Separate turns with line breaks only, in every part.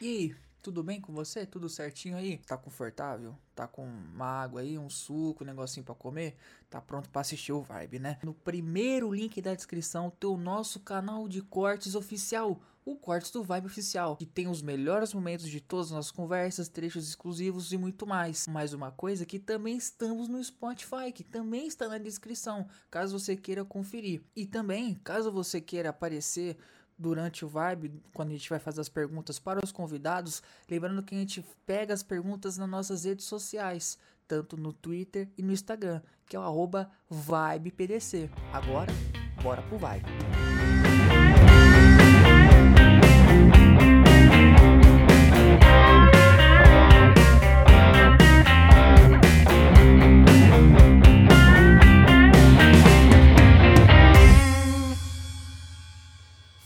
E aí, tudo bem com você? Tudo certinho aí? Tá confortável? Tá com uma água aí, um suco, um negocinho pra comer? Tá pronto pra assistir o Vibe, né? No primeiro link da descrição tem o nosso canal de cortes oficial, o Cortes do Vibe Oficial, que tem os melhores momentos de todas as nossas conversas, trechos exclusivos e muito mais. Mais uma coisa que também estamos no Spotify, que também está na descrição, caso você queira conferir. E também, caso você queira aparecer durante o Vibe, quando a gente vai fazer as perguntas para os convidados, lembrando que a gente pega as perguntas nas nossas redes sociais, tanto no Twitter e no Instagram, que é o arroba VibePDC. Agora, bora pro Vibe.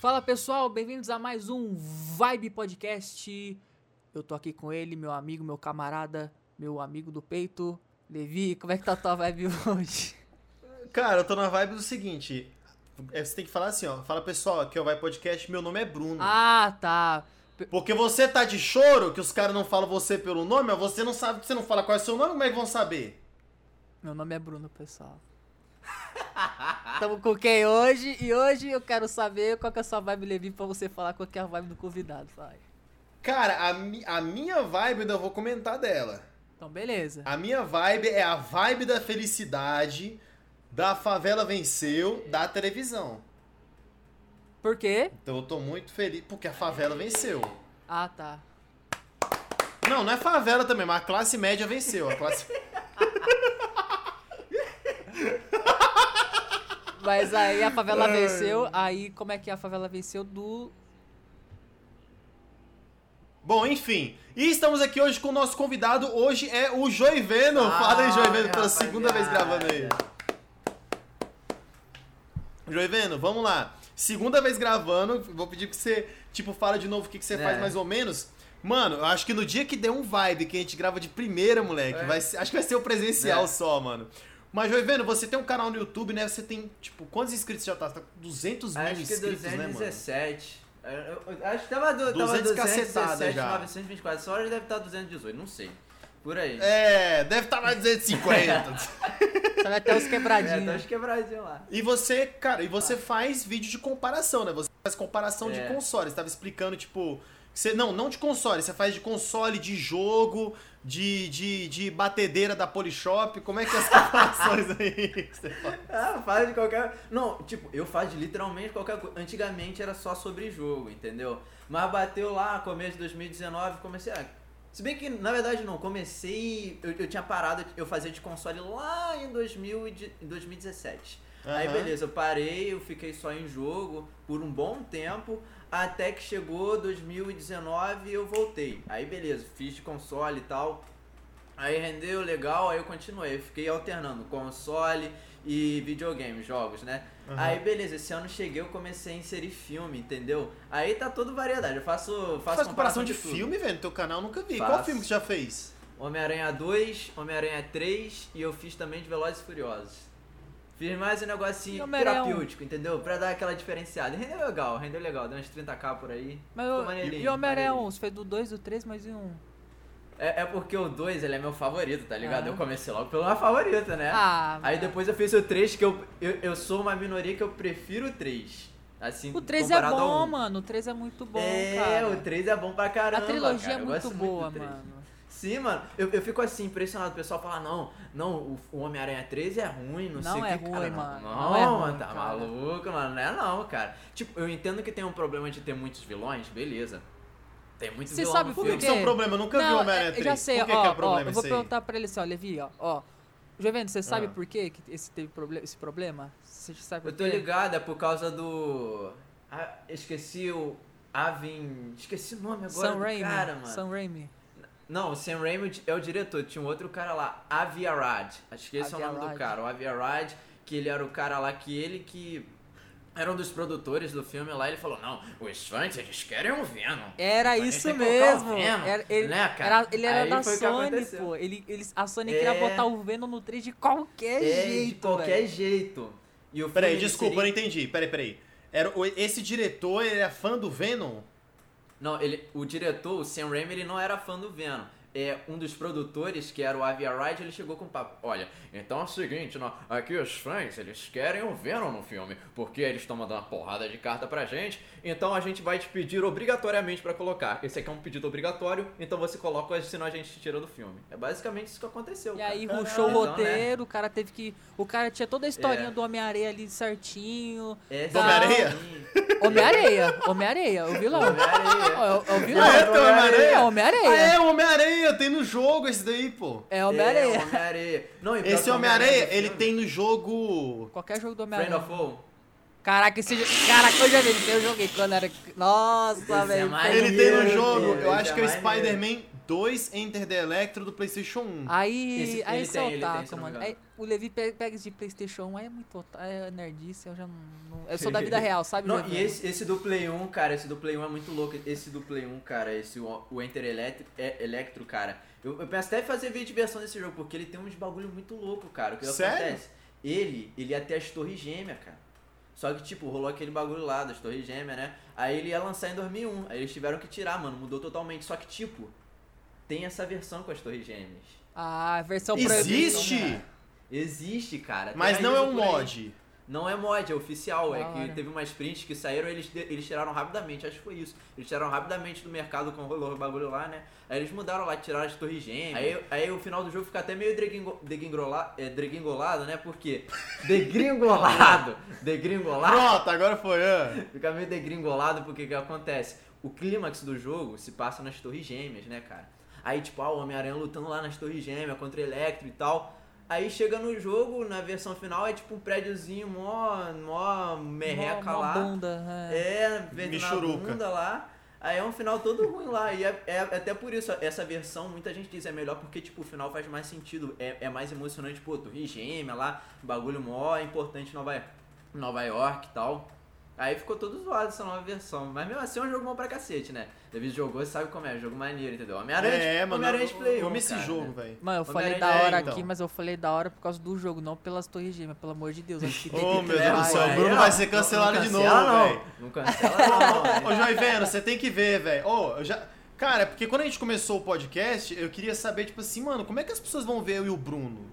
Fala pessoal, bem-vindos a mais um Vibe Podcast. Eu tô aqui com ele, meu amigo, meu camarada, meu amigo do peito, Levi. Como é que tá a tua vibe hoje?
Cara, eu tô na vibe do seguinte. é, Você tem que falar assim, ó. Fala, pessoal, aqui é o Vai Podcast, meu nome é Bruno.
Ah, tá.
Porque você tá de choro, que os caras não falam você pelo nome, mas você não sabe, você não fala qual é o seu nome, como é que vão saber?
Meu nome é Bruno, pessoal. Tamo com quem hoje? E hoje eu quero saber qual que é a sua vibe, Levi, pra você falar qual que é a vibe do convidado, vai.
Cara, a, mi- a minha vibe, eu ainda vou comentar dela.
Então, beleza.
A minha vibe é a vibe da felicidade, da favela venceu, da televisão.
Por quê?
Então eu tô muito feliz, porque a favela venceu.
Ah, tá.
Não, não é favela também, mas a classe média venceu. A classe...
Mas aí a favela venceu, aí como é que a favela venceu do...
Bom, enfim. E estamos aqui hoje com o nosso convidado. Hoje é o Joiveno. Fala aí, Joiveno, pela segunda vez gravando aí. Joiveno, vamos lá. Segunda vez gravando. Vou pedir que você, tipo, fala de novo o que, que você
É.
faz mais ou menos. Mano, eu acho que no dia que der um vibe que a gente grava de primeira, moleque,
É.
vai ser- acho que vai ser o presencial
É.
só, mano. Mas, Joiveno, você tem um canal no YouTube, né? Você tem, tipo, quantos inscritos já tá? Você tá com 200 mil
Acho que
inscritos, né, mano?
217. Eu- eu- eu Acho que tava, do, tava
200
217,
cacetada já.
924. Essa hora deve estar 218, não sei. Por aí.
É, deve estar mais 250.
Sabe até os
É,
quebradinhos.
tá os quebradinhos lá.
E você, cara, e você faz vídeo de comparação, né? Você faz comparação de
É.
consoles. Você tava explicando, tipo. Você, não, não de console, você faz de console, de jogo, de, de, de batedeira da Polishop. Como é que é as comparações aí você faz?
Ah, faz de qualquer. Não, tipo, eu faço de literalmente qualquer coisa. Antigamente era só sobre jogo, entendeu? Mas bateu lá, começo de 2019, comecei a. Se bem que, na verdade, não, comecei. Eu, eu tinha parado, eu fazia de console lá em 2000 e em 2017. Aí
Aham.
beleza, eu parei, eu fiquei só em jogo por um bom tempo, até que chegou 2019 e eu voltei. Aí beleza, fiz de console e tal. Aí rendeu legal, aí eu continuei, fiquei alternando console e videogame, jogos, né?
Aham.
Aí beleza, esse ano cheguei, eu comecei a inserir filme, entendeu? Aí tá tudo variedade, eu faço, faço
Faz comparação de
tudo.
filme, velho? No teu canal eu nunca vi. Qual
Faço.
filme que você já fez?
Homem-Aranha 2, Homem-Aranha 3 e eu fiz também de Velozes e Furiosos. Fiz mais um negocinho terapêutico, entendeu? Pra dar aquela diferenciada. Rendeu legal, rendeu legal. Deu uns 30k por aí.
Mas
Ficou
o,
maneirinho,
e o Homem-Aranha
maneirinho.
1? Você fez do 2, do 3, mais um.
É, é porque o 2, ele é meu favorito, tá ligado?
Ah.
Eu comecei logo pelo meu favorito, né?
Ah,
Aí
mano.
depois eu fiz o 3, que eu, eu, eu sou uma minoria que eu prefiro o 3. Assim,
O 3 é bom, mano. O 3 é muito bom,
é,
cara.
o 3 é bom pra caramba.
A trilogia
cara.
é muito boa,
3.
mano.
Sim, mano. Eu, eu fico assim, impressionado. O pessoal fala, não, não, o, o Homem-Aranha 3 é ruim, não,
Não
sei o
é
que,
ruim,
cara.
mano.
Não,
Não é ruim,
mano, tá
cara.
maluco, mano. Não é não, cara. Tipo, eu entendo que tem um problema de ter muitos vilões, beleza. Tem muitos
Você
vilões
sabe
no
por
que, isso é um problema? Eu nunca vi o
Não,
Homem-Aranha
é,
3.
eu já sei,
Por que,
ó,
que é
ó,
problema
eu vou perguntar pra ele assim, ó, Levi, ó, ó. Jovem, você sabe
Ah.
por que esse teve proble esse problema? Você sabe por
Eu tô
quê?
ligado, é por causa do. Ah, esqueci o. Avin. Esqueci o nome agora
Sam
do
Raimi.
cara, mano.
Sam Raimi.
Não, o Sam Raimi é o diretor. Tinha um outro cara lá, Avi Arad. Acho que esse é o nome
Avi
do
Arad.
cara. O Avi Arad, que ele era o cara lá que ele que era um dos produtores do filme lá. Ele falou: Não, os fãs eles querem um Venom.
Era isso
o
mesmo.
Venom,
Era, ele,
né, cara?
era, ele era
Aí
da
o
Sony, pô. Ele, eles, a Sony
É.
queria botar o Venom no 3 de qualquer
É,
jeito,
de qualquer
velho.
jeito. E o
Peraí, desculpa, eu
seria-
não entendi. Peraí, peraí. Era, o- esse diretor, ele é fã do Venom?
Não, ele, o diretor, o Sam Raimi, ele não era fã do Venom. É, um dos produtores, que era o Avi Arad, ele chegou com um papo. Olha, então é o seguinte, não, aqui os fãs, eles querem o Venom no filme, porque eles estão mandando uma porrada de carta pra gente, então a gente vai te pedir obrigatoriamente pra colocar. Esse aqui é um pedido obrigatório, então você coloca, senão a gente te tira do filme. É basicamente isso que aconteceu.
E
cara.
aí
Então,
ruxou o
né?
roteiro, o cara teve que. O cara tinha toda a historinha
É.
do Homem-Areia ali certinho.
É,
Do Homem-Areia?
Homem-Areia, Homem-Areia, o vilão.
Homem-Areia.
É, o- é o vilão.
É, tem o Homem-Areia?
É o
Ah,
Homem-Areia.
é, o Homem-Areia, tem no jogo esse daí, pô.
É o
É,
Homem-Areia.
Homem-Areia. Não,
Esse
o
Homem-Areia, ele tem no jogo.
Qualquer jogo do
Friend
Homem-Areia.
of All.
Caraca, esse jogo. Caraca, eu já vi, eu joguei quando era. Nossa,
é
velho.
mais
Ele tem no jogo, eu
esse
acho
é
que é o. Spider-Man 2 Enter the Electro do PlayStation 1.
Aí,
Esse-
aí você é otaku, mano. Aí, o Levi pe- pega de Playstation 1, aí é muito é nerdice, eu já não, não- Eu sou da vida real, sabe,
Não, e esse, esse do Play 1, cara, esse do Play 1 é muito louco. Esse do Play 1, cara, esse o, o Enter Electro, é, Electro cara. Eu, eu penso até em fazer vídeo de versão desse jogo, porque ele tem uns bagulho muito louco, cara. O que
Sério?
acontece? Ele, ele ia ter as torres gêmeas, cara. Só que, tipo, rolou aquele bagulho lá das torres gêmeas, né? Aí ele ia lançar em 2001. Aí eles tiveram que tirar, mano. Mudou totalmente. Só que, tipo, tem essa versão com as torres gêmeas.
Ah, versão
Existe?
proibida.
Existe, cara. Tem
Mas não é um mod.
Não é mod, é oficial.
Da
é que teve umas prints que saíram eles, eles tiraram rapidamente, acho que foi isso. Eles tiraram rapidamente do mercado com rolou o bagulho lá, né? Aí eles mudaram lá, tiraram as torres gêmeas. Aí, aí o final do jogo fica até meio degringo- degringola- é, degringolado, né? Porque degringolado, degringolado,
Pronto, agora foi. ah.
fica meio degringolado porque o que acontece? O clímax do jogo se passa nas torres gêmeas, né, cara? Aí, tipo, ah, o Homem-Aranha lutando lá nas torres gêmeas contra o Electro e tal. Aí chega no jogo, na versão final, é tipo um prédiozinho mó, mó merreca
Mó- mó
lá.
bunda, é.
É, na
Michuruca.
bunda lá. Aí é um final todo ruim lá. E é, é até por isso, essa versão, muita gente diz é melhor porque, tipo, o final faz mais sentido. É, é mais emocionante, pô, Torre Gêmea lá, bagulho mó importante em Nova, Nova York e tal. Aí ficou todo zoado essa nova versão. Mas mesmo assim é um jogo bom pra cacete, né? David jogou, sabe como é, jogo maneiro, entendeu? Homem-Aranha
É, mano.
Homem-Aranha de Play
Eu
1,
amo esse jogo, velho.
Mano, eu falei da hora
é, então.
aqui, mas eu falei da hora por causa do jogo, não pelas torres gêmeas, pelo amor de Deus. Tem
Oh, meu Deus do céu, o Bruno
Aí,
vai ser cancelado
não
de novo,
não.
velho.
Não cancela não.
Ô, Joy Veno, você tem que ver, velho. Ô, eu já. Cara, é porque quando a gente começou o podcast, eu queria saber, tipo assim, mano, como é que as pessoas vão ver eu e o Bruno?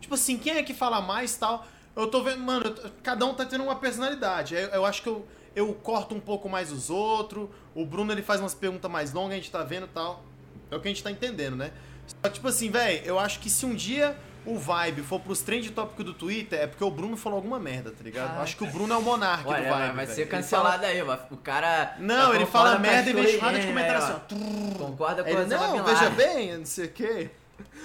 Tipo assim, quem é que fala mais e tal? Eu tô vendo, mano, cada um tá tendo uma personalidade. Eu, eu acho que eu, eu corto um pouco mais os outros. O Bruno, ele faz umas perguntas mais longas, a gente tá vendo e tal. É o que a gente tá entendendo, né? Só que, tipo assim, velho, eu acho que se um dia o Vibe for pros trend tópicos do Twitter, é porque o Bruno falou alguma merda, tá ligado?
Ah.
acho que o Bruno é o monarca do Vibe.
vai, ser
Ele fala-
cancelado aí, o cara.
Não, ele fala merda e vem chamada de comentário
é,
assim,
ó. Concorda com
Ele,
a
não, veja bem, não sei o quê.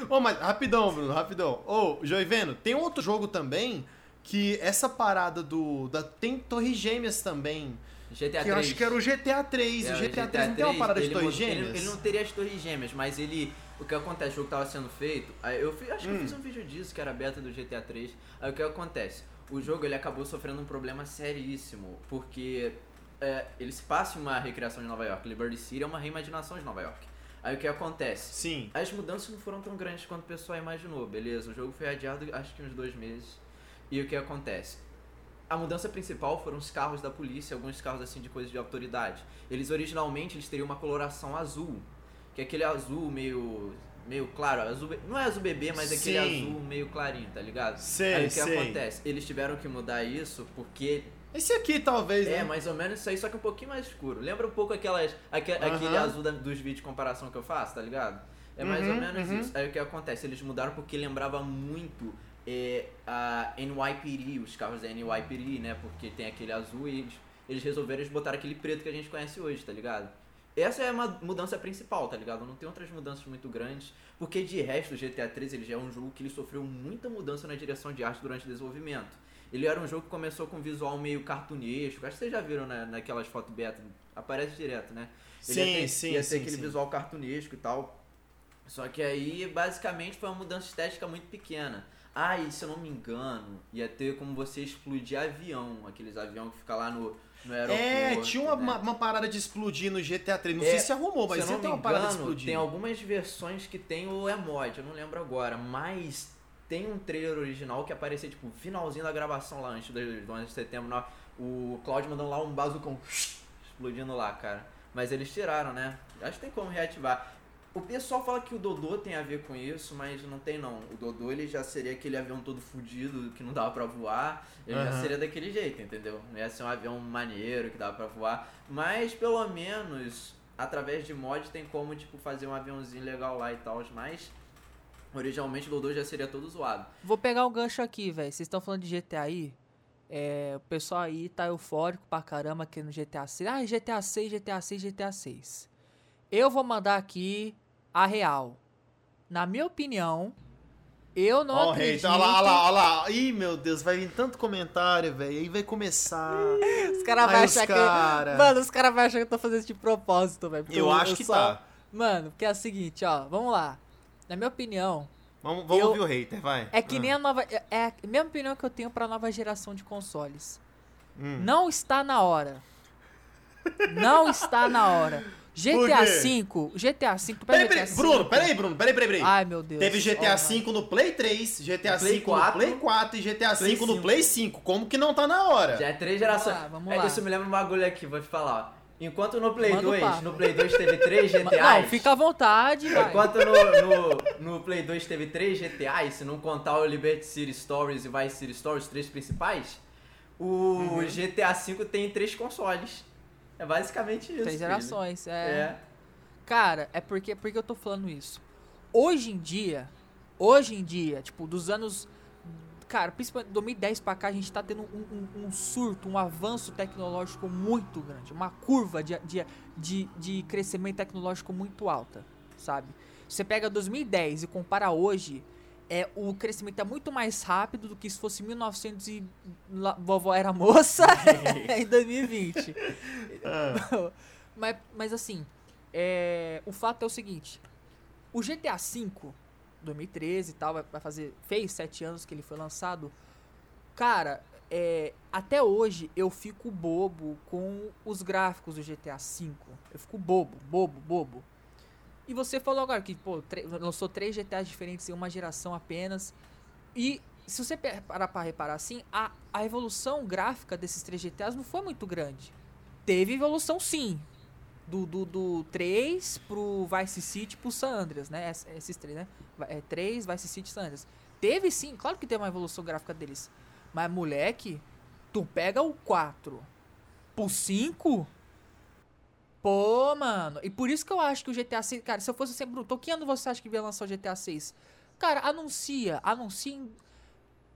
Ô, mas rapidão, Bruno, rapidão. Ô, Joiveno, tem outro jogo também que essa parada do. Da, tem Torres Gêmeas também.
GTA
que eu
3.
acho que era o GTA 3.
É,
o GTA 3 não tem uma parada de Torres
mo- ele-
Gêmeas?
Ele, não teria as torres gêmeas, mas ele. O que acontece? O jogo tava sendo feito. Eu fi- acho que eu
Hum.
fiz um vídeo disso, que era beta do GTA 3. Aí o que acontece? O jogo ele acabou sofrendo um problema seríssimo. Porque é, ele se passa em uma recriação de Nova York. Liberty City é uma reimaginação de Nova York. Aí o que acontece?
Sim.
As mudanças não foram tão grandes quanto o pessoal imaginou, beleza? O jogo foi adiado acho que uns dois meses. E o que acontece? A mudança principal foram os carros da polícia, alguns carros assim de coisa de autoridade. Eles originalmente eles teriam uma coloração azul, que é aquele azul meio meio claro, azul, não é azul bebê, mas é aquele
Sim.
azul meio clarinho, tá ligado?
Sei,
Aí o que
sei.
acontece? Eles tiveram que mudar isso porque
Esse aqui, talvez,
é
né?
mais ou menos isso aí, só que um pouquinho mais escuro. Lembra um pouco aquelas, aque-
Aham.
aquele azul da- dos vídeos de comparação que eu faço, tá ligado? É mais
Uhum,
ou menos
uhum.
isso. Aí o que acontece? Eles mudaram porque lembrava muito é, a NYPD, os carros da NYPD, né? Porque tem aquele azul e eles, eles resolveram eles botar aquele preto que a gente conhece hoje, tá ligado? Essa é uma mudança principal, tá ligado? Não tem outras mudanças muito grandes, porque de resto o GTA 3 ele já é um jogo que ele sofreu muita mudança na direção de arte durante o desenvolvimento. Ele era um jogo que começou com um visual meio cartunesco, acho que vocês já viram né, naquelas fotos beta, aparece direto, né? Ele ia
Sim,
ter,
sim,
ia ter
sim,
aquele
sim.
visual cartunesco e tal. Só que aí, basicamente, foi uma mudança estética muito pequena. Ah, e se eu não me engano, ia ter como você explodir avião, aqueles aviões que fica lá no, no aeroporto.
É, tinha uma,
né?
uma, uma parada de explodir no GTA 3. Não
É,
sei se arrumou, mas
se eu
sempre tem
não
uma parada de
engano,
explodir.
tem algumas versões que tem o emoji, eu não lembro agora, mas tem um trailer original que aparecia, tipo, finalzinho da gravação lá, antes do, do 11 de setembro, o Claudio mandando lá um bazucão explodindo lá, cara. Mas eles tiraram, né? Acho que tem como reativar. O pessoal fala que o Dodô tem a ver com isso, mas não tem não. O Dodô ele já seria aquele avião todo fudido que não dava pra voar. Ele já
Aham.
seria daquele jeito, entendeu? Não ia ser um avião maneiro que dava pra voar. Mas pelo menos, através de mod, tem como tipo, fazer um aviãozinho legal lá e tal. Mas originalmente o Dodô já seria todo zoado.
Vou pegar um gancho aqui, velho. Vocês estão falando de GTA aí? É, o pessoal aí tá eufórico pra caramba aqui no GTA 6. Ah, GTA 6, GTA 6, GTA 6. Eu vou mandar aqui a real. Na minha opinião, eu não
Ó, o
acredito.
hater, olha lá, olha lá, olha lá. Ih, meu Deus, vai vir tanto comentário, velho. Aí vai começar.
Os caras vão achar
os
que.
cara.
Mano, os caras vão achar que eu tô fazendo isso de propósito, velho. porque
Eu acho que
só-
tá.
Mano, porque é o seguinte, ó. Vamos lá. Na minha opinião,
Vamos, vamos
Eu-
ouvir o hater, vai.
é que
Ah.
nem a nova. É é a mesma opinião que eu tenho pra nova geração de consoles.
Hum.
Não está na hora. Não está na hora. GTA? V, GTA V,
Peraí, peraí,
GTA
Bruno, peraí, Bruno, peraí, peraí, peraí.
Ai, meu Deus.
Teve GTA V no Play 3, GTA V no
4,
Play 4 e GTA V no
5.
Play 5. Como que não tá na hora?
Já é três gerações.
lá, vamos
é,
lá.
Isso me lembra um bagulho aqui, vou te falar. ó. Enquanto no Play
Manda o
2,
papo.
no Play 2 teve três
Ma-
GTAs.
Não, fica à vontade, vai.
Enquanto no, no, no Play 2 teve três GTAs, se não contar o Liberty City Stories e Vice City Stories, os três principais, o
Uhum.
GTA V tem três consoles. É basicamente isso.
Três gerações, é.
É.
Cara, é porque, porque eu tô falando isso. Hoje em dia, hoje em dia, tipo, dos anos. Cara, principalmente 2010 pra cá, a gente tá tendo um, um- um surto, um avanço tecnológico muito grande. Uma curva de, de, de, de crescimento tecnológico muito alta, sabe? Você pega 2010 e compara hoje, é, o crescimento é muito mais rápido do que se fosse 1900 e vovó era moça em 2020.
Ah,
mas, mas assim, é, o fato é o seguinte: o GTA V, 2013 e tal, vai, vai fazer. fez sete anos que ele foi lançado. Cara, é, até hoje eu fico bobo com os gráficos do GTA V. Eu fico bobo, bobo, bobo. E você falou agora que, pô, lançou três GTAs diferentes em uma geração apenas. E se você parar pra reparar assim, a, a evolução gráfica desses três GTAs não foi muito grande. Teve evolução sim. Do, do, do 3 pro Vice City pro San Andreas, né? Es- Esses três, né? É, 3, Vice City e San Andreas. Teve sim, claro que teve uma evolução gráfica deles. Mas, moleque, tu pega o 4 pro 5. Pô, mano. E por isso que eu acho que o GTA 6. Cara, se eu fosse sempre. Bruto, que ano você acha que ia lançar o GTA 6? Cara, anuncia. Anuncia em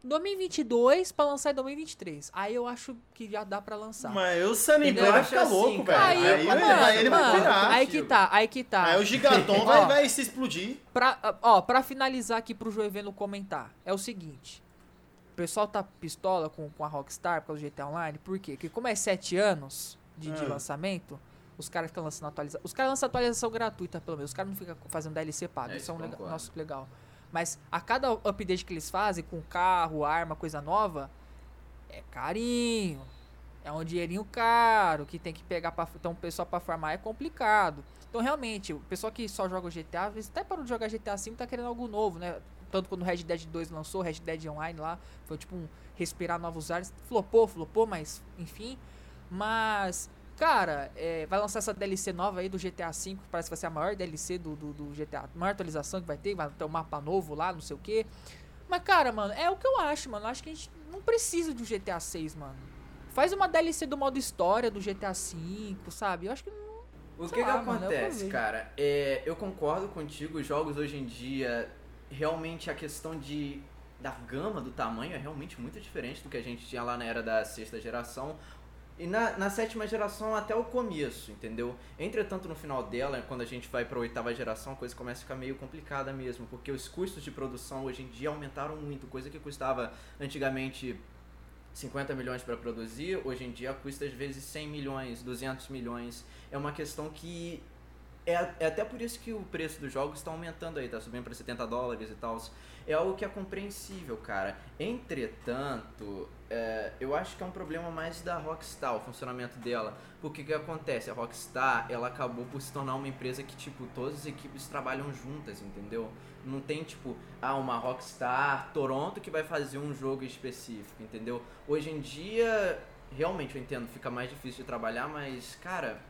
2022 pra lançar em 2023. Aí eu acho que já dá pra lançar.
Mas o Sunny vai
acho
ficar
assim,
louco, velho.
Aí,
Aí,
mano,
ele vai, ele vai
mano,
virar.
aí que tá, aí que tá.
Aí o Gigaton vai, vai se explodir.
Pra, ó, pra finalizar aqui pro Joeveno comentar, é o seguinte. O pessoal tá pistola com, com a Rockstar por causa do GTA Online, por quê? Porque como é 7 anos de, de
Ah.
lançamento, os caras ficam lançando atualização. Os caras lançam atualização gratuita, pelo menos. Os caras não ficam fazendo DLC pago.
É,
isso é um
isso
legal, nosso legal. Mas a cada update que eles fazem, com carro, arma, coisa nova, é carinho. É um dinheirinho caro que tem que pegar pra. Então, o pessoal pra farmar é complicado. Então, realmente, o pessoal que só joga o GTA, às vezes até parou de jogar GTA V tá querendo algo novo, né? Tanto quando o Red Dead 2 lançou, Red Dead Online lá, foi tipo um respirar novos ares. Flopou, flopou, mas enfim. Mas, cara, é, vai lançar essa DLC nova aí do GTA V, que parece que vai ser a maior DLC do, do, do GTA, a maior atualização que vai ter, vai ter um mapa novo lá, não sei o que. Mas, cara, mano, é o que eu acho, mano. Eu acho que a gente não precisa de um GTA 6, mano. Faz uma DLC do modo história do GTA V, sabe? Eu acho que não.
O que, que
lá, mano, é o que
acontece,
vejo.
cara? É, eu concordo contigo, os jogos hoje em dia, realmente a questão de da gama, do tamanho, é realmente muito diferente do que a gente tinha lá na era da sexta geração. E na, na sétima geração até o começo, entendeu? Entretanto, no final dela, quando a gente vai pra oitava geração, a coisa começa a ficar meio complicada mesmo, porque os custos de produção hoje em dia aumentaram muito, coisa que custava antigamente 50 milhões para produzir, hoje em dia custa às vezes 100 milhões, 200 milhões. É uma questão que é, é até por isso que o preço dos jogos está aumentando aí, tá subindo para 70 dólares e tal. É algo que é compreensível, cara. Entretanto, é, eu acho que é um problema mais da Rockstar, o funcionamento dela. Porque o que acontece? A Rockstar, ela acabou por se tornar uma empresa que, tipo, todas as equipes trabalham juntas, entendeu? Não tem, tipo, ah, uma Rockstar Toronto que vai fazer um jogo específico, entendeu? Hoje em dia, realmente, eu entendo, fica mais difícil de trabalhar, mas, cara,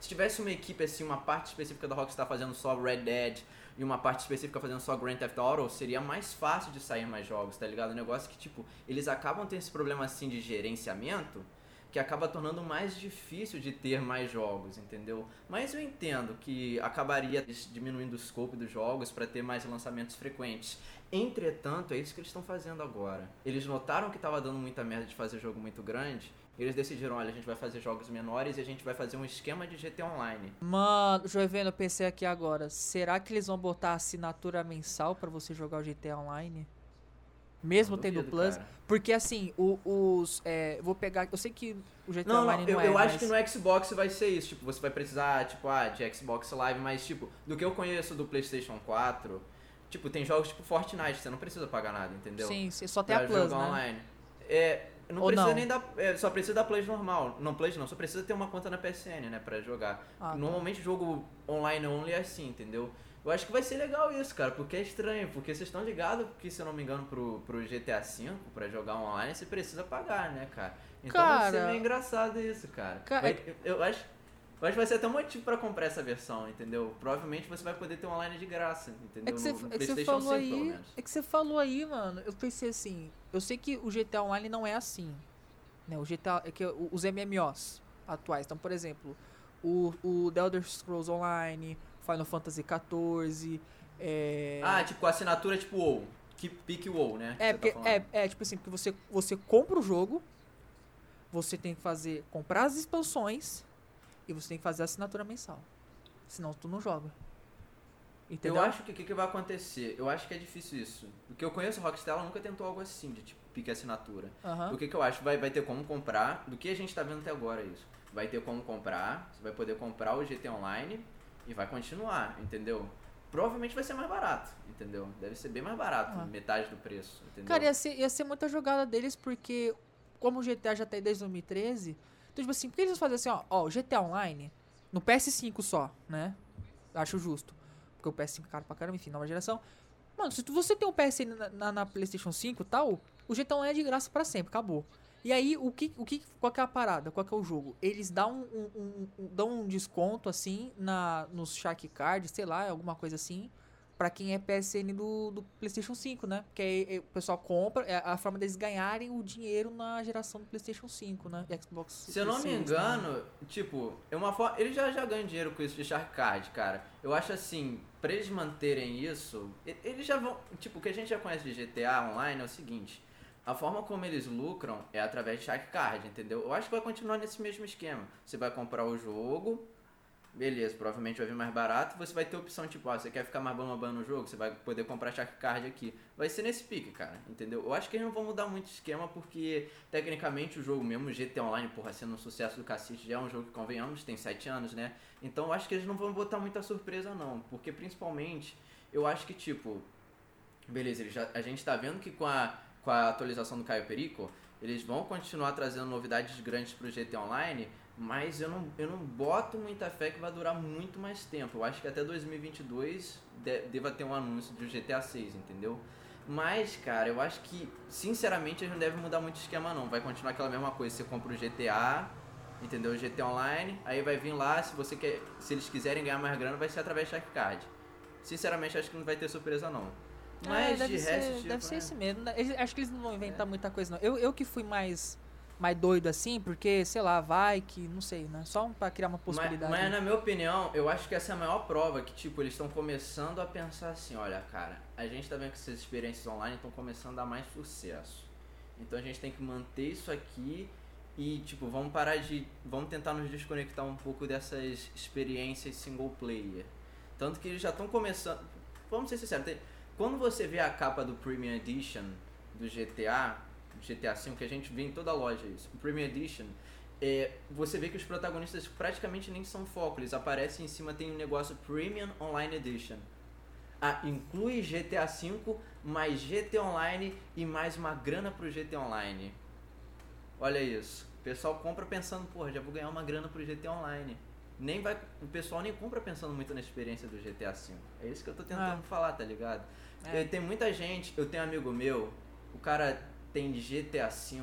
Se tivesse uma equipe assim, uma parte específica da Rockstar fazendo só Red Dead e uma parte específica fazendo só Grand Theft Auto, seria mais fácil de sair mais jogos, tá ligado? O negócio que, tipo, eles acabam tendo esse problema assim de gerenciamento que acaba tornando mais difícil de ter mais jogos, entendeu? Mas eu entendo que acabaria diminuindo o scope dos jogos para ter mais lançamentos frequentes. Entretanto, é isso que eles estão fazendo agora. Eles notaram que estava dando muita merda de fazer jogo muito grande. Eles decidiram, olha, a gente vai fazer jogos menores e a gente vai fazer um esquema de GT Online.
Mano, Joevendo, eu pensei aqui agora. Será que eles vão botar assinatura mensal para você jogar o GT Online? Mesmo
Não
tendo
duvido,
Plus?
cara.
Porque assim, o- os. É, vou pegar. Eu sei que o GTA
Não, não,
Online
eu,
não é.
eu acho
mas-
que no Xbox vai ser isso. Tipo, você vai precisar, tipo, ah, de Xbox Live, mas, tipo, do que eu conheço do PlayStation 4, tipo, tem jogos tipo Fortnite, você não precisa pagar nada, entendeu?
Sim, sim, só tem
pra
a Plus,
jogar
né?
online. É, não
Ou
precisa
não?
nem da. é, só precisa da Play normal. Não, Play não, só precisa ter uma conta na PSN, né, pra jogar.
Ah, tá.
Normalmente jogo online only é assim, entendeu? Eu acho que vai ser legal isso, cara, porque é estranho, porque vocês estão ligados que, se eu não me engano, pro, pro GTA V, pra jogar online, você precisa pagar, né, cara? Então vai ser
Cara-
meio engraçado isso, cara.
Ca-
Vai- eu, eu acho. Eu acho que vai ser até um motivo pra comprar essa versão, entendeu? Provavelmente você vai poder ter online de graça, entendeu?
É que você
No- no
é que você
PlayStation
falou
5, pelo
aí.
menos.
É que você falou aí, mano. Eu pensei assim. Eu sei que o GTA Online não é assim. Né? O GTA. É que os MMOs atuais. Então, por exemplo, o, o The Elder Scrolls Online, Final Fantasy XIV. É,
Ah, tipo, assinatura tipo WoW. Que pique WoW, né?
é,
tá
porque,
falando.
é, é, tipo assim, porque você, você compra o jogo, você tem que fazer. comprar as expansões e você tem que fazer a assinatura mensal. Senão tu não joga. Entendeu?
Eu acho que o que, que vai acontecer? Eu acho que é difícil isso. O que eu conheço, Rockstar ela nunca tentou algo assim, de tipo, pique assinatura.
Aham.
O que, que eu acho? Vai, vai ter como comprar, do que a gente tá vendo até agora isso. Vai ter como comprar, você vai poder comprar o GT Online e vai continuar, entendeu? Provavelmente vai ser mais barato, entendeu? Deve ser bem mais barato,
Ah.
metade do preço, entendeu?
Cara, ia ser, ia ser muita jogada deles, porque como o GTA já tá aí desde 2013, então, tipo assim, por que eles fazem assim, ó, ó, o GTA Online, no PS5 só, né? Acho justo. Porque o PS5 é caro pra caramba, enfim, nova geração. Mano, se tu- você tem um PSN na, na, na PlayStation 5 e tal, o GTA Online é de graça pra sempre, acabou. E aí, o que, o que, qual que é a parada? Qual que é o jogo? Eles dão um, um- um- dão um desconto, assim, na, nos Shark Cards, sei lá, alguma coisa assim, pra quem é PSN do, do PlayStation 5, né? Porque aí, eh, o pessoal compra, é a forma deles ganharem o dinheiro na geração do PlayStation 5, né? E Xbox
Se eu não me
né?
engano, tipo, é uma forma. Eles já, já ganham dinheiro com isso de Shark Card, cara. Eu acho assim, pra eles manterem isso, eles já vão. Tipo, o que a gente já conhece de GTA Online é o seguinte. A forma como eles lucram é através de Shark Card, entendeu? Eu acho que vai continuar nesse mesmo esquema. Você vai comprar o jogo, beleza, provavelmente vai vir mais barato. Você vai ter opção, tipo, ah, você quer ficar mais bambam no jogo, você vai poder comprar Shark Card aqui. Vai ser nesse pique, cara, entendeu? Eu acho que eles não vão mudar muito o esquema, porque tecnicamente o jogo mesmo, GT Online, porra, sendo um sucesso do cacete, já é um jogo que convenhamos, tem 7 anos, né? Então eu acho que eles não vão botar muita surpresa, não. Porque principalmente, eu acho que, tipo, beleza, já, a gente tá vendo que com a, com a atualização do Caio Perico, eles vão continuar trazendo novidades grandes pro GT Online, mas eu não, eu não boto muita fé que vai durar muito mais tempo. Eu acho que até 2022 de, deva ter um anúncio do GTA 6, entendeu? Mas, cara, eu acho que, sinceramente, eles não devem mudar muito o esquema, não. Vai continuar aquela mesma coisa. Você compra o GTA, entendeu? O GTA Online, aí vai vir lá, se você quer. Se eles quiserem ganhar mais grana, vai ser através de Card. Sinceramente, acho que não vai ter surpresa, não.
É,
Mas
deve
de
ser,
resto, tipo,
deve ser
é.
esse mesmo. né? Acho que eles não vão inventar muita coisa, não. Eu, eu que fui mais, mais doido assim, porque, sei lá, vai que, não sei, né? Só pra criar uma
Mas,
possibilidade.
mas na minha opinião, eu acho que essa é a maior prova que, tipo, eles estão começando a pensar assim, olha, cara, a gente tá vendo que essas experiências online estão começando a dar mais sucesso. Então a gente tem que manter isso aqui e, tipo, vamos parar de. Vamos tentar nos desconectar um pouco dessas experiências single player. Tanto que eles já estão começando. Vamos ser sinceros, tem- quando você vê a capa do Premium Edition do GTA, GTA V, que a gente vê em toda loja isso, o Premium Edition, é, você vê que os protagonistas praticamente nem são foco, eles aparecem em cima, tem um negócio Premium Online Edition. Ah, inclui GTA V, mais GT Online e mais uma grana pro GT Online. Olha isso. O pessoal compra pensando, porra, já vou ganhar uma grana pro GT Online. Nem vai, o pessoal nem compra pensando muito na experiência do GTA V. É isso que eu tô tentando
Ah.
falar, tá ligado?
É.
Tem muita gente, eu tenho um amigo meu, o cara tem GTA V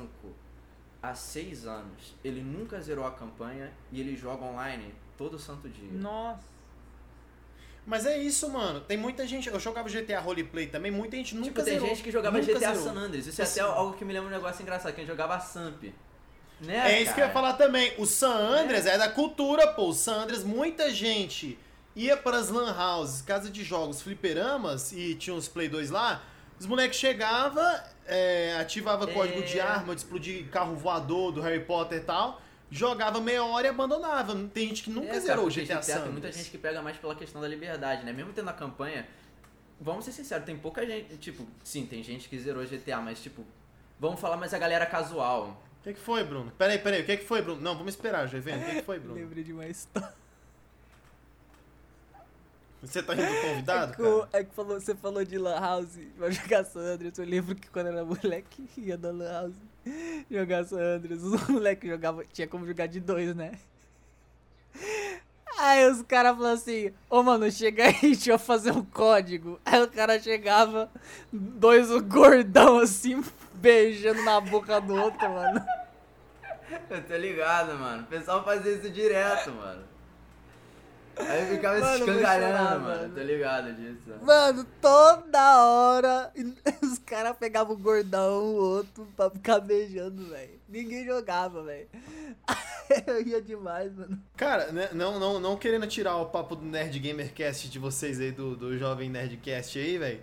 há seis anos. Ele nunca zerou a campanha e ele joga online todo santo dia.
Nossa.
Mas é isso, mano. Tem muita gente. Eu jogava GTA Roleplay também, muita gente nunca
Tipo, tem
zerou.
gente que jogava
Nunca
GTA
zerou.
San Andreas. Isso é
Assim.
até algo que me lembra um negócio engraçado, quem jogava Samp. Né,
É isso que eu ia
cara?
falar também. O San Andreas é, da cultura, pô. O San Andreas, muita gente ia para as lan houses, casa de jogos, fliperamas, e tinha uns Play 2 lá. Os moleques chegavam, é, ativava
É.
código de arma, de explodir carro voador do Harry Potter e tal, jogava meia hora e abandonava. Tem gente que nunca
É, cara,
zerou o GTA San
Tem muita gente que pega mais pela questão da liberdade, né? Mesmo tendo a campanha, vamos ser sinceros, tem pouca gente, tipo, sim, tem gente que zerou GTA, mas tipo, vamos falar mais a galera casual.
O que, que foi, Bruno? Peraí, peraí, o que, que foi, Bruno? Não, vamos esperar, já vendo. O que, que foi, Bruno?
Lembrei de uma história.
Você tá rindo do convidado,
é, que, o-
cara?
é que falou, você falou de Lan House, vai jogar San Andreas. Eu lembro que quando era moleque, ia na Lan House jogar San Andreas. Os moleques jogavam, tinha como jogar de dois, né? Aí os caras falaram assim: Ô mano, chega aí, deixa eu fazer um código. Aí o cara chegava, dois gordão assim, beijando na boca do outro, mano.
Eu tô ligado, mano. O pessoal fazia isso direto, mano. Aí eu ficava se
Mano,
escangalhando, mano.
mano.
Tô ligado disso.
Mano, toda hora os caras pegavam o gordão, o outro, pra ficar beijando, velho. Ninguém jogava, velho. Eu ia demais, mano.
Cara, né, não, não, não querendo tirar o papo do Nerd Gamercast de vocês aí, do, do jovem Nerdcast aí, velho.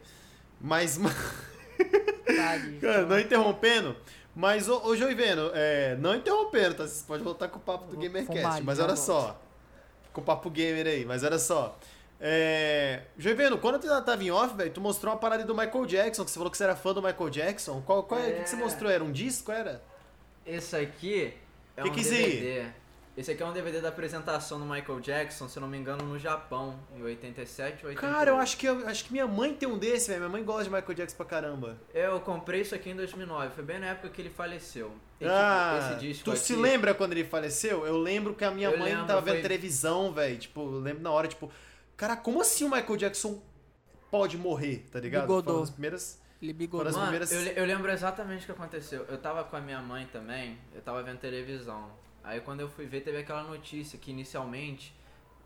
Mas,
Tadinho.
cara, não interrompendo. Mas, ô, ô Joiveno, é, não interrompendo, tá? Você pode voltar com o papo do Gamercast. mas olha
volto.
só. Com o papo gamer aí, mas olha só. É, Joiveno, quando tu tava em off, velho, tu mostrou uma parada do Michael Jackson, que você falou que você era fã do Michael Jackson. Qual, qual é, o que, que você
É.
mostrou? Era um disco? Era?
Esse aqui é
Que
um
que?
DVD. Esse aqui é um DVD da apresentação do Michael Jackson, se eu não me engano, no Japão, em 87 ou 88.
Cara, eu acho que, eu acho que minha mãe tem um desse, velho. Minha mãe gosta de Michael Jackson pra caramba.
Eu comprei isso aqui em 2009, foi bem na época que ele faleceu. E, tipo,
ah,
esse disco
tu
aqui,
se lembra quando ele faleceu? Eu lembro que a minha
Eu
mãe
lembro,
tava vendo
foi-
televisão, velho. Tipo, eu lembro na hora, tipo, cara, como assim o Michael Jackson pode morrer, tá ligado?
Bigodou.
Foram as primeiras.
Ele bigodou.
as
Mano,
primeiras-
eu, eu lembro exatamente o que aconteceu. Eu tava com a minha mãe também, eu tava vendo televisão. Aí quando eu fui ver, teve aquela notícia que inicialmente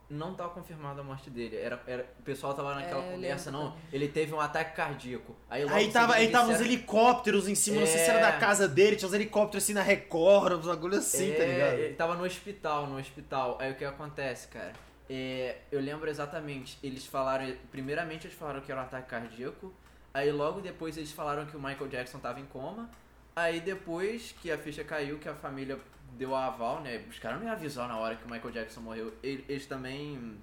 não tava confirmada a morte dele. Era, era, o pessoal tava naquela
É,
conversa, não.
também.
Ele teve um ataque cardíaco. Aí, logo
Aí tava, aí tava uns helicópteros em cima, não sei se era
É.
da casa dele, tinha uns helicópteros assim na Record, uns bagulho assim, tá
É,
ligado?
Ele tava no hospital, no hospital. Aí o que acontece, cara? É, eu lembro exatamente. Eles falaram. Primeiramente eles falaram que era um ataque cardíaco. Aí logo depois eles falaram que o Michael Jackson tava em coma. Aí depois que a ficha caiu, que a família deu a aval, né? Os caras não me avisaram na hora que o Michael Jackson morreu. Ele- Eles também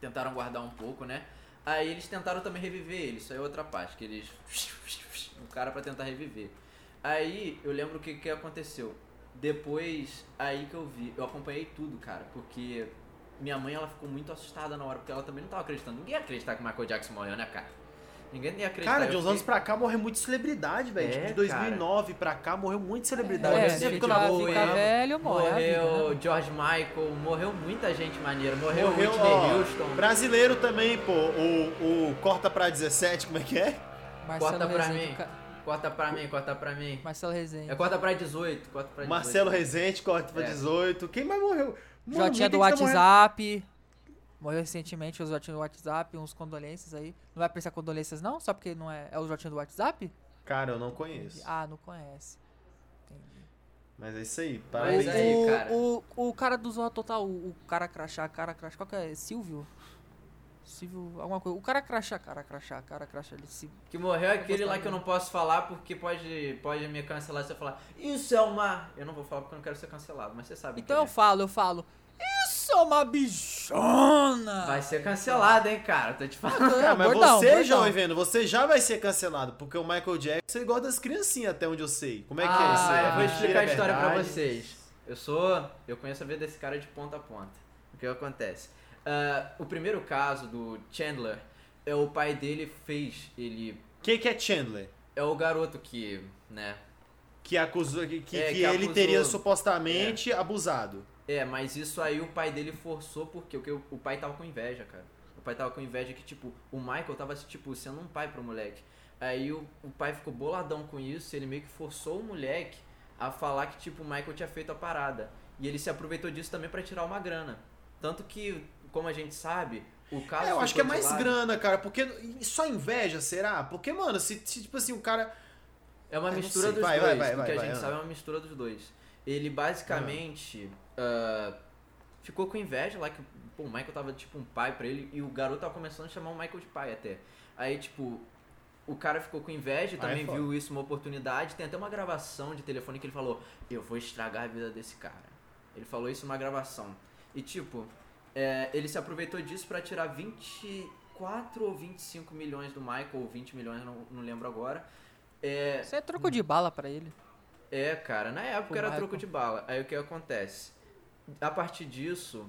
tentaram guardar um pouco, né? Aí eles tentaram também reviver ele, isso aí é outra parte, que eles. O cara pra tentar reviver. Aí eu lembro o que, que aconteceu. Depois, aí que eu vi, eu acompanhei tudo, cara, porque minha mãe ela ficou muito assustada na hora, porque ela também não tava acreditando. Ninguém ia acreditar que o Michael Jackson morreu, né, cara? Ninguém ia acreditar.
Cara, de uns
fiquei-
anos pra cá morreu muita celebridade, velho.
É,
tipo, de 2009 pra cá morreu muita celebridade.
É,
Eu
Morreu
se
sempre
gente
que eu
ficar,
boa,
ficar
hein?
velho, morre. é vida,
Morreu
né?
George Michael, morreu muita gente maneira. Morreu,
Morreu,
Whitney
ó,
Houston.
Brasileiro também, pô. O, o Corta pra 17, como é que é?
Marcelo
Corta pra
Rezende,
mim.
ca-
Corta pra mim, corta pra mim.
Marcelo Rezende.
É corta pra 18, corta pra 18.
Marcelo Rezende, Corta pra
É.
18. Quem mais morreu? Mano,
Jotinha do
tá.
WhatsApp. Morreu recentemente o Jotinha do WhatsApp, uns condolências aí. Não vai prestar condolências não? Só porque não é, é o Jotinha do WhatsApp?
Cara, eu não conheço.
Ah, não conhece. Entendi.
Mas é isso aí. Parabéns.
o,
aí,
o,
cara.
O, o cara do Zorra Total, o, o cara crachá, cara crachá, qual que é? Silvio? Silvio, alguma coisa. O cara crachá, cara crachá, cara crachá. Ele se...
Que morreu é aquele lá que eu não posso falar porque pode, pode me cancelar se eu falar Isso é uma... Eu não vou falar porque eu não quero ser cancelado, mas você sabe
Então eu falo, eu falo. É uma bichona!
Vai ser cancelado, hein, cara. Tô te falando.
Cara, mas
Bordão,
você,
bordão.
jovem vendo, você já vai ser cancelado, porque o Michael Jackson é igual das criancinhas, até onde eu sei. Como é que é
ah,
isso aí?
eu vou explicar a
é
história pra
verdade?
vocês. Eu sou... Eu conheço a vida desse cara de ponta a ponta. O que acontece? Ah, o primeiro caso do Chandler, é o pai dele fez ele...
O que, que é Chandler?
É o garoto que, né...
Que acusou que, que,
É,
que
que
ele
acusou.
teria supostamente abusado.
É, mas isso aí o pai dele forçou porque o, que o, pai tava com inveja, cara. O pai tava com inveja que, tipo, o Michael tava, tipo, sendo um pai pro moleque. Aí o, o pai ficou boladão com isso, ele meio que forçou o moleque a falar que, tipo, o Michael tinha feito a parada. E ele se aproveitou disso também pra tirar uma grana. Tanto que, como a gente sabe, o caso.
É, eu acho que é mais
lado.
grana, cara, porque só inveja, será? Porque, mano, se, se, tipo assim, o cara.
É uma mistura
sei.
dos
Vai,
dois.
vai, vai,
o que a gente sabe é uma mistura dos dois. Ele basicamente ah, ficou com inveja lá que pô, o Michael tava tipo um pai pra ele e o garoto tava começando a chamar o Michael de pai até. Aí, tipo, o cara ficou com inveja e
é
também
foda.
viu isso uma oportunidade. Tem até uma gravação de telefone que ele falou: Eu vou estragar a vida desse cara. Ele falou isso numa gravação. E, tipo, é, ele se aproveitou disso pra tirar 24 ou 25 milhões do Michael, ou 20 milhões, não, não lembro agora. É,
Isso é troco de bala pra ele.
é, cara, na época era
Michael.
troco de bala. Aí o que acontece? A partir disso,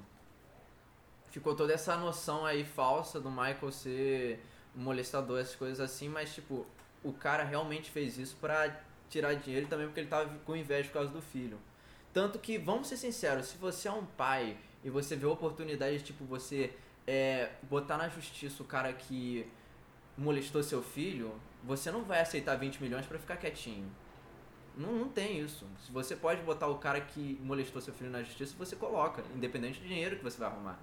ficou toda essa noção aí falsa do Michael ser molestador, essas coisas assim, mas tipo, o cara realmente fez isso pra tirar dinheiro também porque ele tava com inveja por causa do filho. Tanto que, vamos ser sinceros, se você é um pai e você vê a oportunidade de, tipo, você é, botar na justiça o cara que molestou seu filho, você não vai aceitar 20 milhões pra ficar quietinho. Não, não tem isso. Se você pode botar o cara que molestou seu filho na justiça, você coloca, independente do dinheiro que você vai arrumar.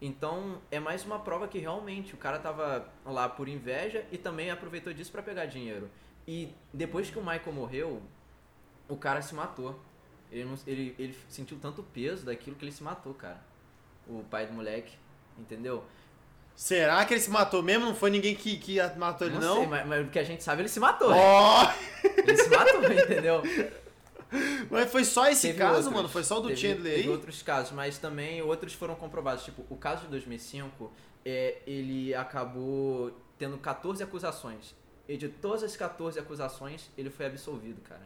Então, é mais uma prova que realmente o cara tava lá por inveja e também aproveitou disso pra pegar dinheiro. E depois que o Michael morreu, o cara se matou. Ele, não- ele, ele sentiu tanto peso daquilo que ele se matou, cara. O pai do moleque, entendeu?
Será que ele se matou mesmo? Não foi ninguém que, que matou ele, não?
sei, mas, mas o que a gente sabe, ele se matou.
Ó!
Ele se matou, entendeu?
Mas foi só esse
Teve
caso,
outros.
mano? Foi só o do
Teve-
Chandler
teve
aí?
outros casos, mas também outros foram comprovados. Tipo, o caso de 2005, é, ele acabou tendo 14 acusações. E de todas as 14 acusações, ele foi absolvido, cara.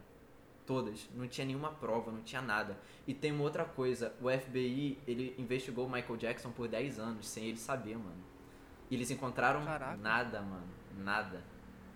Todas. Não tinha nenhuma prova, não tinha nada. E tem uma outra coisa. O FBI, ele investigou o Michael Jackson por 10 anos, sem ele saber, mano. E eles encontraram
Caraca.
nada, mano. Nada.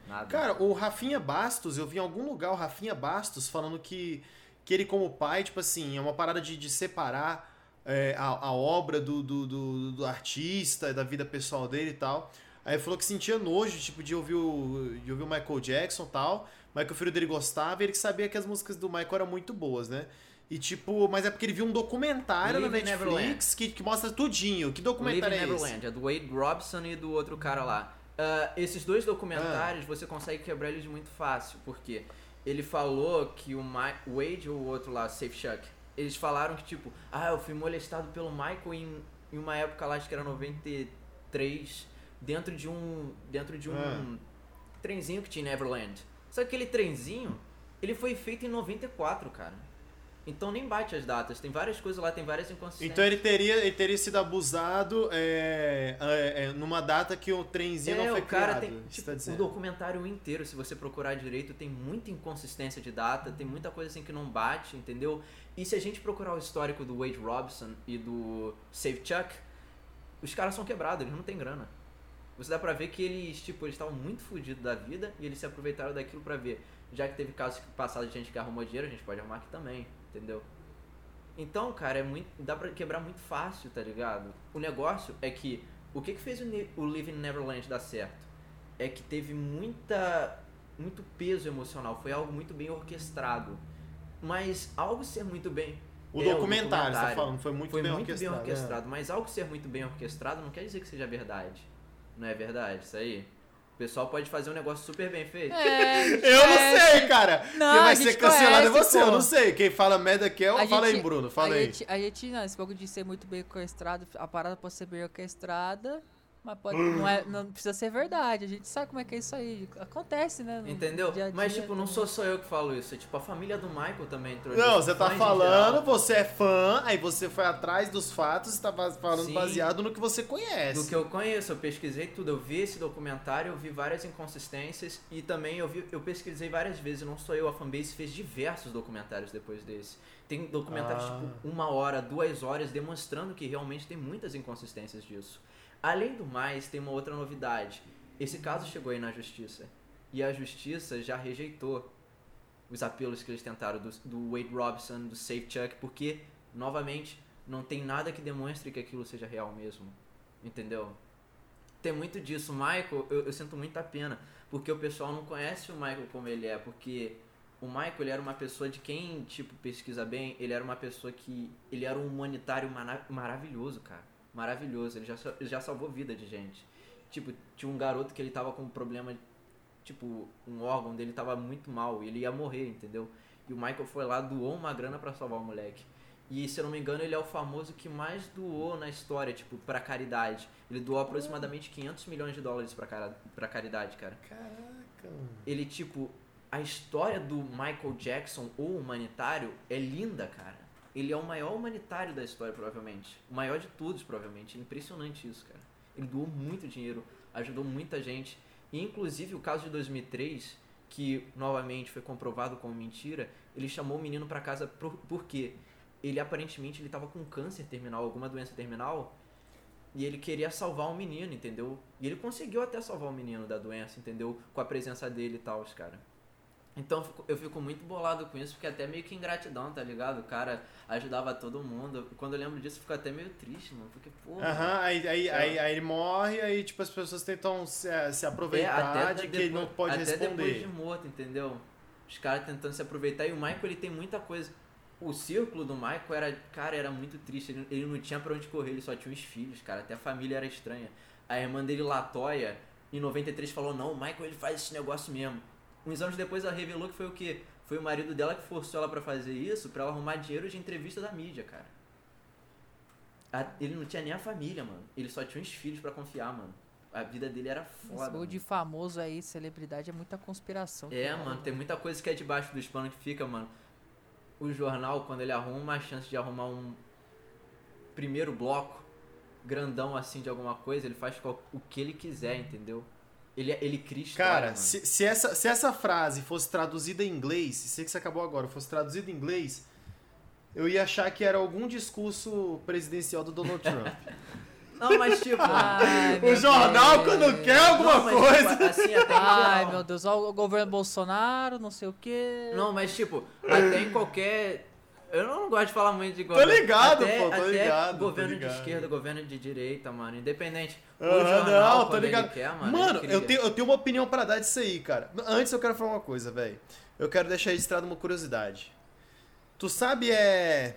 Nada.
Cara, o Rafinha Bastos, eu vi em algum lugar o Rafinha Bastos falando que, que ele, como pai, tipo assim, é uma parada de, de separar é, a, a obra do, do, do, do artista, da vida pessoal dele e tal. Aí ele falou que sentia nojo, tipo, de ouvir o, de ouvir o Michael Jackson e tal, mas que o filho dele gostava e ele sabia que as músicas do Michael eram muito boas, né? E tipo, mas é porque ele viu um documentário na
Live in
Netflix que, que mostra tudinho. Que documentário
Living
é esse?
Neverland, é do Wade Robson e do outro cara lá. Ah, esses dois documentários você consegue quebrar eles muito fácil, porque ele falou que o Mi- Wade ou o outro lá, Safe Chuck, eles falaram que tipo, ah, eu fui molestado pelo Michael em, em uma época lá, acho que era 93, dentro de um. dentro de um
Ah.
trenzinho que tinha em Neverland. Só que aquele trenzinho, ele foi feito em 94, cara. Então nem bate as datas. Tem várias coisas lá, tem várias inconsistências.
Então ele teria, ele teria sido abusado é, é, é, numa data que o trenzinho não
É,
foi
o cara
criado.
tem. Tipo,
tá
o documentário inteiro, se você procurar direito, tem muita inconsistência de data, tem muita coisa assim que não bate, entendeu? E se a gente procurar o histórico do Wade Robson e do Save Chuck, os caras são quebrados, eles não têm grana. Você dá pra ver que eles, tipo, eles estavam muito fodidos da vida e eles se aproveitaram daquilo pra ver. Já que teve casos passados de gente que arrumou dinheiro, a gente pode arrumar aqui também, entendeu? Então, cara, é muito, dá pra quebrar muito fácil, tá ligado? O negócio é que o que, que fez o, Ne- o Living Neverland dar certo? É que teve muita muito peso emocional, foi algo muito bem orquestrado. Mas algo ser muito bem
O
é,
documentário, você tá falando, foi muito
foi
bem
muito
orquestrado.
bem orquestrado, mas algo ser muito bem orquestrado não quer dizer que seja verdade. Não é verdade isso aí? O pessoal pode fazer um negócio super bem feito.
É,
Eu não sei, cara.
Não,
Quem vai ser cancelado é
conhece,
você, eu
pô.
não sei. Quem fala merda aqui é o. Fala aí, Bruno, fala
a
aí.
Gente, a gente, não, esse bagulho de ser muito bem orquestrado, a parada pode ser bem orquestrada, mas pode, não, é, não precisa ser verdade. A gente sabe como é que é isso aí. Acontece, né?
Entendeu?
dia a
Mas,
dia
tipo, não sou só eu que falo isso. É, tipo, a família do Michael também entrou
Não, você tá falando, você é fã, aí você foi atrás dos fatos e tá falando
Sim.
baseado no que você conhece.
Do que eu conheço, eu pesquisei tudo, eu vi esse documentário, eu vi várias inconsistências e também eu, vi, eu pesquisei várias vezes, não sou eu, a fanbase fez diversos documentários depois desse. Tem documentários
Ah.
tipo uma hora, duas horas, demonstrando que realmente tem muitas inconsistências disso. Além do mais, tem uma outra novidade. Esse caso chegou aí na justiça e a justiça já rejeitou os apelos que eles tentaram do, do Wade Robson, do Safe Chuck, porque, novamente, não tem nada que demonstre que aquilo seja real mesmo. Entendeu? Tem muito disso. Michael, eu, eu sinto muita pena, porque o pessoal não conhece o Michael como ele é, porque o Michael ele era uma pessoa de quem, tipo, pesquisa bem, ele era uma pessoa que. Ele era um humanitário mara- maravilhoso, cara. Maravilhoso. Ele já, já salvou vida de gente. Tipo, tinha um garoto que ele tava com um problema. Tipo, um órgão dele tava muito mal e ele ia morrer, entendeu? E o Michael foi lá, doou uma grana pra salvar o moleque. E se eu não me engano, ele é o famoso que mais doou na história, tipo, pra caridade. Ele doou aproximadamente 500 milhões de dólares pra, cara, pra caridade, cara
Caraca,
ele, tipo, a história do Michael Jackson, o humanitário, é linda, cara. Ele é o maior humanitário da história, provavelmente. O maior de todos, provavelmente. Impressionante isso, cara. Ele doou muito dinheiro, ajudou muita gente. E, inclusive, o caso de 2003, que novamente foi comprovado como mentira, ele chamou o menino pra casa por, por quê? Ele, aparentemente, ele tava com câncer terminal, alguma doença terminal, e ele queria salvar o menino, entendeu? E ele conseguiu até salvar o menino da doença, entendeu? Com a presença dele e tal, os cara. Então eu fico, muito bolado com isso, porque é até meio que ingratidão, tá ligado? O cara ajudava todo mundo. Quando eu lembro disso, eu fico até meio triste, mano. Porque, pô.
Aham, aí, aí, aí, aí ele morre, aí tipo, as pessoas tentam se, se aproveitar de que ele não pode
É, até depois de
responder.
morto, entendeu? Os caras tentando se aproveitar. E o Michael, ele tem muita coisa. O círculo do Michael era, cara, era muito triste. Ele, ele não tinha pra onde correr, ele só tinha os filhos, cara. Até a família era estranha. A irmã dele, Latoya, em 93 falou: Não, o Michael ele faz esse negócio mesmo. Uns anos depois ela revelou que foi o quê? Foi o marido dela que forçou ela pra fazer isso, pra ela arrumar dinheiro de entrevista da mídia, cara. A- Ele não tinha nem a família, mano. Ele só tinha os filhos pra confiar, mano. A vida dele era
Esse
foda. mano.
de famoso aí, celebridade, é muita conspiração.
É,
cara.
mano, tem muita coisa que é debaixo dos panos que fica, mano. O jornal, quando ele arruma uma chance de arrumar um primeiro bloco grandão assim de alguma coisa, ele faz o que ele quiser, entendeu? Ele, ele cria história,
Cara,
mano.
se, se, essa, se essa frase fosse traduzida em inglês, sei que você acabou agora, fosse traduzida em inglês, eu ia achar que era algum discurso presidencial do Donald Trump.
Não, mas tipo...
Ai,
o jornal,
Deus.
quando quer alguma
não, mas,
coisa.
tipo, assim, até
Ai, meu Deus, ó, o governo Bolsonaro, não sei o quê.
Não, mas tipo, até em qualquer. Eu não gosto de falar muito de
Tô
governo.
ligado,
até,
pô, tô
até
ligado, tô
Governo
ligado.
de esquerda, governo de direita, mano. Independente. O
Aham,
jornal,
não, tô ligado.
Quer, mano,
Mano, eu tenho, eu tenho uma opinião pra dar disso aí, cara. Antes eu quero falar uma coisa, velho. Eu quero deixar registrado uma curiosidade. Tu sabe, é.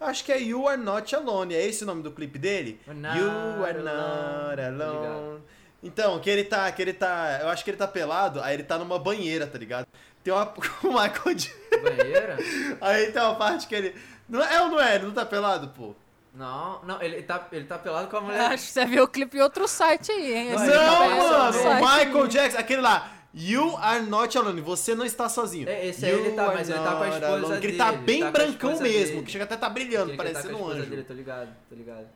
Acho que é You Are Not Alone. É esse o nome do clipe dele?
Not
you Are Not
alone. Tá
Alone. Então, que ele tá. Que ele tá. Eu acho que ele tá pelado, aí ele tá numa banheira, tá ligado? Tem uma. O Michael Jackson.
Banheira?
Aí tem uma parte que ele. Não é ou não é? Ele não tá pelado, pô?
Não, não, ele tá, ele tá pelado com a mulher.
Acho que você viu o clipe em outro site aí, hein?
Não,
Esse
ele tá
Não,
é
mano, o Michael
aí.
Jackson, aquele lá. You are not alone. Você não está sozinho.
É, esse aí ele tá,
You
mas ele tá com a esposa
alone. Que ele tá
dele,
bem
tá com a
brancão mesmo,
dele.
que chega até tá brilhando,
Ele que tá com
um anjo.
dele, tô ligado, tô ligado.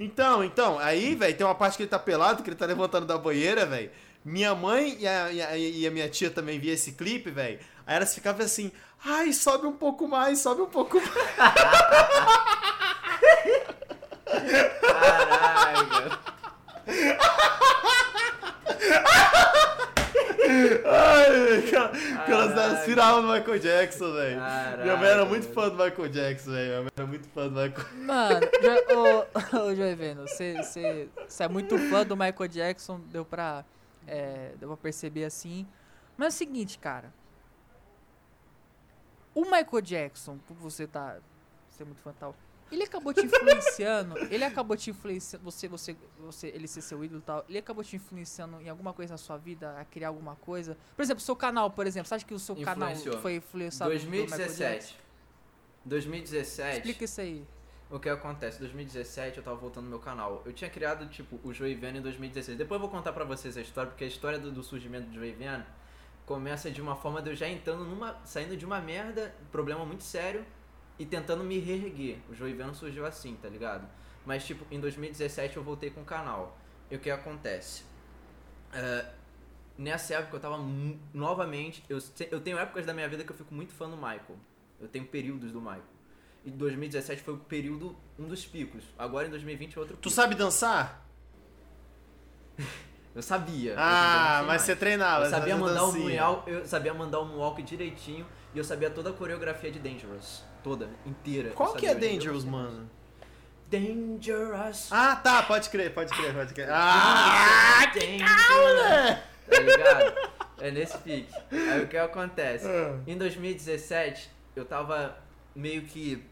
Então, então, aí, velho, tem uma parte que ele tá pelado, que ele tá levantando da banheira, velho. Minha mãe e a, e a- e a minha tia também via esse clipe, velho. Aí elas ficavam assim, ai, sobe um pouco mais, sobe um pouco mais.
Caralho.
Ai, que elas
Caralho.
aspiravam no Michael Jackson, velho.
Caralho,
Minha mãe era muito
velho.
fã do Michael Jackson, velho. Minha mãe era muito fã do Michael
Mano, jo- ô, ô Joiveno, você é muito fã do Michael Jackson, deu pra, é, deu pra perceber assim. Mas é o seguinte, cara. O Michael Jackson, por você tá. Ser muito fã e tal. Ele acabou te influenciando. ele acabou te influenciando. Você, você, você, ele ser seu ídolo e tal. Ele acabou te influenciando em alguma coisa na sua vida, a criar alguma coisa. Por exemplo, seu canal, por exemplo. Você acha que o seu canal foi influenciado pelo Michael Jackson?
2017. 2017.
Explica isso aí.
O que acontece? 2017 eu tava voltando no meu canal. Eu tinha criado, tipo, o Joiveno em 2016. Depois eu vou contar pra vocês a história, porque a história do, do surgimento do Joiveno começa de uma forma de eu já entrando numa. saindo de uma merda, problema muito sério, e tentando me reerguer. O Joiveno surgiu assim, tá ligado? Mas, tipo, em 2017 eu voltei com o canal. E o que acontece? É, nessa época eu tava novamente. Eu, eu tenho épocas da minha vida que eu fico muito fã do Michael. Eu tenho períodos do Michael. E 2017 foi o período, um dos picos. Agora em 2020 é outro
Tu
pico.
sabe dançar?
Eu sabia. eu
Ah,
sabia
mas
mais.
você treinava.
Eu sabia mandar o moonwalk, eu sabia mandar o moonwalk direitinho e eu sabia toda a coreografia de Dangerous, toda, inteira. eu
Qual que é. Dangerous, mano?
Dangerous.
Ah, tá, pode crer, pode crer, pode crer. Ah,
Dangerous. Tá ligado? É nesse pique. Aí o que acontece?
Ah.
Em 2017, eu tava meio que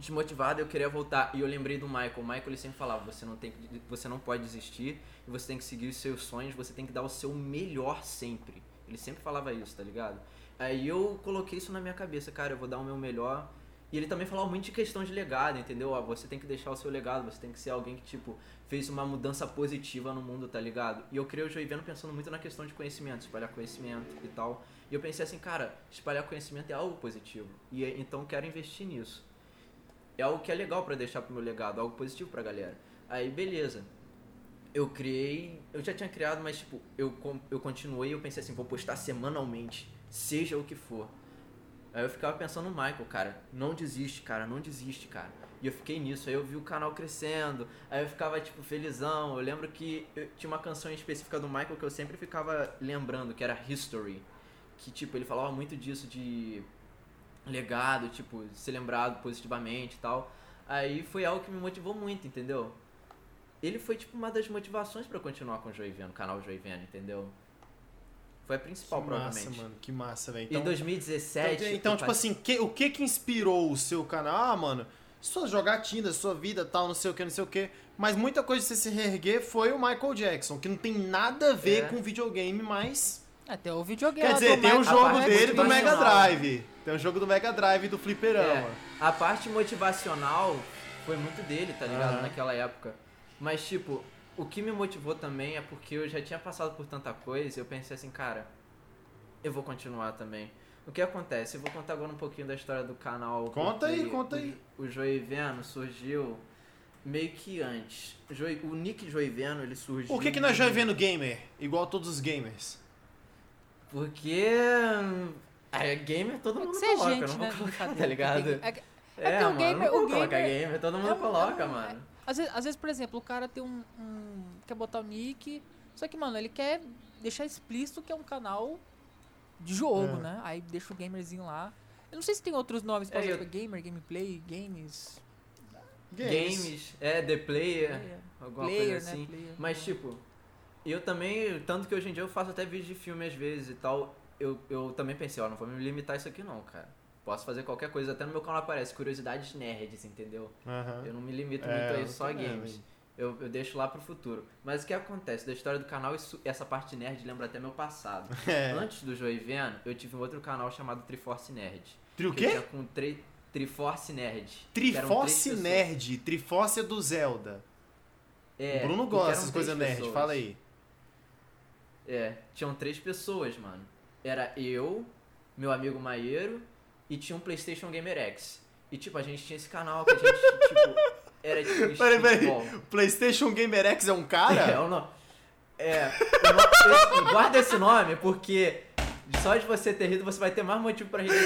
desmotivado, eu queria voltar. E eu lembrei do Michael. O Michael ele sempre falava: você não, tem que, você não pode desistir, você tem que seguir os seus sonhos, você tem que dar o seu melhor sempre. Ele sempre falava isso, tá ligado? Aí eu coloquei isso na minha cabeça, cara, eu vou dar o meu melhor. E ele também falava muito de questão de legado, entendeu? Ah, você tem que deixar o seu legado, você tem que ser alguém que, tipo, fez uma mudança positiva no mundo, tá ligado? E eu criei o Joivendo pensando muito na questão de conhecimento, espalhar conhecimento e tal. E eu pensei assim, cara, espalhar conhecimento é algo positivo. E então quero investir nisso. É algo que é legal pra deixar pro meu legado, algo positivo pra galera. Aí, beleza. Eu criei, eu já tinha criado, mas tipo, eu, eu continuei, eu pensei assim, vou postar semanalmente, seja o que for. Aí eu ficava pensando no Michael, cara, não desiste, cara, não desiste, cara. E eu fiquei nisso, aí eu vi o canal crescendo, aí eu ficava, tipo, felizão. Eu lembro que eu tinha uma canção específica do Michael que eu sempre ficava lembrando, que era History. Que, tipo, ele falava muito disso de legado, tipo, ser lembrado positivamente e tal. Aí foi algo que me motivou muito, entendeu? Ele foi, tipo, uma das motivações pra eu continuar com o Joivendo, o canal Joivendo, entendeu? Foi a principal,
que massa,
provavelmente.
mano. Que massa, velho.
Em
Então,
2017...
então, então, tipo
passei-
assim, que- o que que inspirou o seu canal? Ah, mano, suas jogatinas, sua vida, tal, não sei o que, não sei o que. Mas muita coisa de você se reerguer foi o Michael Jackson, que não tem nada a ver
É.
com videogame, mas...
É, tem o videogame.
Quer dizer, tem o
Michael
jogo dele do Mega. Drive. Tem o jogo do Mega Drive do Fliperama.
É, a parte motivacional foi muito dele, tá ligado?
Aham.
Naquela época. Mas, tipo, o que me motivou também é porque eu já tinha passado por tanta coisa e eu pensei assim, cara, eu vou continuar também. O que acontece? Eu vou contar agora um pouquinho da história do canal.
Conta aí, conta
o-
aí.
O Joiveno surgiu meio que antes. O Nick Joiveno, ele surgiu...
Por que que nós já vendo gamer? Igual todos os gamers.
Porque... É, gamer todo
É
mundo
é
coloca,
gente,
eu não vou
né?
colocar, tá ligado?
Que- é que-
É,
porque o
mano,
gamer-
não vou
o
colocar
gamer-
gamer, todo mundo
é um-
coloca,
é um-
mano.
Às vezes, às vezes, por exemplo, o cara tem um, um- quer botar o nick, só que, mano, ele quer deixar explícito que é um canal de jogo,
É.
né? Aí deixa o gamerzinho lá. Eu não sei se tem outros nomes, por
É,
exemplo,
eu-
gamer, gameplay, games,
Games, é, The Player,
player,
alguma
player,
coisa
né?
assim.
Player.
Mas, tipo, eu também, tanto que hoje em dia eu faço até vídeo de filme às vezes e tal, eu, eu também pensei, ó, não vou me limitar a isso aqui não, cara. Posso fazer qualquer coisa, até no meu canal aparece curiosidades nerds, entendeu?
Aham.
Eu não me limito
É,
muito a isso, só games. Eu, eu deixo lá pro futuro. Mas o que acontece? Da história do canal, isso, essa parte nerd lembra até meu passado.
É.
Antes do Joiveno, eu tive um outro canal chamado Triforce Nerd.
Tri o quê?
com tri, Triforce Nerd.
Triforce. Nerd. Triforce é do Zelda.
É,
o Bruno gosta dessas coisas nerd. Fala aí.
É, tinham três pessoas, mano. Era eu, meu amigo Maieiro e tinha um PlayStation Gamer X. E tipo, a gente tinha esse canal que a gente, tipo, era tipo.
Peraí, peraí. PlayStation Gamer X é um
É,
cara?
o no... é o no- esse- guarda esse nome porque só de você ter rido você vai ter mais motivo pra rir.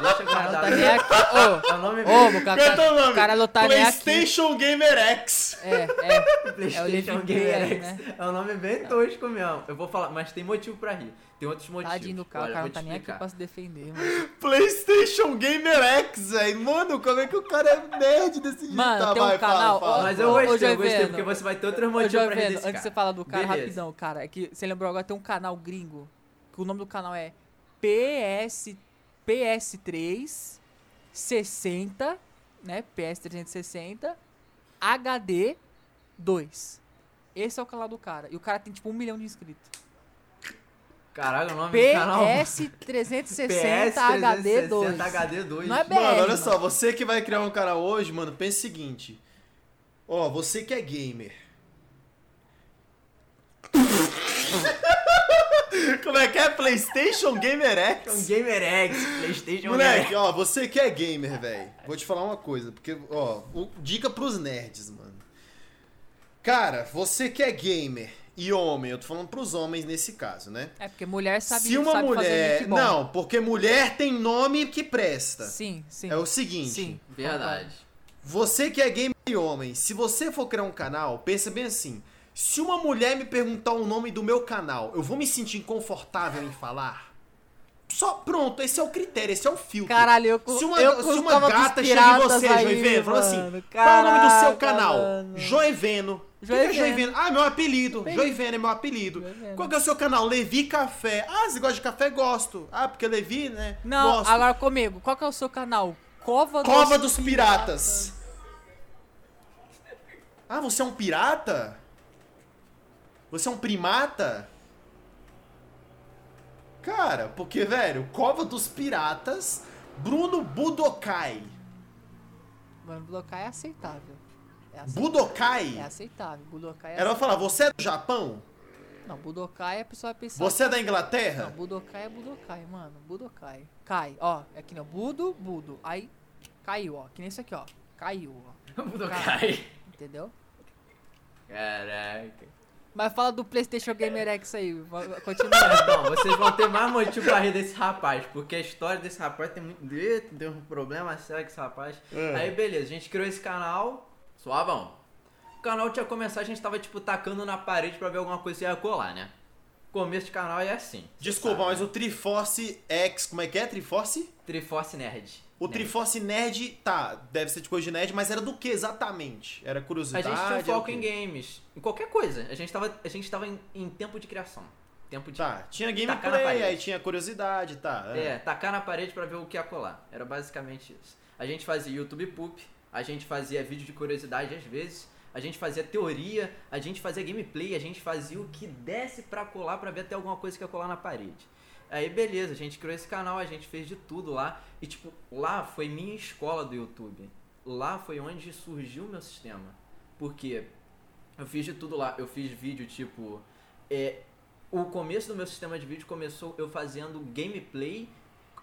Deixa
cara não
guardado.
tá nem aqui. Ô,
É o nome
ô, o
Qual é o teu
cara,
nome?
o cara não tá nem aqui.
PlayStation Gamer X.
É, é.
PlayStation
Livre
Gamer X.
né?
É um nome bem tosco mesmo. Eu vou falar, mas tem motivo pra rir. Tem outros motivos.
Tadinho do cara, o cara não tá nem aqui pra se defender, mano.
PlayStation Gamer X, velho. Mano, como é que o cara é nerd desse jeito?
Mano,
Tá,
tem um
vai, fala,
canal,
fala,
ó,
Mas
fala.
eu gostei, eu gostei, porque você vai ter outros motivos pra rir desse
antes de
cara.
você falar do cara,
Beleza.
rapidão, cara, é que você lembrou agora, tem um canal gringo, que o nome do canal é PS, PS3 60, né, PS360 HD 2. Esse é o canal do cara. E o cara tem tipo um milhão de inscritos.
Caralho, o nome do canal.
PS360 HD 2.
HD2.
Não é BR,
Mano, olha só, você que vai criar um canal hoje, mano, pensa o seguinte. Ó, você que é gamer. Como é que é? PlayStation Gamer
Um
X?
Gamer X, Playstation
Moleque, ó, você que é gamer, velho. Vou te falar uma coisa, porque, ó, o- dica pros nerds, mano. Cara, você que é gamer e homem, eu tô falando pros homens nesse caso, né?
É porque mulher sabe,
Se uma
sabe fazer
mulher.
bom.
Não, porque mulher tem nome que presta.
Sim, sim.
É o seguinte.
Sim.
Verdade.
Você que é gamer e homem, se você for criar um canal, pensa bem assim. Se uma mulher me perguntar o nome do meu canal, eu vou me sentir confortável em falar? Só, pronto, esse é o critério, esse é o filtro.
Caralho, eu
Se uma,
eu
se uma
dos
gata chega em
piratas
você, Joiveno, fala assim: qual é o nome do seu canal?
mano.
Joiveno. Que é
Joiveno.
Ah, meu apelido.
Bem-
Joiveno é meu apelido.
Joiveno.
Qual que é o seu canal? Levi Café. Ah, você gosta de café? Gosto. Ah, porque Levi, né?
Não,
Gosto.
agora comigo. Qual que é o seu canal? Cova,
Cova dos Piratas. Ah, você é um pirata? Você é um primata? Cara, porque, velho, Cova dos Piratas, Bruno Budokai.
Mano, Budokai é aceitável. É aceitável.
Budokai?
É aceitável. Budokai é
Ela vai falar, você é do Japão?
Não, Budokai a pessoa vai pensar.
Você é da
Não,
Inglaterra?
Budokai é Budokai, mano. Budokai. Cai, ó. É aqui, ó. Budo, Budo. Aí caiu, ó. Que nem isso aqui, ó. Caiu, ó.
Budokai.
Entendeu?
Caraca.
Mas fala do PlayStation Gamer X aí. Continua.
Então, vocês vão ter mais motivo pra rir desse rapaz, porque a história desse rapaz tem muito. Eita, Deu um problema sério com esse rapaz.
É.
Aí, beleza, a gente criou esse canal, suavão. O canal tinha começado, a gente tava, tipo, tacando na parede pra ver alguma coisa que ia colar, né? Começo de canal é assim.
Desculpa,
sabe,
mas
né?
o Triforce X, como é que é? Triforce?
Triforce Nerd.
O
Nerd.
Triforce Nerd, tá, deve ser de coisa de nerd, mas era do que exatamente? Era
A
curiosidade?
gente tinha foco em games, em qualquer coisa. A gente tava, a gente tava em, em tempo de criação. Tempo de.
Tá, tinha gameplay, aí tinha curiosidade, tá.
É, tacar na parede pra ver o que ia colar. Era basicamente isso. A gente fazia YouTube Poop, a gente fazia vídeo de curiosidade às vezes, a gente fazia teoria, a gente fazia gameplay, a gente fazia o que desse pra colar pra ver até alguma coisa que ia colar na parede. Aí beleza, a gente criou esse canal, a gente fez de tudo lá. E tipo, lá foi minha escola do YouTube. Lá foi onde surgiu o meu sistema. Porque eu fiz de tudo lá. Eu fiz vídeo tipo. É, o começo do meu sistema de vídeo começou eu fazendo gameplay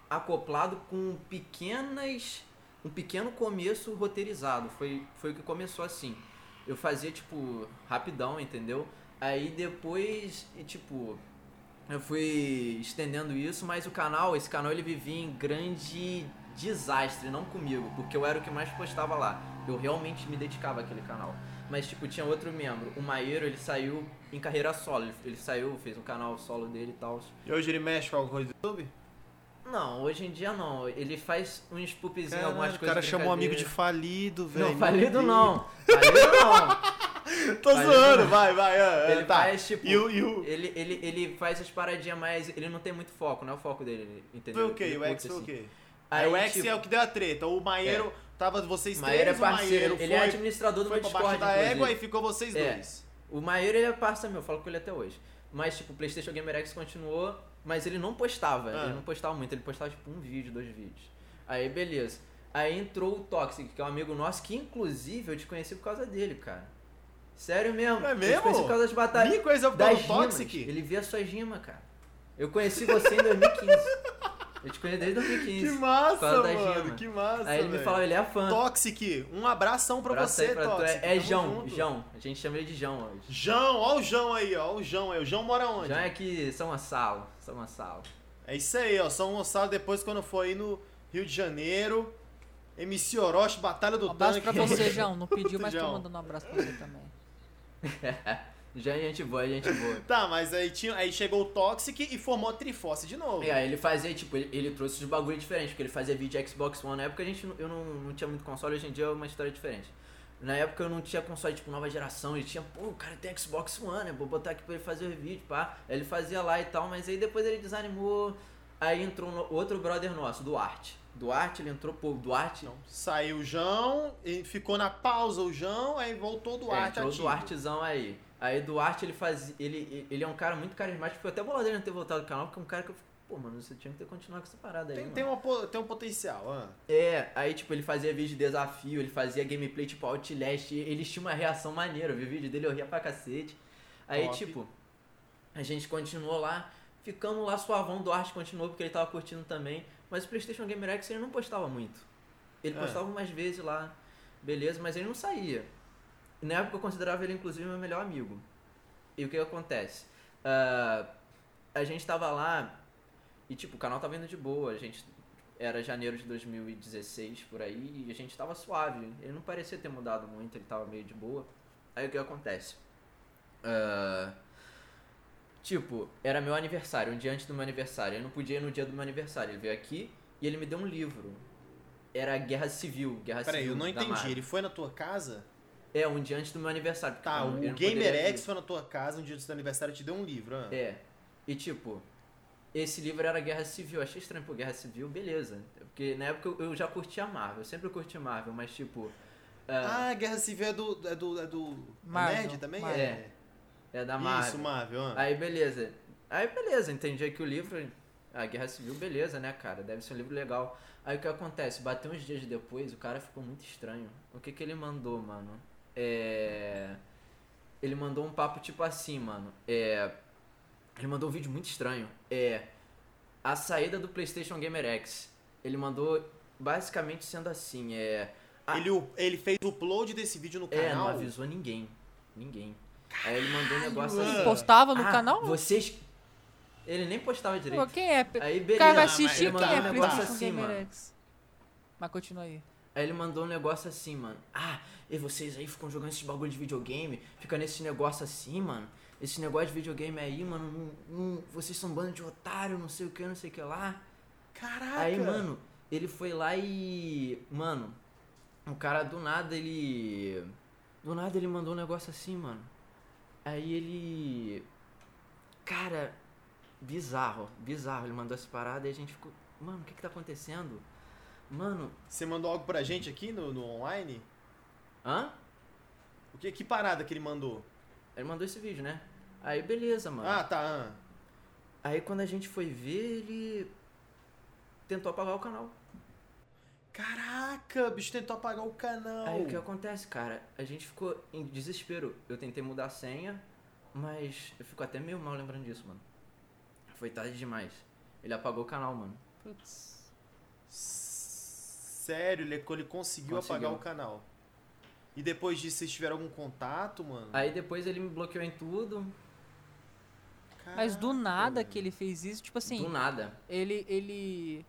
acoplado com pequenas. Um pequeno começo roteirizado. Foi, foi o que começou assim. Eu fazia, tipo, rapidão, entendeu? Aí depois, tipo, eu fui estendendo isso, mas o canal, esse canal ele vivia em grande desastre, não comigo, porque eu era o que mais postava lá. Eu realmente me dedicava àquele canal. Mas, tipo, tinha outro membro, o Maieiro, ele saiu em carreira solo. Ele, saiu, fez um canal solo dele e tal.
E hoje ele mexe com alguma coisa do YouTube?
Não, hoje em dia não. Ele faz uns
Caralho,
algumas
o
coisas.
cara chamou um amigo de falido, velho.
Não, falido não. Falido não.
Tô
Falido
zoando, vai, vai. é, é,
Ele
tá.
faz, tipo,
o, e o...
Ele, ele, ele faz as paradinhas, mas ele não tem muito foco, não é o foco dele, entendeu?
Foi o quê? O X foi o
assim.
quê?
Aí,
o X
tipo,
é o que deu a treta. O Maieiro tava vocês três,
Maieiro é
o
parceiro,
Maieiro
ele é
foi,
administrador do
foi
meu Discord,
da égua e ficou vocês
É.
dois.
O Maieiro ele é parça meu, eu falo com ele até hoje. Mas, tipo, o PlayStation Gamer X continuou, mas ele não postava.
Ah.
Ele não postava muito, ele postava, tipo, um vídeo, dois vídeos. Aí, beleza. Aí entrou o Toxic, que é um amigo nosso, que inclusive eu te conheci por causa dele, cara. Sério mesmo.
É
Eu
mesmo?
conheci por causa das batalhas.
Me
das.
Toxic?
Ele via suas rimas, cara. Eu conheci você em 2015. eu te conheci desde 2015.
Que massa, mano. Que massa,
Aí ele me
velho.
falava, ele é fã.
Toxic, um abração pra
Abraço
você,
pra.
Toxic.
É, é João,
junto.
João. A gente chama ele de João hoje.
João, ó o João aí, ó. O João aí. O João mora onde?
João é aqui, São Gonçalo. São Gonçalo.
É isso aí, ó. São Gonçalo, depois quando for aí no Rio de Janeiro. MC Orochi, Batalha do
Um abraço
Tanque.
pra você, João. Não pediu, mas tô mandando um abraço pra você também.
Já é gente boa, é gente boa.
Tá, mas aí, tinha, aí chegou o Toxic e formou a Triforce de novo.
E aí ele fazia, tipo, ele, ele trouxe os bagulho diferentes, porque ele fazia vídeo de Xbox One. Na época a gente, eu não, não tinha muito console, hoje em dia é uma história diferente. Na época eu não tinha console, tipo, nova geração, ele tinha, pô, o cara tem Xbox One, né? Vou botar aqui pra ele fazer o vídeo, pá. Aí ele fazia lá e tal, mas aí depois ele desanimou. Aí entrou no- outro brother nosso, Duarte. Duarte, ele entrou, pô, Duarte.
Saiu o João, e ficou na pausa o João, aí voltou o
É,
Duarte
entrou o. Duartezão aí. Aí Duarte, ele fazia. Ele, ele é um cara muito carismático. Foi até bolado ele não ter voltado do canal, porque é um cara que eu fico, pô, mano, você tinha que ter continuado com essa parada aí.
Tem, tem, uma, tem um potencial, ah.
É, aí tipo, ele fazia vídeo de desafio, ele fazia gameplay tipo Outlast, eles tinham uma reação maneira, eu vi o vídeo dele, eu ria pra cacete. Aí,
Top.
tipo, a gente continuou lá, ficamos lá suavão, Duarte continuou porque ele tava curtindo também, mas o Playstation Gamer X ele não postava muito. Ele
É.
postava umas vezes lá, beleza, mas ele não saía. Na época eu considerava ele inclusive meu melhor amigo. E o que, acontece? Ah, a gente tava lá e tipo, o canal tava indo de boa, a gente era janeiro de 2016 por aí e a gente tava suave. Ele não parecia ter mudado muito, ele tava meio de boa. Aí o que acontece? Ah, Tipo, era meu aniversário, um dia antes do meu aniversário. Eu não podia ir no dia do meu aniversário. Ele veio aqui e ele me deu um livro. Era Guerra Civil, Guerra
Peraí,
Civil.
eu não entendi.
Marvel.
Ele foi na tua casa?
É, um dia antes do meu aniversário.
Tá,
eu eu
o
poderia
GamerX
ir.
foi na tua casa um dia antes do aniversário e te deu um livro. ah.
É. E tipo, esse livro era Guerra Civil. Eu achei estranho, pô, Guerra Civil, beleza. Porque na época eu- eu já curtia Marvel, eu sempre curti Marvel, mas tipo. ah,
Ah, Guerra Civil é do. É do. É do.
Marvel,
Nerd também?
Marvel.
É.
é da Marvel.
Isso, Marvel. ah.
Aí beleza. Aí beleza, entendi que o livro. A Guerra Civil, beleza, né, cara? Deve ser um livro legal. Aí o que acontece? Bateu uns dias depois, o cara ficou muito estranho. O que que ele mandou, mano? É. Ele mandou um papo tipo assim, mano. É. Ele mandou um vídeo muito estranho. É. A saída do PlayStation Gamer X. Ele mandou basicamente sendo assim, é. Ah.
Ele, ele fez o upload desse vídeo no
É, não
canal.
avisou ninguém. Ninguém. Aí ele mandou um negócio assim.
Postava no
"Ah,
canal?
Vocês. Ele nem postava direito.
Pô, quem é?
Aí
O
beleza.
cara vai assistir quem é
um negócio
PlayStation
assim,
Gamer
mano.
X. Mas continua aí.
Aí ele mandou um negócio assim, mano. Ah, e vocês aí ficam jogando esses bagulho de videogame, fica nesse negócio assim, mano. Esse negócio de videogame aí, mano, não, não- vocês são um bando de otário, não sei o que, não sei o que lá.
Caraca!
Aí, mano, ele foi lá e. Mano, o cara do nada ele. Do nada ele mandou um negócio assim, mano. Aí ele. Cara, bizarro, bizarro. Ele mandou essa parada e a gente ficou. Mano, o que que tá acontecendo? Mano,
Você mandou algo pra gente aqui no, no online?
hã?
O que, que parada que ele mandou?
Ele mandou esse vídeo, né? Aí beleza, mano.
Ah, tá. ah.
Aí quando a gente foi ver, ele tentou apagar o canal.
Caraca, o bicho tentou apagar o canal.
Aí o que acontece, cara? A gente ficou em desespero. Eu tentei mudar a senha, mas eu fico até meio mal lembrando disso, mano. Foi tarde demais. Ele apagou o canal, mano.
Putz.
Sério, ele, ele conseguiu,
Conseguiu.
apagar o canal. E depois disso, vocês tiveram algum contato, mano?
Aí depois ele me bloqueou em tudo,
Mas do
Caraca,
nada que ele fez isso, tipo assim,
do nada.
ele, ele...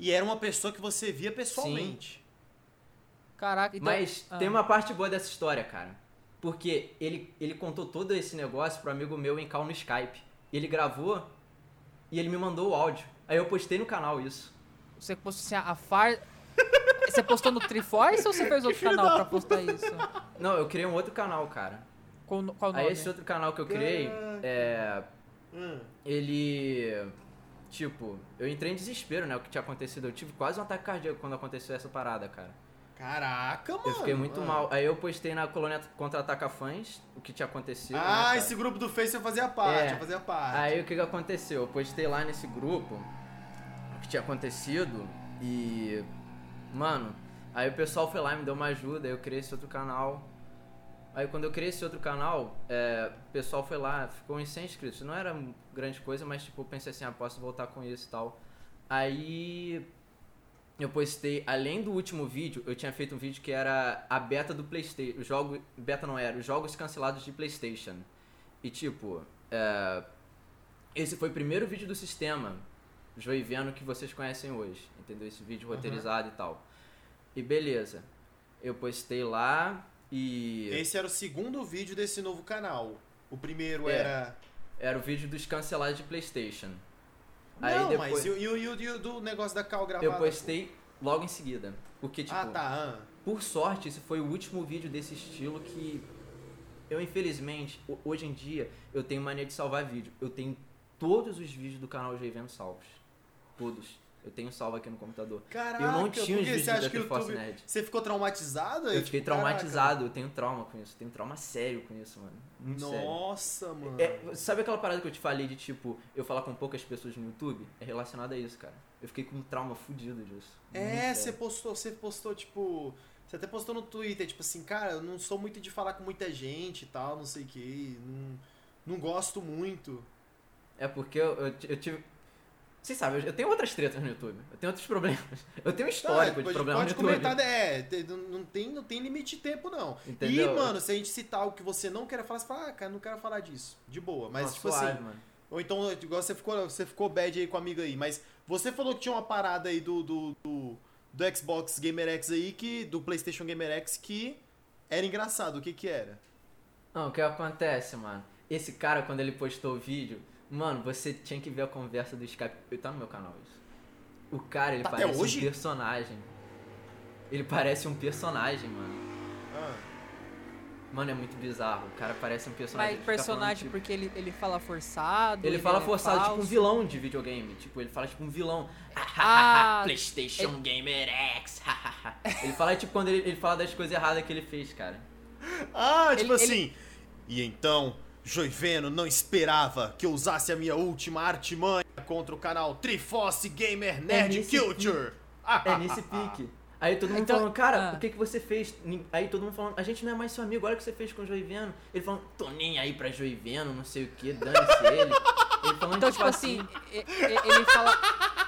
E era uma pessoa que você via pessoalmente.
Caraca, então...
Mas
ah,
tem uma parte boa dessa história, cara. Porque ele, ele contou todo esse negócio pro amigo meu em call no Skype. Ele gravou e ele me mandou o áudio. Aí eu postei no canal isso.
Você postou assim, a far... Você postou no Triforce ou você fez outro canal pra postar isso?
Não, eu criei um outro canal, cara.
Qual, qual o nome?
Aí esse outro canal que eu criei, é,
Hum.
ele. Tipo, eu entrei em desespero, né? O que tinha acontecido. Eu tive quase um ataque cardíaco quando aconteceu essa parada, cara.
Caraca, mano.
Eu fiquei muito
Ah.
mal. Aí eu postei na colônia contra-ataca fãs o que tinha acontecido. né,
Ah,
cara?
esse grupo do Face eu fazia parte,
É.
eu fazia parte.
Aí o que que aconteceu? Eu postei lá nesse grupo o que tinha acontecido e. Mano, aí o pessoal foi lá e me deu uma ajuda, aí eu criei esse outro canal. Aí quando eu criei esse outro canal, é, o pessoal foi lá, ficou em 100 inscritos. Não era grande coisa, mas tipo, eu pensei assim, ah, posso voltar com isso e tal. Aí eu postei, além do último vídeo, eu tinha feito um vídeo que era a beta do Playstation. O jogo. Beta não era, os jogos cancelados de Playstation. E tipo, é, esse foi o primeiro vídeo do sistema Joiveno que vocês conhecem hoje. Entendeu? Esse vídeo roteirizado e tal. E beleza. Eu postei lá e.
Esse era o segundo vídeo desse novo canal. O primeiro
É.
era.
Era o vídeo dos cancelados de Playstation.
Não,
Aí depois
mas e, o- do negócio da cal gravada?
eu postei logo em seguida. Porque, tipo,
Ah, tá. ah.
Por sorte, esse foi o último vídeo desse estilo que eu, infelizmente, ho- hoje em dia, eu tenho mania de salvar vídeo. Eu tenho todos os vídeos do canal Vendo salvos. Todos. Eu tenho salvo aqui no computador.
Caraca,
eu não tinha os vídeos
você
da
acha que o
The Force
YouTube...
Nerd.
Você ficou traumatizado? aí?
Eu fiquei
Tipo, caraca.
traumatizado, eu tenho trauma com isso. Eu tenho trauma sério com isso, mano. Muito sério.
Nossa, mano.
É, sabe aquela parada que eu te falei de tipo, eu falar com poucas pessoas no YouTube? É relacionado a isso, cara. Eu fiquei com um trauma fudido disso.
É, você
sério.
postou, você postou, tipo. Você até postou no Twitter, tipo assim, cara, eu não sou muito de falar com muita gente e tal, não sei o que. Não, não gosto muito.
É porque eu, eu, eu tive. Vocês sabem, eu- tenho outras tretas no YouTube. Eu tenho outros problemas. Eu tenho um histórico
Tá,
de problemas
pode
no YouTube.
comentar, é, te- não- tem, não tem limite de tempo, não.
Entendeu?
E, mano, se a gente citar algo que você não quer falar, você fala, ah, cara, não quero falar disso. De boa. Mas,
Nossa,
tipo
suave,
assim.
mano.
Ou então, igual você ficou, você ficou bad aí com o amigo aí, mas você falou que tinha uma parada aí do, do, do, do Xbox Gamer X aí, que, do PlayStation Gamer X, que era engraçado. O que que era?
Não, o que acontece, mano? esse cara, quando ele postou o vídeo, mano, você tinha que ver a conversa do Skype. Tá no meu canal isso. O cara, ele
Tá
parece
hoje?
um personagem. Ele parece um personagem, mano.
Ah,
Mano, é muito bizarro. O cara parece um personagem.
Mas
Ele
personagem
falando, tipo-
porque ele, ele fala forçado.
Ele fala
é
forçado, tipo um
falso.
vilão de videogame. Tipo, ele fala tipo um vilão.
Ah,
PlayStation Gamer X. ele fala tipo quando ele, ele fala das coisas erradas que ele fez, cara.
Ah, tipo
Ele-
assim. E então, Joiveno não esperava que eu usasse a minha última artimanha contra o canal Triforce Gamer Nerd
nesse
Culture.
É nesse pique. Aí todo mundo
Então-
falando, cara,
ah.
o que que você fez? Aí todo mundo falando, a gente não é mais seu amigo, olha o que você fez com o Joiveno. Ele falando, tô nem aí pra Joiveno, não sei o que, dane-se ele. Ele falando,
Então, tipo assim, e- e- ele fala.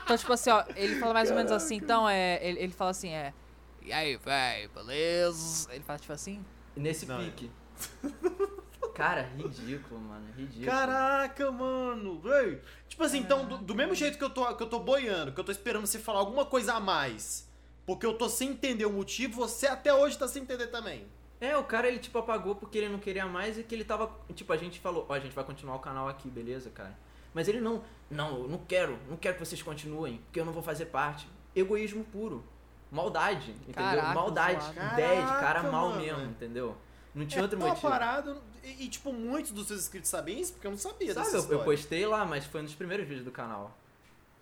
Então, tipo assim, ó, ele fala mais ou menos assim, então é. Ele, ele fala assim, é. E aí, véi, beleza? Ele fala tipo assim.
nesse
Não, é.
Cara, ridículo, mano, ridículo.
Caraca, mano, véi. Tipo assim, então, do, do mesmo jeito que eu, tô, que eu tô boiando, que eu tô esperando você falar alguma coisa a mais, porque eu tô sem entender o motivo, você até hoje tá sem entender também.
É, o cara ele tipo apagou porque ele não queria mais e que ele tava. Tipo, a gente falou, ó, a gente vai continuar o canal aqui, beleza, cara? Mas ele não, não, eu não quero, não quero que vocês continuem, porque eu não vou fazer parte. Egoísmo puro. Maldade, entendeu?
Caraca,
Maldade, ideia de cara mal
mano.
mesmo, entendeu? Não tinha
é
outro motivo.
parado, e, e, tipo, muitos dos seus inscritos sabem isso, porque eu não sabia
Sabe, eu, eu postei lá, mas foi um dos primeiros vídeos do canal.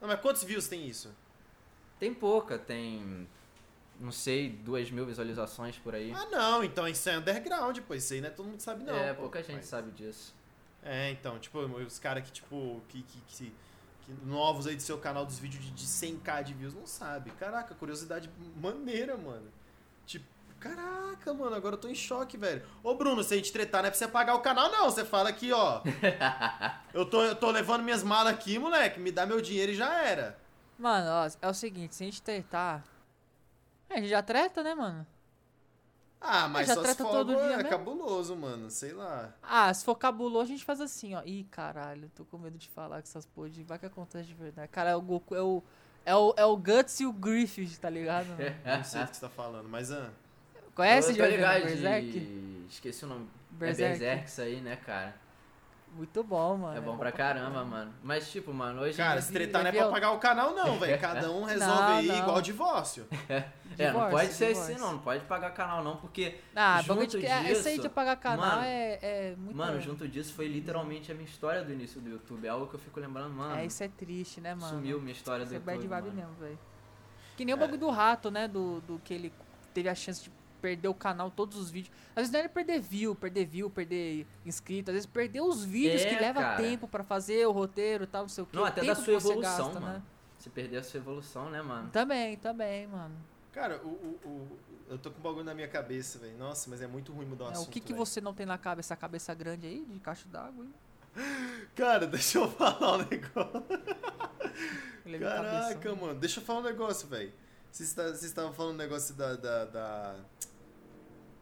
Não, mas quantos views tem isso?
Tem pouca, tem. Não sei, duas mil visualizações por aí.
Ah, não, então isso é underground, pô, isso aí, né? Todo mundo sabe não.
é,
pô.
pouca gente
Mas-
sabe disso.
É, então, tipo, os caras que, tipo, que, que, que- que novos aí do seu canal dos vídeos de, de 100k de views não sabe. Caraca, curiosidade maneira, mano. Caraca, mano, agora eu tô em choque, velho. Ô, Bruno, se a gente tretar, não é pra você apagar o canal, não. Você fala aqui, ó. eu, tô, eu tô levando minhas malas aqui, moleque. Me dá meu dinheiro e já era.
Mano, ó, é o seguinte, se a gente tretar. É, a gente já treta, né, mano?
Ah, mas
já
só se
treta
for
todo dia
é
mesmo?
cabuloso, mano. Sei lá.
Ah, se for cabuloso, a gente faz assim, ó. Ih, caralho, tô com medo de falar com essas porra de vai que acontece de verdade. Cara, é o Goku, é o. É o, é o Guts e o Griffith, tá ligado? mano?
Não sei o que você tá falando, mas... Ah,
Conhece de
ligado
Berserk?
de- Esqueci o nome.
Berserk.
É Berserk isso aí, né, cara?
Muito bom, mano.
É bom pra caramba, mano. Mas, tipo, mano, hoje.
Cara, se tretar não é pra apagar o canal, não, velho. Cada um resolve
Não,
aí
não.
igual divórcio.
É, não
Divórcio,
pode ser
divórcio.
assim, não. Não pode pagar canal, não, porque.
Ah,
junto
de, é, esse aí de
disso,
apagar canal
mano,
é, é muito.
Mano, junto disso foi literalmente a minha história do início do YouTube. É algo que eu fico lembrando, mano.
É, isso é triste, né, mano?
Sumiu minha história do
Isso é
YouTube.
bad vibe
mano.
mesmo, velho. Que nem o bagulho do rato, né? Do, do que ele teve a chance de perder o canal, todos os vídeos. Às vezes não era perder view, perder view, perder inscrito. Às vezes perder os vídeos
É,
que leva
cara.
tempo pra fazer o roteiro e tal, não sei o que.
Não, até da sua evolução,
gasta,
mano.
Né?
Você perdeu a sua evolução, né, mano?
Também, também, mano.
Cara, o, o, o- eu tô com um bagulho na minha cabeça, velho. Nossa, mas é muito ruim mudar o
É,
assunto,
o que, que você não tem na cabeça? Essa cabeça grande aí, de caixa d'água, hein?
Cara, deixa eu falar um negócio.
É
Caraca,
cabeção.
mano. Deixa eu falar um negócio, velho. Vocês tá- vocês estavam falando um negócio da... da, da...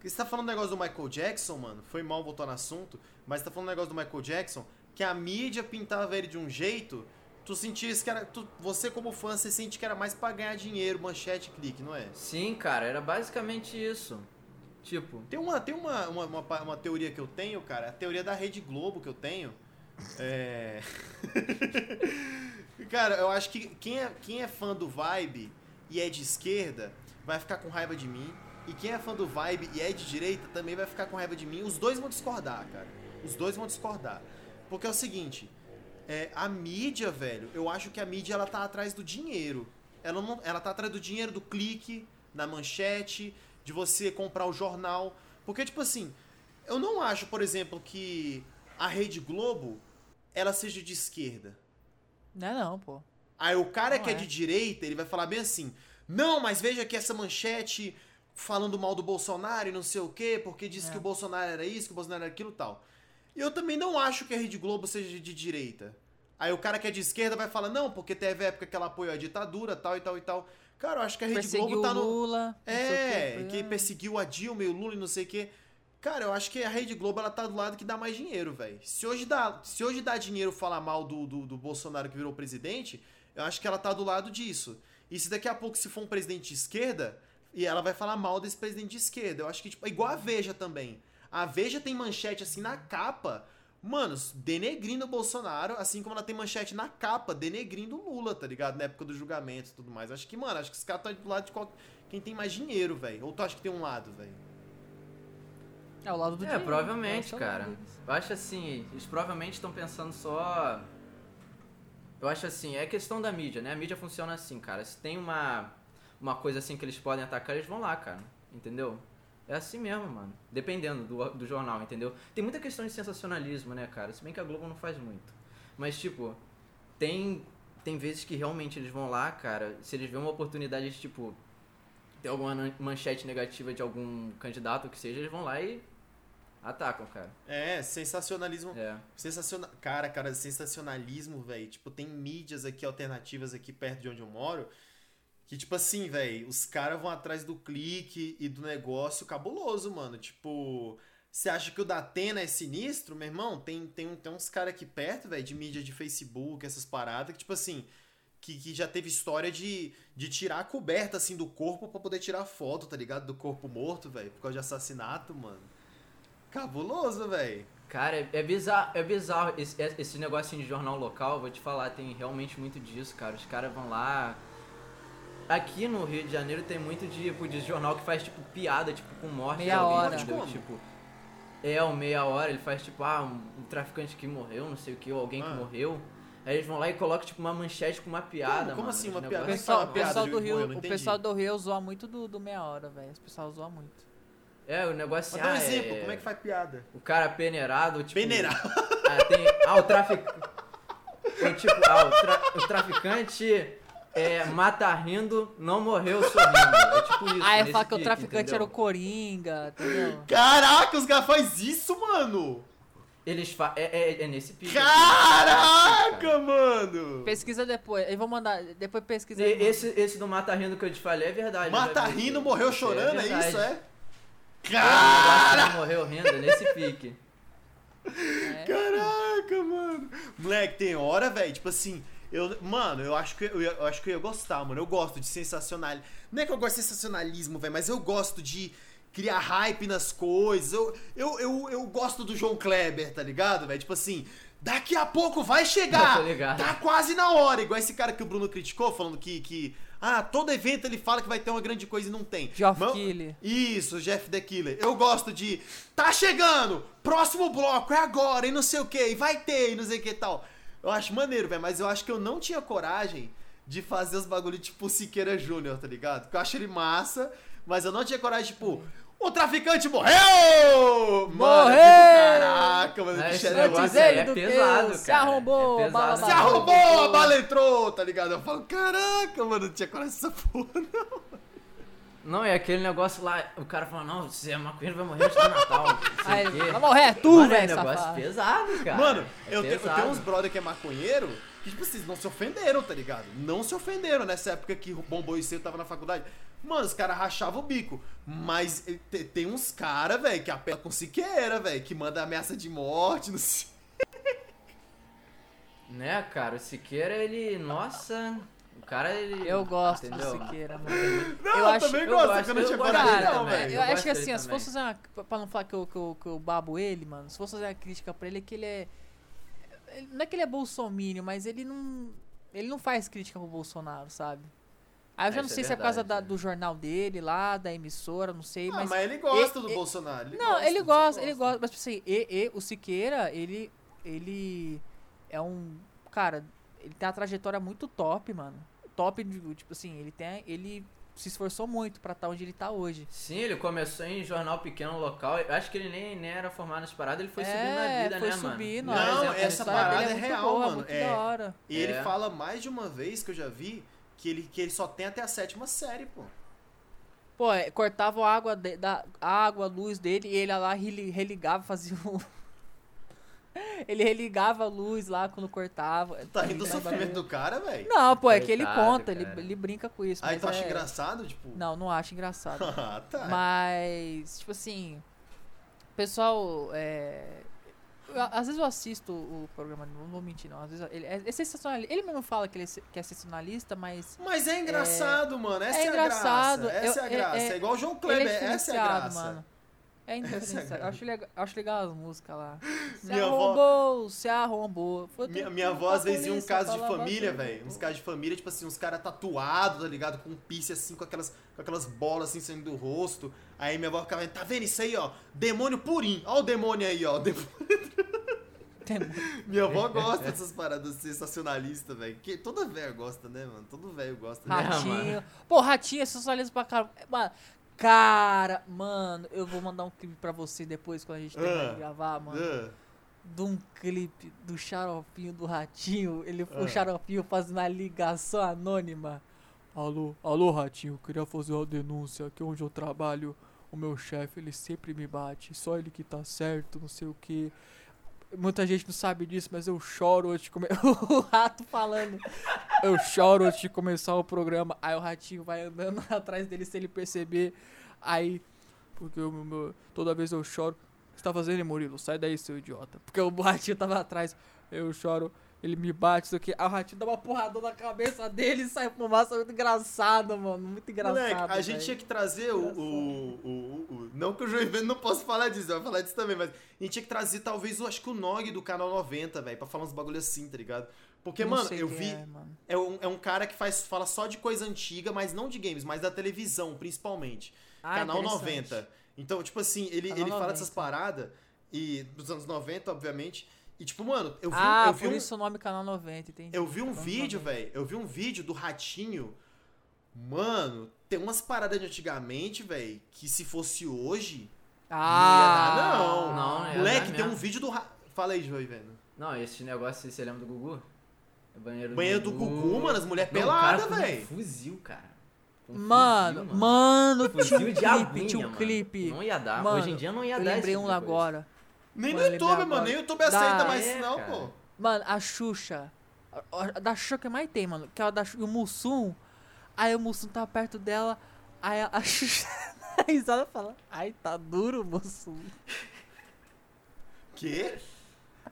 Você tá falando um negócio do Michael Jackson, mano? Foi mal voltar no assunto. Mas tá falando um negócio do Michael Jackson que a mídia pintava ele de um jeito... Tu sentias que era... Tu, você como fã, você sente que era mais pra ganhar dinheiro, manchete, clique, não é?
Sim, cara, era basicamente isso. Tipo,
Tem uma, tem uma, uma, uma, uma teoria que eu tenho, cara, a teoria da Rede Globo que eu tenho. É. cara, eu acho que quem é, quem é fã do Vibe e é de esquerda vai ficar com raiva de mim. E quem é fã do Vibe e é de direita também vai ficar com raiva de mim. Os dois vão discordar, cara. Os dois vão discordar. Porque é o seguinte. é, a mídia, velho, eu acho que a mídia ela tá atrás do dinheiro. Ela, não, ela tá atrás do dinheiro do clique, na manchete, de você comprar o jornal. Porque, tipo assim, eu não acho, por exemplo, que a Rede Globo ela seja de esquerda.
Não é não, pô.
Aí o cara
Não
que é.
é.
de direita, ele vai falar bem assim: não, mas veja que essa manchete falando mal do Bolsonaro e não sei o quê, porque disse
É.
que o Bolsonaro era isso, que o Bolsonaro era aquilo e tal. E eu também não acho que a Rede Globo seja de direita. Aí o cara que é de esquerda vai falar: não, porque teve época que ela apoiou a ditadura, tal e tal e tal. Cara, eu acho que a Rede
Perseguiu
Globo tá no.
Lula.
É, que
foi-
perseguiu a Dilma e o Lula e não sei o quê. Cara, eu acho que a Rede Globo ela tá do lado que dá mais dinheiro, velho. Se hoje dá, se hoje dá dinheiro falar mal do, do, do Bolsonaro que virou presidente, eu acho que ela tá do lado disso. E se daqui a pouco se for um presidente de esquerda, e ela vai falar mal desse presidente de esquerda. Eu acho que tipo, é igual a Veja também. A Veja tem manchete assim na capa mano, denegrindo o Bolsonaro, assim como ela tem manchete na capa, denegrindo o Lula, tá ligado? Na época do julgamento e tudo mais. Acho que, mano, acho que os caras estão do lado de qual... quem tem mais dinheiro, velho. Ou tu acha que tem um lado, velho?
É o lado do
É,
dinheiro.
provavelmente,
Esse é o
cara.
lado deles.
Eu acho assim, eles provavelmente estão pensando só. Eu acho assim, é questão da mídia, né? A mídia funciona assim, cara. Se tem uma, uma coisa assim que eles podem atacar, eles vão lá, cara. Entendeu? É assim mesmo, mano. Dependendo do, do jornal, entendeu? Tem muita questão de sensacionalismo, né, cara? Se bem que a Globo não faz muito. Mas, tipo, tem, tem vezes que realmente eles vão lá, cara. Se eles veem uma oportunidade de, tipo, ter alguma manchete negativa de algum candidato, que seja, eles vão lá e atacam, cara.
É, sensacionalismo.
É.
Sensaciona... Cara, cara, sensacionalismo, velho. Tipo, tem mídias aqui alternativas aqui perto de onde eu moro. Que, tipo assim, velho, os caras vão atrás do clique e do negócio cabuloso, mano. Tipo, você acha que o da Atena é sinistro, meu irmão? Tem, tem, tem uns caras aqui perto, velho, de mídia de Facebook, essas paradas, que, tipo assim, que, que já teve história de, de tirar a coberta, assim, do corpo pra poder tirar foto, tá ligado? Do corpo morto, velho, por causa de assassinato, mano. Cabuloso, velho.
Cara, é, é bizarro, é bizarro. Esse, é- esse de jornal local, vou te falar, tem realmente muito disso, cara. Os caras vão lá. Aqui no Rio de Janeiro tem muito tipo de jornal que faz tipo piada, tipo, com morte
Meia
de alguém,
hora.
entendeu?
Como?
Tipo. É, o meia hora, ele faz tipo, ah, um, um traficante que morreu, não sei o que, ou alguém
Ah.
que morreu. Aí eles vão lá e colocam tipo uma manchete com uma piada,
Como
mano.
assim, uma piada?
O pessoal, o
piada
pessoal
de
do Rio, o pessoal do Rio zoa muito do, do meia hora, velho. O pessoal zoa muito.
É, o negócio
Mas
assim,
dá um
ah,
exemplo,
é-
como é que faz piada?
O cara peneirado, tipo.
Peneirado.
Ah, tem, ah, o traficante. tipo, ah, o, tra- o traficante é, mata rindo, não morreu sorrindo. É tipo isso.
Ah, é falar que o traficante
entendeu?
era o Coringa, entendeu?
Caraca, os caras fazem isso, mano!
Eles fa... é, é, é nesse pique.
Caraca, mano!
Pesquisa depois. Eu vou mandar. Depois pesquisa.
E-. Esse, esse do mata rindo que eu te falei é verdade.
Mata
já vi
rindo, morreu
Isso
chorando, é,
verdade.
isso, é?
É,
Cara!
morreu rindo, é nesse pique.
É.
Caraca, mano! Moleque, tem hora, velho, tipo assim. Eu, mano, eu acho, que eu, ia- eu acho que eu ia gostar, mano. Eu gosto de sensacional. Não é que eu gosto de sensacionalismo, velho, mas eu gosto de criar hype nas coisas. Eu, eu, eu, eu gosto do João Kleber, tá ligado, velho? Tipo assim, daqui a pouco vai chegar! Tá quase na hora, igual esse cara que o Bruno criticou, falando que, que ah, todo evento ele fala que vai ter uma grande coisa e não tem.
Geoff
Mas-
Keighley.
Isso, Jeff the Killer. Eu gosto de tá chegando, próximo bloco é agora e não sei o que, e vai ter e não sei o que e tal. Eu acho maneiro, velho, mas eu acho que eu não tinha coragem de fazer os bagulho tipo Siqueira Júnior, tá ligado? Porque eu acho ele massa, mas eu não tinha coragem, tipo, o traficante morreu! Mano,
Morreu!
tipo, caraca, mano,
É, esse
xereco
negócio
Antes
é
aí
ele
é pesado,
que se
cara.
arrombou,
É pesado.
bala,
Se arrombou, a bala entrou, tá ligado? Eu falo, caraca, mano, não tinha coragem dessa porra, não.
Não, é aquele negócio lá, o cara fala, não, se é maconheiro vai morrer antes do Natal.
Aí, vai morrer, é tu,
é
velho,
um negócio
safado.
pesado, cara.
Mano,
É
eu, tenho, eu
pesado.
tenho uns brother que é maconheiro que, tipo, vocês não se ofenderam, tá ligado? Não se ofenderam nessa época que o Bombou e Seu tava na faculdade. Mano, os caras rachavam o bico. Mas eh, te- tem uns caras, velho, que apela com siqueira, velho, que manda ameaça de morte, não sei.
Né, cara, o Siqueira, ele. Nossa. O cara, ele.
Eu gosto
entendeu?
do Siqueira, mano.
Não,
eu acho,
também
eu
gosto,
gosto,
que eu não tinha
Cara,
não, velho.
eu,
eu
acho que assim, ó, se fosse fazer uma. Pra não falar que eu, que, eu, que eu babo ele, mano, se fosse fazer uma crítica pra ele, é que ele é. ele- Não é que ele é bolsomínio, mas ele não. Ele não faz crítica pro Bolsonaro, sabe? Aí eu já
É,
não sei
é
se é por causa da-
é.
do jornal dele lá, da emissora, não sei,
Ah,
mas.
mas, ele gosta
e-
do
e-
Bolsonaro.
não,
gosta,
ele gosta, ele gosta, mas tipo assim, e, e, o Siqueira, ele. Ele é um. Cara, ele tem uma trajetória muito top, mano. Top, de- tipo assim, ele tem. Ele se esforçou muito pra estar onde ele tá hoje.
Sim, ele começou em jornal pequeno local. Eu acho que ele nem, nem era formado nas paradas, ele foi subindo na
É,
vida,
foi
né, mano?
subindo.
Não,
a exemplo,
essa
dele
parada é
muito
real,
boa,
mano,
Muito
é.
da hora.
E ele
É.
fala mais de uma vez que eu já vi que ele, que ele só tem até a sétima série, pô.
Pô, é, cortava a água, de- da, a água, a luz dele e ele ia lá reli- religava, fazia um. ele religava a luz lá quando cortava.
Tá rindo do sofrimento do cara, velho?
Não, pô, é que ele
Coitado,
conta, ele,
cara.
ele brinca com isso.
Aí
mas
tu acha
é-
engraçado, tipo.
Não, não acho engraçado.
ah, tá.
Mas, tipo assim, o pessoal. É, eu- às vezes eu assisto o programa, não vou mentir, não. Às vezes ele é, é sensacionalista. Ele mesmo fala que, ele é, que é sensacionalista, mas.
Mas é engraçado, mano. Essa
é
é,
engraçado.
a graça. Essa
Eu-
é a
é-
graça. É,
é-
igual o João Kleber.
é
essa é a graça.
mano. É indiferenciado. Eu acho legal, acho legal as músicas lá. Se
Minha avó-
arrombou, se arrombou. Foi
Minha, minha avó às vezes ia um caso de família, velho. Uns casos de família, tipo assim, uns caras tatuados, tá ligado? Com um piercing assim, com aquelas, com aquelas bolas assim saindo do rosto. Aí minha avó ficava, tá vendo isso aí, ó? Demônio purinho. Ó o demônio aí, ó. o demônio. Minha avó gosta dessas paradas sensacionalistas, velho. Que toda velha gosta, né, mano? Todo velho gosta. Né?
Ratinho. Pô, Ratinho é sensualismo pra caramba. Mano, cara, mano, eu vou mandar um clipe pra você depois quando a gente terminar
Ah.
de gravar, mano.
Ah,
De um clipe do xaropinho do Ratinho. Ele,
Ah.
O xaropinho fazendo uma ligação anônima. Alô, alô, Ratinho, queria fazer uma denúncia aqui onde eu trabalho. O meu chefe, ele sempre me bate. Só ele que tá certo, não sei o que. Muita gente não sabe disso, mas eu choro antes de começar. o rato falando. Eu choro antes de começar o programa. Aí o ratinho vai andando atrás dele sem ele perceber. Aí. Porque o meu, toda vez eu choro. O que você tá fazendo, Murilo? Sai daí, seu idiota. Porque o ratinho tava atrás. Eu choro. Ele me bate, isso aqui. Aí o ratinho dá uma porradona na cabeça dele e sai fumaça. Muito engraçado, mano. Muito engraçado.
Moleque, a gente
velho.
tinha que trazer o, o, o- o- Não que o João Vendo não posso falar disso, eu vou falar disso também, mas a gente tinha que trazer talvez, eu acho que o Nog do canal 90, velho, pra falar uns bagulho assim, tá ligado? Porque,
Não
mano, eu vi.
é, mano.
É um, é um cara que faz, fala só de coisa antiga, mas não de games, mas da televisão, principalmente.
Ah,
Canal
interessante.
90. Então, tipo assim, ele,
Canal
ele fala
90.
dessas paradas, e dos anos 90, obviamente. E, tipo, mano, eu vi,
ah,
eu vi
por
um,
isso o nome Canal 90, entendi.
eu vi um
Canal
vídeo,
90.
velho. Eu vi um vídeo do ratinho. Mano, tem umas paradas de antigamente, velho, que se fosse hoje.
Ah,
não ia dar, não.
Não, é
Moleque,
dar
tem um vídeo do. Ra... Fala aí, Joey, velho.
Não, esse negócio, você lembra do Gugu? É banheiro,
Banheiro do Gugu, mano, as mulheres
Não, o
peladas,
um
velho.
fuzil, cara. Um
Mano,
fuzil,
mano, tinha
Fuzil
um clipe, tinha um
mano.
clipe.
Não ia dar.
Mano,
Hoje em dia não ia
Eu
dar
lembrei
esse
um
tipo coisa.
agora.
Nem
Mano,
no YouTube, mano. Nem o YouTube
Da-
aceita mais
É,
isso, não, pô.
Mano, a Xuxa. A, a da Xuxa que mais tem, mano. Que é a da Xuxa. E o Mussum. Aí o Mussum tá perto dela. Aí a, a Xuxa. A risada fala. Ai, tá duro, Mussum.
Quê?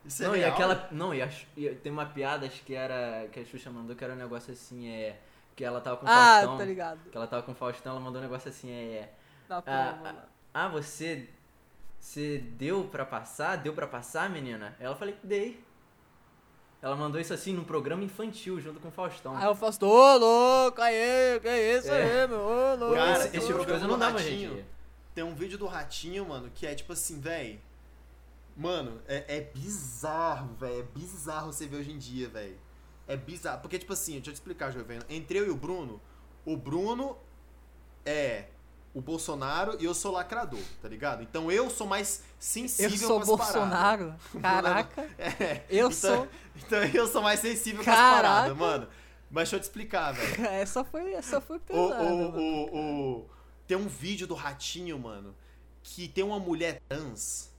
Isso é
Não, e
real?
aquela. Não, e, a, e tem uma piada acho que era. Que a Xuxa mandou que era um negócio assim, é. Que ela tava com o
Ah,
Faustão.
tá ligado.
Que ela tava com o Faustão, ela mandou um negócio assim, é.
Na
Ah, ah, ah, você. Você deu pra passar? Deu pra passar, menina? Ela falei que dei. Ela mandou isso assim num programa infantil junto com o Faustão.
Aí eu faço, ô louco, aí, que isso
É.
aí, meu, ô louco.
Cara,
esse, esse
eu-
tipo de coisa não dá pra gente.
Tem um vídeo do ratinho, mano, que é tipo assim, véi. Mano, é, é bizarro, velho. É bizarro você ver hoje em dia, velho. É bizarro. Porque, tipo assim, deixa eu te explicar, Jovem. Entre eu e o Bruno, o Bruno é o Bolsonaro e eu sou lacrador, tá ligado? Então eu sou mais sensível
Eu sou
com as paradas.
Bolsonaro. Caraca.
É,
Eu
então,
sou.
Então eu sou mais sensível com as paradas, mano. Mas deixa eu te explicar, velho.
Essa foi, essa foi
O,
pesada.
o,
mano.
o, o- Tem um vídeo do ratinho, mano, que tem uma mulher trans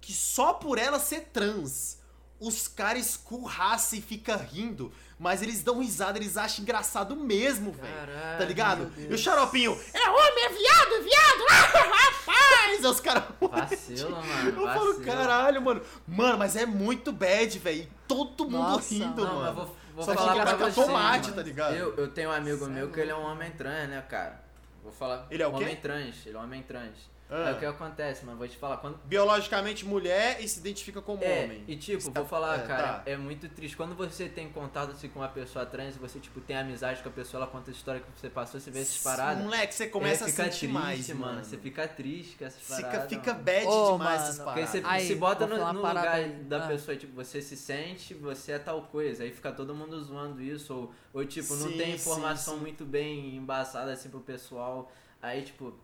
que só por ela ser trans, os caras escurraçam e ficam rindo, mas eles dão risada, eles acham engraçado mesmo, velho.
Caralho,
Tá ligado? E o xaropinho, é homem, é viado, é viado, ah, rapaz! Aí os caras.
Vacila, mano.
Eu falo, caralho, mano. Mano, mas é muito bad, velho. Todo mundo
Nossa,
rindo,
Não,
mano.
mas vou, vou
Só
falar
que
pra você,
tomate,
mano.
tá ligado?
Eu, eu tenho um amigo
é
meu que ele é um homem trans, né, cara? Vou falar.
Ele é o
um
quê?
homem trans. Ele é um homem trans.
Ah.
Aí o que acontece, mano? Vou te falar. Quando,
Biologicamente mulher e se identifica como
É,
homem.
e tipo,
Isso
vou
tá-
falar,
é,
cara,
tá.
é muito triste. Quando você tem contato assim, com uma pessoa trans e você, tipo, tem amizade com a pessoa, ela conta a história que você passou, você vê essas paradas.
Moleque, você começa
é,
a
fica
sentir
triste,
mais,
mano.
mano.
Você fica triste com essas
Fica,
paradas.
fica bad
Ô,
demais
mano,
essas
Porque
paradas.
você
Aí,
se bota no, no lugar
aí.
da
Ah.
pessoa, tipo, você se sente, você é tal coisa. Aí fica todo mundo zoando isso. Ou, ou tipo, não
Sim,
tem
sim,
informação
sim.
muito bem embaçada assim pro pessoal. Aí, tipo.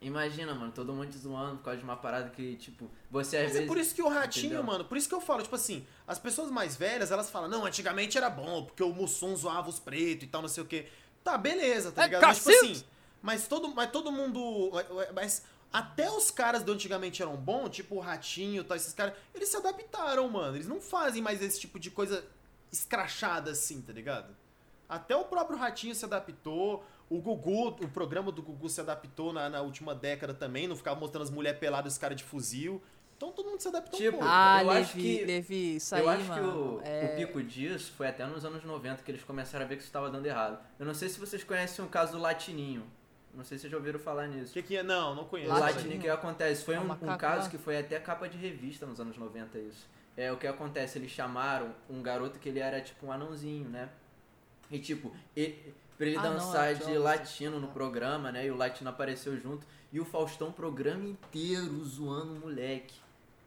Imagina, mano, todo mundo te zoando por causa de uma parada que, tipo, você às
Mas
vezes.
é por isso que o ratinho,
Entendeu?
mano, por isso que eu falo, tipo assim, as pessoas mais velhas, elas falam, não, antigamente era bom, porque o Mussum zoava os pretos e tal, não sei o quê. Tá, beleza, tá
É
ligado? Mas, tipo assim, mas todo, mas todo mundo. Mas até os caras do antigamente eram bons, tipo o Ratinho e tal, esses caras, eles se adaptaram, mano. Eles não fazem mais esse tipo de coisa escrachada assim, tá ligado? Até o próprio Ratinho se adaptou. O Gugu, o programa do Gugu se adaptou na, na última década também, não ficava mostrando as mulheres peladas e os caras de fuzil. Então todo mundo se adaptou
Tipo,
um pouco.
Ah,
eu
Levi,
acho que-
Levi, isso
eu
aí,
acho
mano.
que o,
é...
o pico disso foi até nos anos 90 que eles começaram a ver que isso estava dando errado. Eu não sei se vocês conhecem o caso do Latininho. Não sei se vocês já ouviram falar nisso.
O que que é? Não, não conheço.
O.
Latino,
o que acontece? Foi
É
um, um caso que foi até capa de revista nos anos 90 isso. É, o que acontece, eles chamaram um garoto que ele era tipo um anãozinho, né? E tipo, ele, pra ele
Ah, não,
dançar
é
de latino no programa, né? E o latino apareceu junto. E o Faustão, o programa inteiro zoando o moleque.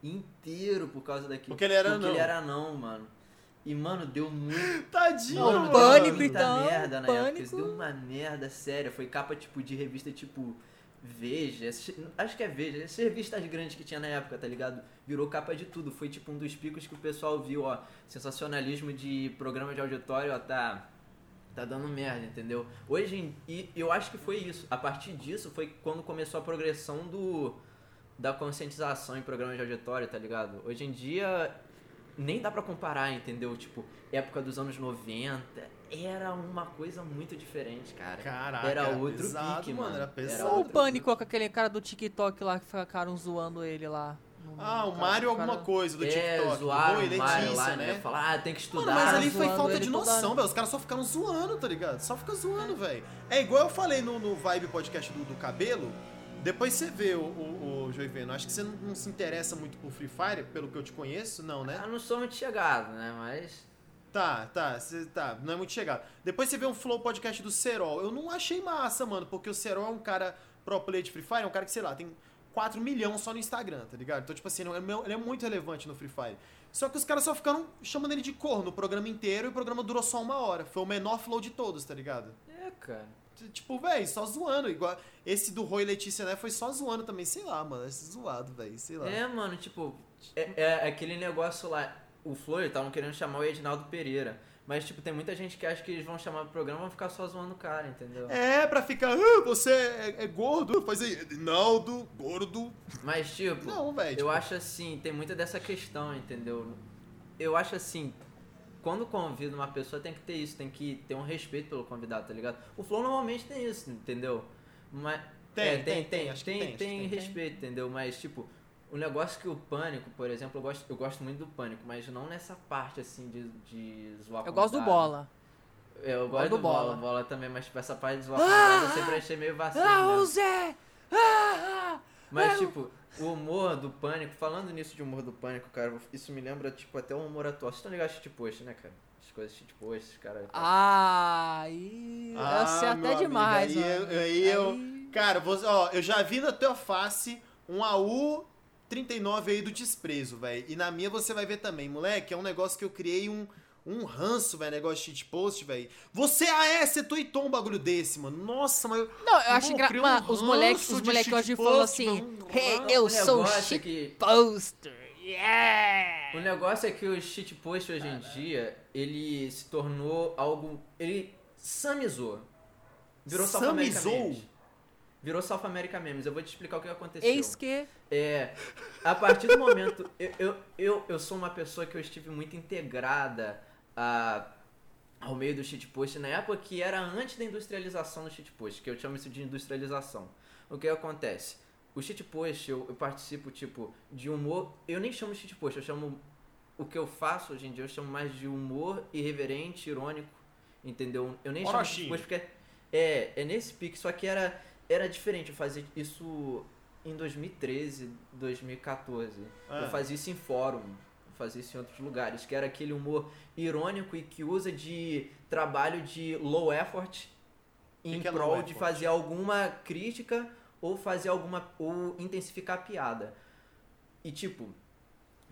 Inteiro por causa daquilo.
Porque ele era
Porque
anão.
ele era anão, mano. E, mano, deu muito
Tadinho,
Não,
mano.
pânico,
muita
então,
merda na época.
pânico.
Isso deu uma merda séria. Foi capa tipo de revista tipo Veja. Acho que é Veja. Essas revistas grandes que tinha na época, tá ligado? Virou capa de tudo. Foi tipo um dos picos que o pessoal viu, ó. Sensacionalismo de programa de auditório, ó, tá. Tá dando merda, entendeu? Hoje, em- e eu acho que foi isso. A partir disso foi quando começou a progressão do da conscientização em programa de auditório, tá ligado? Hoje em dia nem dá pra comparar, entendeu? Tipo, época dos anos 90, era uma coisa muito diferente, cara.
Caraca,
Era outro
pesado,
pique,
mano.
mano.
Era
Era
pesado.
Só o pânico com aquele cara do TikTok lá que ficaram zoando ele lá.
Ah, o
cara-
Mário
cara-
alguma coisa do
é,
TikTok.
zoaram
Oi,
o Mário lá,
né?
né? Falar, ah, tem que estudar.
Mano, mas ali foi falta de noção, velho. Os caras só ficaram zoando, tá ligado? Só fica zoando, velho. É igual eu falei no, no Vibe Podcast do, do cabelo. Depois você vê o, o, o Joiveno. Acho que você não, não se interessa muito por Free Fire, pelo que eu te conheço, não, né?
Eu não sou muito chegado, né? Mas.
Tá, tá, cê, tá, não é muito chegado. Depois você vê um Flow Podcast do Serol. Eu não achei massa, mano, porque o Serol é um cara pro player de Free Fire, é um cara que, sei lá, tem 4 milhões só no Instagram, tá ligado? Então, tipo assim, ele é- ele é muito relevante no Free Fire. Só que os caras só ficaram chamando ele de corno o programa inteiro e o programa durou só uma hora. Foi o menor flow de todos, tá ligado?
É, cara.
Tipo, velho, só zoando. Igual esse do Roy Letícia, né? Foi só zoando também. Sei lá, mano. Esse zoado, velho. Sei lá.
É, mano, tipo, é, é aquele negócio lá. O Flor, estavam querendo chamar o Edinaldo Pereira. Mas, tipo, tem muita gente que acha que eles vão chamar o programa e vão ficar só zoando o cara, entendeu?
É, pra ficar, ah, você é, é gordo, faz aí, Edinaldo, gordo.
Mas, tipo,
Não, velho.
eu
tipo,
acho assim, tem muita dessa questão, entendeu? Eu acho assim, quando convida uma pessoa tem que ter isso, tem que ter um respeito pelo convidado, tá ligado? O Flow normalmente tem isso, entendeu? Mas.
Tem,
é,
tem,
tem,
tem,
tem, tem,
tem,
tem
tem.
respeito, entendeu? Mas, tipo, o negócio que o Pânico, por exemplo, eu gosto, eu gosto muito do Pânico, mas não nessa parte, assim, de, de zoar
Eu gosto do bola.
É, Eu
Gosto do
do bola,
Bola.
bola também, mas tipo, essa parte de zoar
Ah!
eu sempre achei meio vacilo.
Ah, o Zé! Ah!
Mas,
Ah,
tipo, o humor do pânico, falando nisso de humor do pânico, cara, isso me lembra, tipo, até o humor atual. Vocês estão ligados de post, né, cara? As coisas de post, cara.
Ah, aí.
Ah,
eu sei
meu
até
amigo,
demais,
aí eu-
mano.
aí eu-
Aí-
Cara, você, ó, eu já vi na tua face um AU 39 aí do desprezo, velho. E na minha você vai ver também, moleque. É um negócio que eu criei um, um ranço, velho. Negócio de cheat post, velho. Você, ah, é, você tweetou um bagulho desse, mano. Nossa, mas.
Não, eu acho engraçado.
criou um
os moleques, os moleques hoje falam assim: hey, eu sou shit
que-
poster. Yeah!
O negócio é que o shitpost hoje em dia, ele se tornou algo. Ele samizou. Virou
Samizou?
Virou South America Memes. Eu vou te explicar o que aconteceu.
Eis que.
É, a partir do momento, eu, eu, eu, eu sou uma pessoa que eu estive muito integrada a, ao meio do shitpost na época que era antes da industrialização do shitpost, que eu chamo isso de industrialização. O que acontece? O shitpost, eu, eu participo, tipo, de humor, eu nem chamo de shitpost, eu chamo, o que eu faço hoje em dia, eu chamo mais de humor irreverente, irônico, entendeu? Eu nem chamo
Orochinho.
shitpost porque é, é nesse pique, só que era, era diferente, eu fazia isso em 2013, 2014.
Ah.
Eu fazia isso em fórum, eu fazia isso em outros lugares, que era aquele humor irônico e que usa de trabalho de low effort em
que é
prol de
effort?
fazer alguma crítica ou fazer alguma ou intensificar a piada. E tipo,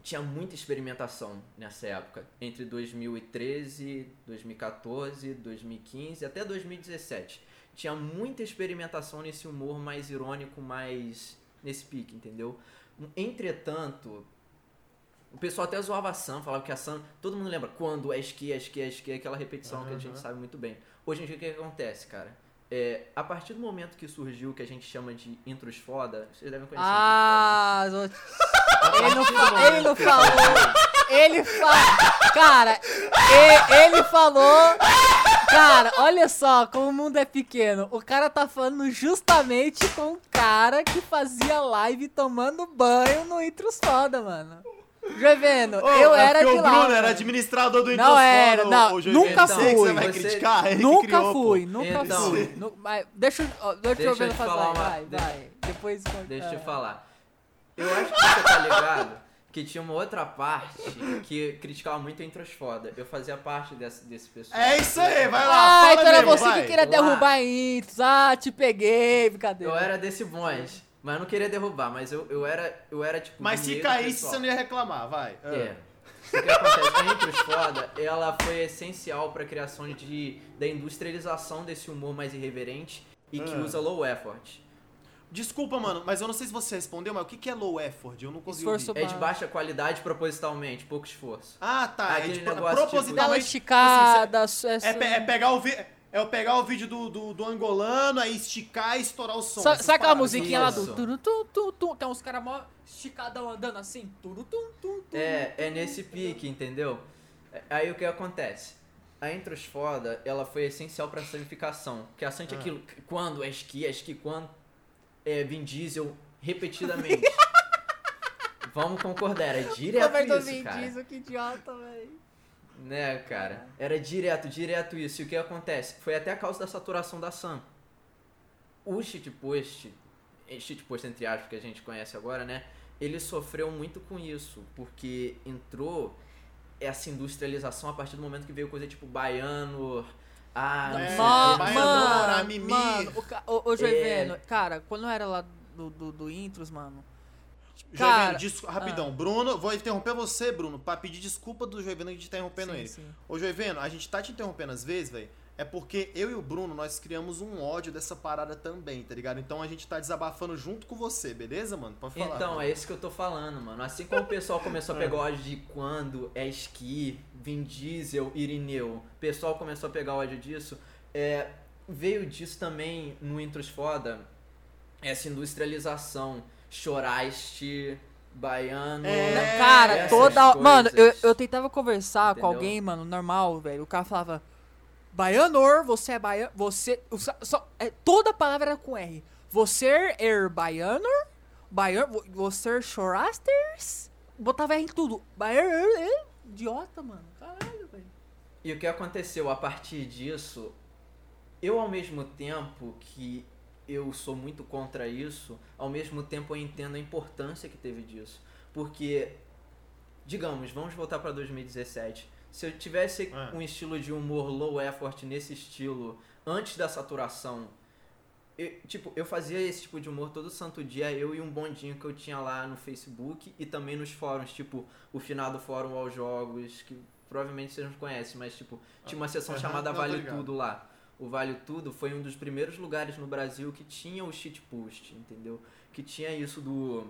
tinha muita experimentação nessa época, entre 2013, 2014, 2015 até 2017. Tinha muita experimentação nesse humor mais irônico, mais nesse pique, entendeu? Entretanto, o pessoal até zoava a Sam, falava que a Sam. Todo mundo lembra quando é esqui, é esqui, é esqui, aquela repetição que a gente sabe muito bem. Hoje em dia o que acontece, cara? É, a partir do momento que surgiu o que a gente chama de intros foda, vocês devem conhecer.
Ah, os outros-
intros
ele não, fa- ele não falou. Ele fala. Cara, e- ele falou. Cara, olha só como o mundo é pequeno. O cara tá falando justamente com o cara que fazia live tomando banho no Intros Foda, mano. Joiveno,
Ô,
eu
é
era
porque
de
o
lá.
Bruno
mano.
era administrador do
Não era, não,
Joiveno.
nunca fui.
você vai
Você-
criticar, ele
Nunca fui, nunca
Então.
fui. Nu- mas deixa, deixa,
Deixa
eu
falar uma-
vai,
deixa-
vai. Depois
Deixa eu falar. Eu acho que você tá ligado que tinha uma outra parte que criticava muito a Introsfoda. Eu fazia parte desse, desse pessoal.
É isso aí, vai lá,
Ah, então era você
vai.
que queria
Lá.
derrubar Intros. Ah, te peguei, brincadeira.
Eu era desse bonde, mas eu não queria derrubar, mas eu, eu era eu era tipo
Mas se caísse,
pessoal.
você não ia reclamar, vai. Ah.
É. O que acontece? A Introsfoda, ela foi essencial pra criação de, da industrialização desse humor mais irreverente e que
Ah.
usa low effort.
Desculpa, mano, mas eu não sei se você respondeu, mas o que que é low effort? Eu não consegui
Esforço
ouvir.
É de baixa qualidade propositalmente, pouco esforço.
Ah, tá. É
Aquele
de pro-
negócio,
Dela
propositalmente.
esticada,
assim, é, pe- é pegar o vi- é eu pegar o vídeo do, do, do angolano, aí esticar e estourar o som.
Sa- Sabe aquela musiquinha lá do turu tum tum tum? Tem uns caras mó esticadão andando assim. Turu tum tum tum.
É, é nesse pique, entendeu? É- Aí o que acontece? A Intros Foda, ela foi essencial pra sanificação. Que a Santi é
Ah.
aquilo, quando é esqui, é esqui, quando é Vin Diesel, repetidamente. Vamos concordar, era direto
Roberto
isso,
Vin
cara.
Diesel, que idiota, velho.
Né, cara? Era direto, direto isso. E o que acontece? Foi até a causa da saturação da Sam. O shitpost, eh, shitpost entre aspas, que a gente conhece agora, né? Ele sofreu muito com isso, porque entrou essa industrialização a partir do momento que veio coisa tipo baiano, ah, não
É,
sei o
mano,
Mimi.
mano, o, ô, ô Joiveno,
É.
cara, quando eu era lá do, do, do Intros, mano, Cara,
des- rapidão.
ah.
Bruno, vou interromper você, Bruno, pra pedir desculpa do Joiveno de estar interrompendo
sim,
ele.
sim.
Ô, Joiveno, a gente tá te interrompendo às vezes, velho. É porque eu e o Bruno, nós criamos um ódio dessa parada também, tá ligado? Então a gente tá desabafando junto com você, beleza, mano? Pode falar.
Então, é isso que eu tô falando, mano. Assim como o pessoal começou a pegar ódio de quando é esqui, Vin Diesel, Irineu, o pessoal começou a pegar ódio disso, é, veio disso também no Intros Foda, essa industrialização, choraste, baiano...
É,
cara,
essas
toda.
coisas.
Mano, eu, eu tentava conversar com
Entendeu?
alguém, mano, normal, velho. O cara falava. Baianor, você é baiano. Você. Só, só- é, toda palavra era com R. Você é baianor? Baiano. Você chorasters? Botava R em tudo. Baianor. é Idiota, mano. Caralho, velho.
E o que aconteceu a partir disso, eu ao mesmo tempo que eu sou muito contra isso, ao mesmo tempo eu entendo a importância que teve disso. Porque, digamos, vamos voltar para 2017. Se eu tivesse
É.
um estilo de humor low effort nesse estilo antes da saturação, eu, tipo, eu fazia esse tipo de humor todo santo dia, eu e um bondinho que eu tinha lá no Facebook e também nos fóruns, tipo, o finado Fórum aos Jogos, que provavelmente vocês não conhecem, mas tipo, tinha uma
Aham,
chamada
não,
Vale. Tudo lá. O Vale Tudo foi um dos primeiros lugares no Brasil que tinha o shitpost, entendeu? Que tinha isso do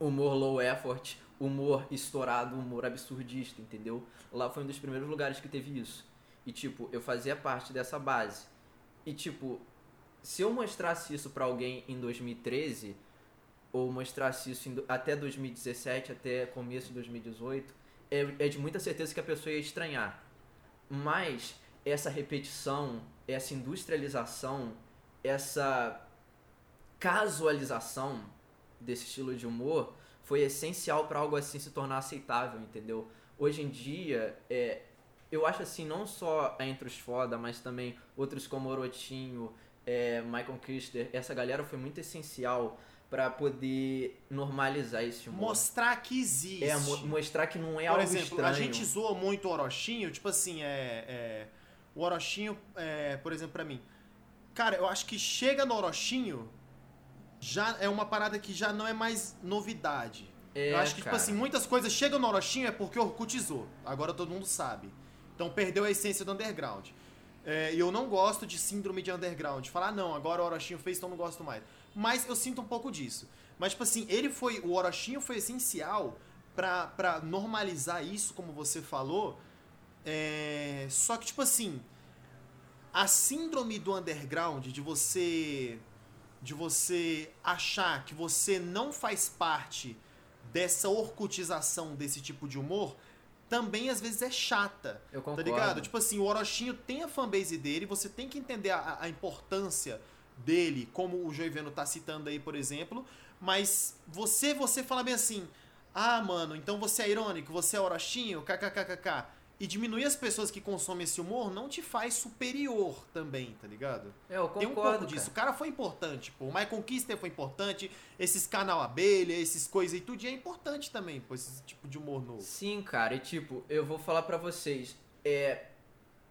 humor low effort, humor estourado, humor absurdista, entendeu? Lá foi um dos primeiros lugares que teve isso. E tipo, eu fazia parte dessa base. E tipo, se eu mostrasse isso pra alguém em 2013, ou mostrasse isso em até 2017, até começo de 2018, é, é de muita certeza que a pessoa ia estranhar. Mas essa repetição, essa industrialização, essa casualização desse estilo de humor foi essencial para algo assim se tornar aceitável, entendeu? Hoje em dia, é, eu acho assim, não só a Intros Foda, mas também outros como Orotinho, é, Michael Kister, essa galera foi muito essencial para poder normalizar esse humor.
Mostrar que existe.
É, mo- mostrar que não é
Por
algo
exemplo,
estranho.
a gente zoa muito o Orochinho, tipo assim, é. é o Orochinho, é, por exemplo, pra mim. Cara, eu acho que chega no Orochinho, já é uma parada que já não é mais novidade.
É,
eu acho que,
cara.
tipo assim, muitas coisas chegam no Orochinho é porque orcutizou. Agora todo mundo sabe. Então perdeu a essência do underground. É, e eu não gosto de síndrome de underground. Falar, ah, não, agora o Orochinho fez, então não gosto mais. Mas eu sinto um pouco disso. Mas, tipo assim, ele foi. O Orochinho foi essencial pra normalizar isso, como você falou. É, só que, tipo assim, a síndrome do underground, de você. De você achar que você não faz parte dessa orcutização desse tipo de humor, também às vezes é chata.
Eu
Tá
concordo.
ligado? Tipo assim, o Orochinho tem a fanbase dele, você tem que entender a, a importância dele, como o Joiveno tá citando aí, por exemplo, mas você você fala bem assim, Ah, mano, então você é irônico, você é orochinho, kkkk. E diminuir as pessoas que consomem esse humor não te faz superior também, tá ligado?
É, eu
Tem um
concordo,
pouco disso. O
cara.
foi importante, pô. O Michael Kister foi importante, esses canal abelha, esses coisas e tudo, e é importante também, pô, esse tipo de humor novo.
Sim, cara, e tipo, eu vou falar pra vocês, é.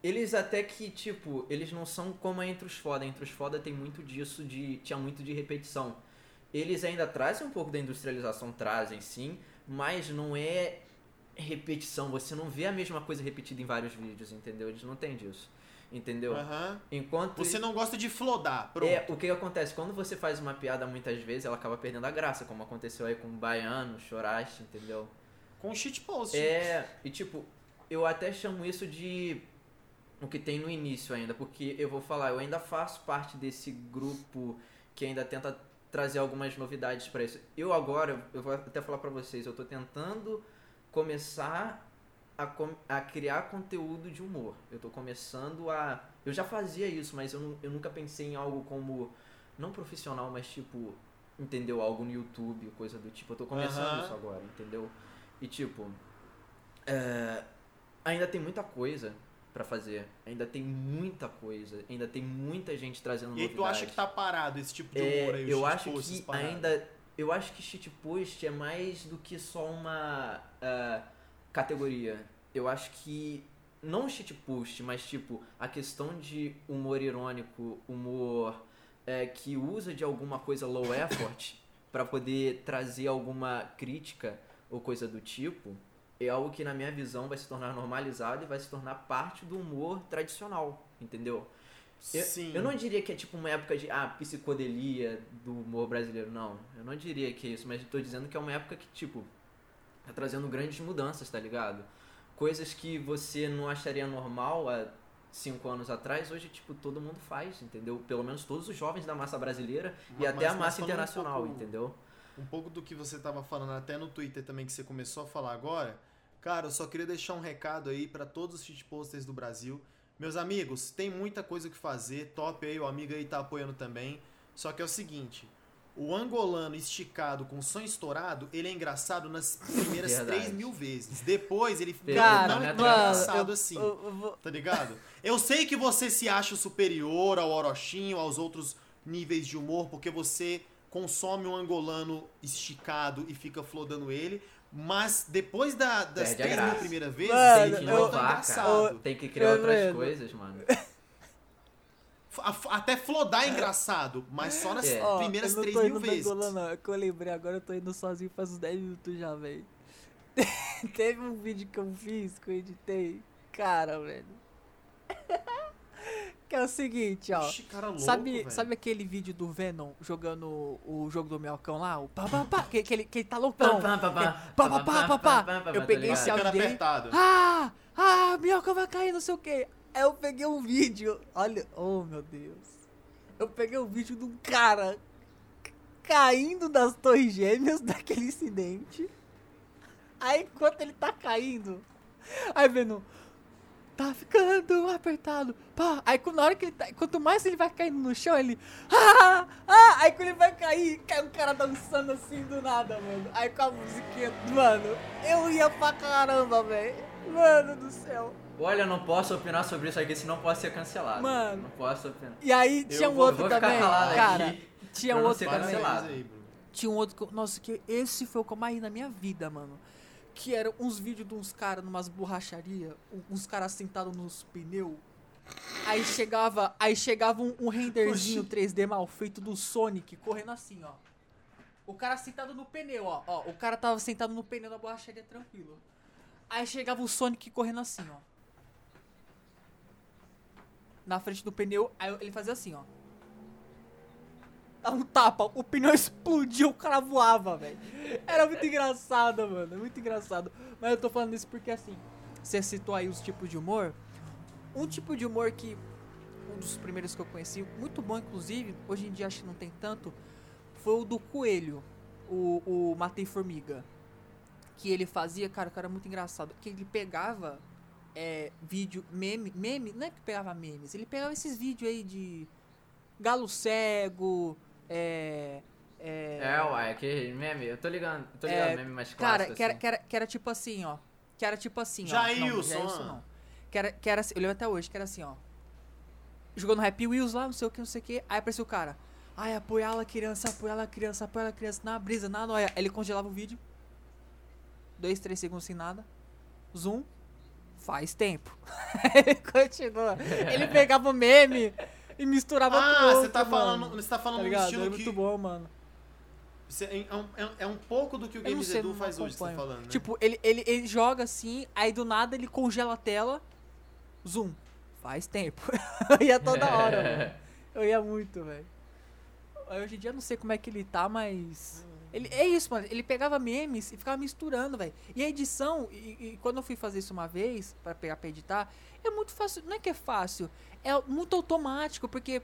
Eles até que, tipo, eles não são como a Entre os Foda. Entre os Foda tem muito disso de. tinha muito de repetição. Eles ainda trazem um pouco da industrialização, trazem sim, mas não é repetição. Você não vê a mesma coisa repetida em vários vídeos, entendeu? Eles não têm disso. Entendeu?
Aham.
Enquanto.
Você não gosta de flodar, pronto.
É, o que acontece? Quando você faz uma piada muitas vezes, ela acaba perdendo a graça, como aconteceu aí com o Baiano, Choraste, entendeu?
Com shitpost.
É, e tipo, eu até chamo isso de o que tem no início ainda, porque eu vou falar, eu ainda faço parte desse grupo que ainda tenta trazer algumas novidades pra isso. Eu agora, eu vou até falar pra vocês, eu tô tentando começar a, com- a criar conteúdo de humor. Eu tô começando a. Eu já fazia isso, mas eu, eu nunca pensei em algo como. Não profissional, mas tipo. Entendeu? Algo no YouTube, coisa do tipo. Eu tô começando
Aham.
isso agora, entendeu? E tipo. é, ainda tem muita coisa pra fazer. Ainda tem muita coisa. Ainda tem muita gente trazendo
E aí tu acha que tá parado esse tipo de
é,
humor aí, os
eu acho que ainda. Eu acho que shitpost é mais do que só uma ah, categoria. Eu acho que. Não shitpost, mas tipo, a questão de humor irônico, humor é, que usa de alguma coisa low effort pra poder trazer alguma crítica ou coisa do tipo, é algo que na minha visão vai se tornar normalizado e vai se tornar parte do humor tradicional, entendeu? Eu,
Sim.
eu não diria que é tipo uma época de ah, psicodelia do humor brasileiro, não. Eu não diria que é isso, mas tô dizendo que é uma época que, tipo, tá trazendo grandes mudanças, tá ligado? Coisas que você não acharia normal há cinco anos atrás, hoje, tipo, todo mundo faz, entendeu? Pelo menos todos os jovens da massa brasileira e
Mas-
até a
mas
massa
falando um
internacional,
pouco-
entendeu?
Um pouco do que você tava falando até no Twitter também, que você começou a falar agora. Cara, eu só queria deixar um recado aí pra todos os shitposters do Brasil. Meus amigos, tem muita coisa o que fazer. Top aí, o amigo aí tá apoiando também. Só que é o seguinte: o angolano esticado com som estourado, ele é engraçado nas primeiras
Verdade.
3 mil vezes. Depois ele
Cara,
não é tão
mano,
engraçado
eu-
assim.
eu- eu vou-
Tá ligado? Eu sei que você se acha superior ao Orochinho, aos outros níveis de humor, porque você consome um angolano esticado e fica flodando ele, mas depois da- das
Perde
3 mil primeiras vezes,
Mano,
ele
Tem que inovar, cara. Tem que criar outras coisas, mano.
Até flodar é engraçado, mas só nas
É.
Primeiras
eu não
3
tô
mil
indo
vezes.
na Angola, não. É que eu lembrei agora, eu tô indo sozinho faz uns 10 minutos já, velho. Teve um vídeo que eu fiz, que eu editei. Cara, velho. que é o seguinte, ó.
Ixi, cara louco,
sabe,
velho.
sabe aquele vídeo do Venom jogando o jogo do Melcão lá? O pá, pá, pá, que, que, ele, que ele tá loucão.
Pá, pá, pá,
É, pá, pá, pá, pá, pá. Eu
tá
peguei esse áudio dele. Ah! Ah, minhoca vai cair, não sei o que. Aí eu peguei um vídeo. Olha, oh meu Deus. Eu peguei um vídeo de um cara caindo das torres gêmeas daquele incidente. Aí enquanto ele tá caindo, aí vendo. Tá ficando apertado. Pá. Aí na hora que ele tá. Quanto mais ele vai caindo no chão, ele. Ah! Ah! Aí quando ele vai cair, cai um cara dançando assim do nada, mano. Aí com a musiquinha. Mano, eu ia pra caramba, velho. Mano do céu.
Olha, eu não posso opinar sobre isso aqui, senão posso ser cancelado.
Mano.
Não posso opinar.
E aí
Eu
tinha um
vou-
outro
vou
também. Cara,
aqui
tinha
pra
um
não
outro também.
aí.
Tinha um outro eu- Nossa, que esse foi o que eu mais ri na minha vida, mano. Que eram uns vídeos de uns caras numas borracharia, uns caras sentados nos pneus. Aí chegava, aí chegava um, um renderzinho 3D mal feito do Sonic correndo assim, ó. O cara sentado no pneu, ó. ó. O cara tava sentado no pneu da borracharia tranquilo. Aí chegava o Sonic correndo assim, ó. Na frente do pneu, aí ele fazia assim, ó. Dava um tapa, o pneu explodiu, o cara voava, velho. Era muito engraçado, mano. Muito engraçado. Mas eu tô falando isso porque assim, você citou aí os tipos de humor. Um tipo de humor que. Um dos primeiros que eu conheci, muito bom inclusive, hoje em dia acho que não tem tanto, foi o do Coelho, o, o Matei Formiga. Que ele fazia, cara, o cara era muito engraçado. Que ele pegava é, vídeo, meme, meme, não é que pegava memes, ele pegava esses vídeos aí de galo cego, é, É,
É, uai, aquele meme, eu tô ligando, eu tô ligado,
É,
meme mais
Cara,
clássico,
que era,
assim.
que, era, que era tipo assim, ó. Que era tipo assim, ó.
Jailson,
Não, Jailson não. Que era, que era assim, eu lembro até hoje, que era assim, ó. Jogando Happy Wheels lá, não sei o que, não sei o que. Aí apareceu o cara. Ai, apoiar a criança, apoiar a criança, apoiar a criança na brisa, na noia. Ele congelava o vídeo. Dois, três segundos sem nada. Zoom. Faz tempo. ele continua. Ele pegava o meme e misturava com o
Ah,
outro,
você tá falando, você tá
Tá
falando
ligado?
estilo
É
que
muito bom, mano.
É, um, é um- é um pouco do que o Games Edu faz hoje, você tá falando, né?
Tipo, ele, ele, ele joga assim, aí do nada ele congela a tela. Zoom. Faz tempo. eu ia toda hora, mano. Eu ia muito, velho. Hoje em dia eu não sei como é que ele tá, mas. Ele, é isso, mano. Ele pegava memes e ficava misturando, velho. E a edição, e, e quando eu fui fazer isso uma vez, pra pegar pra editar, é muito fácil. Não é que é fácil, é muito automático, porque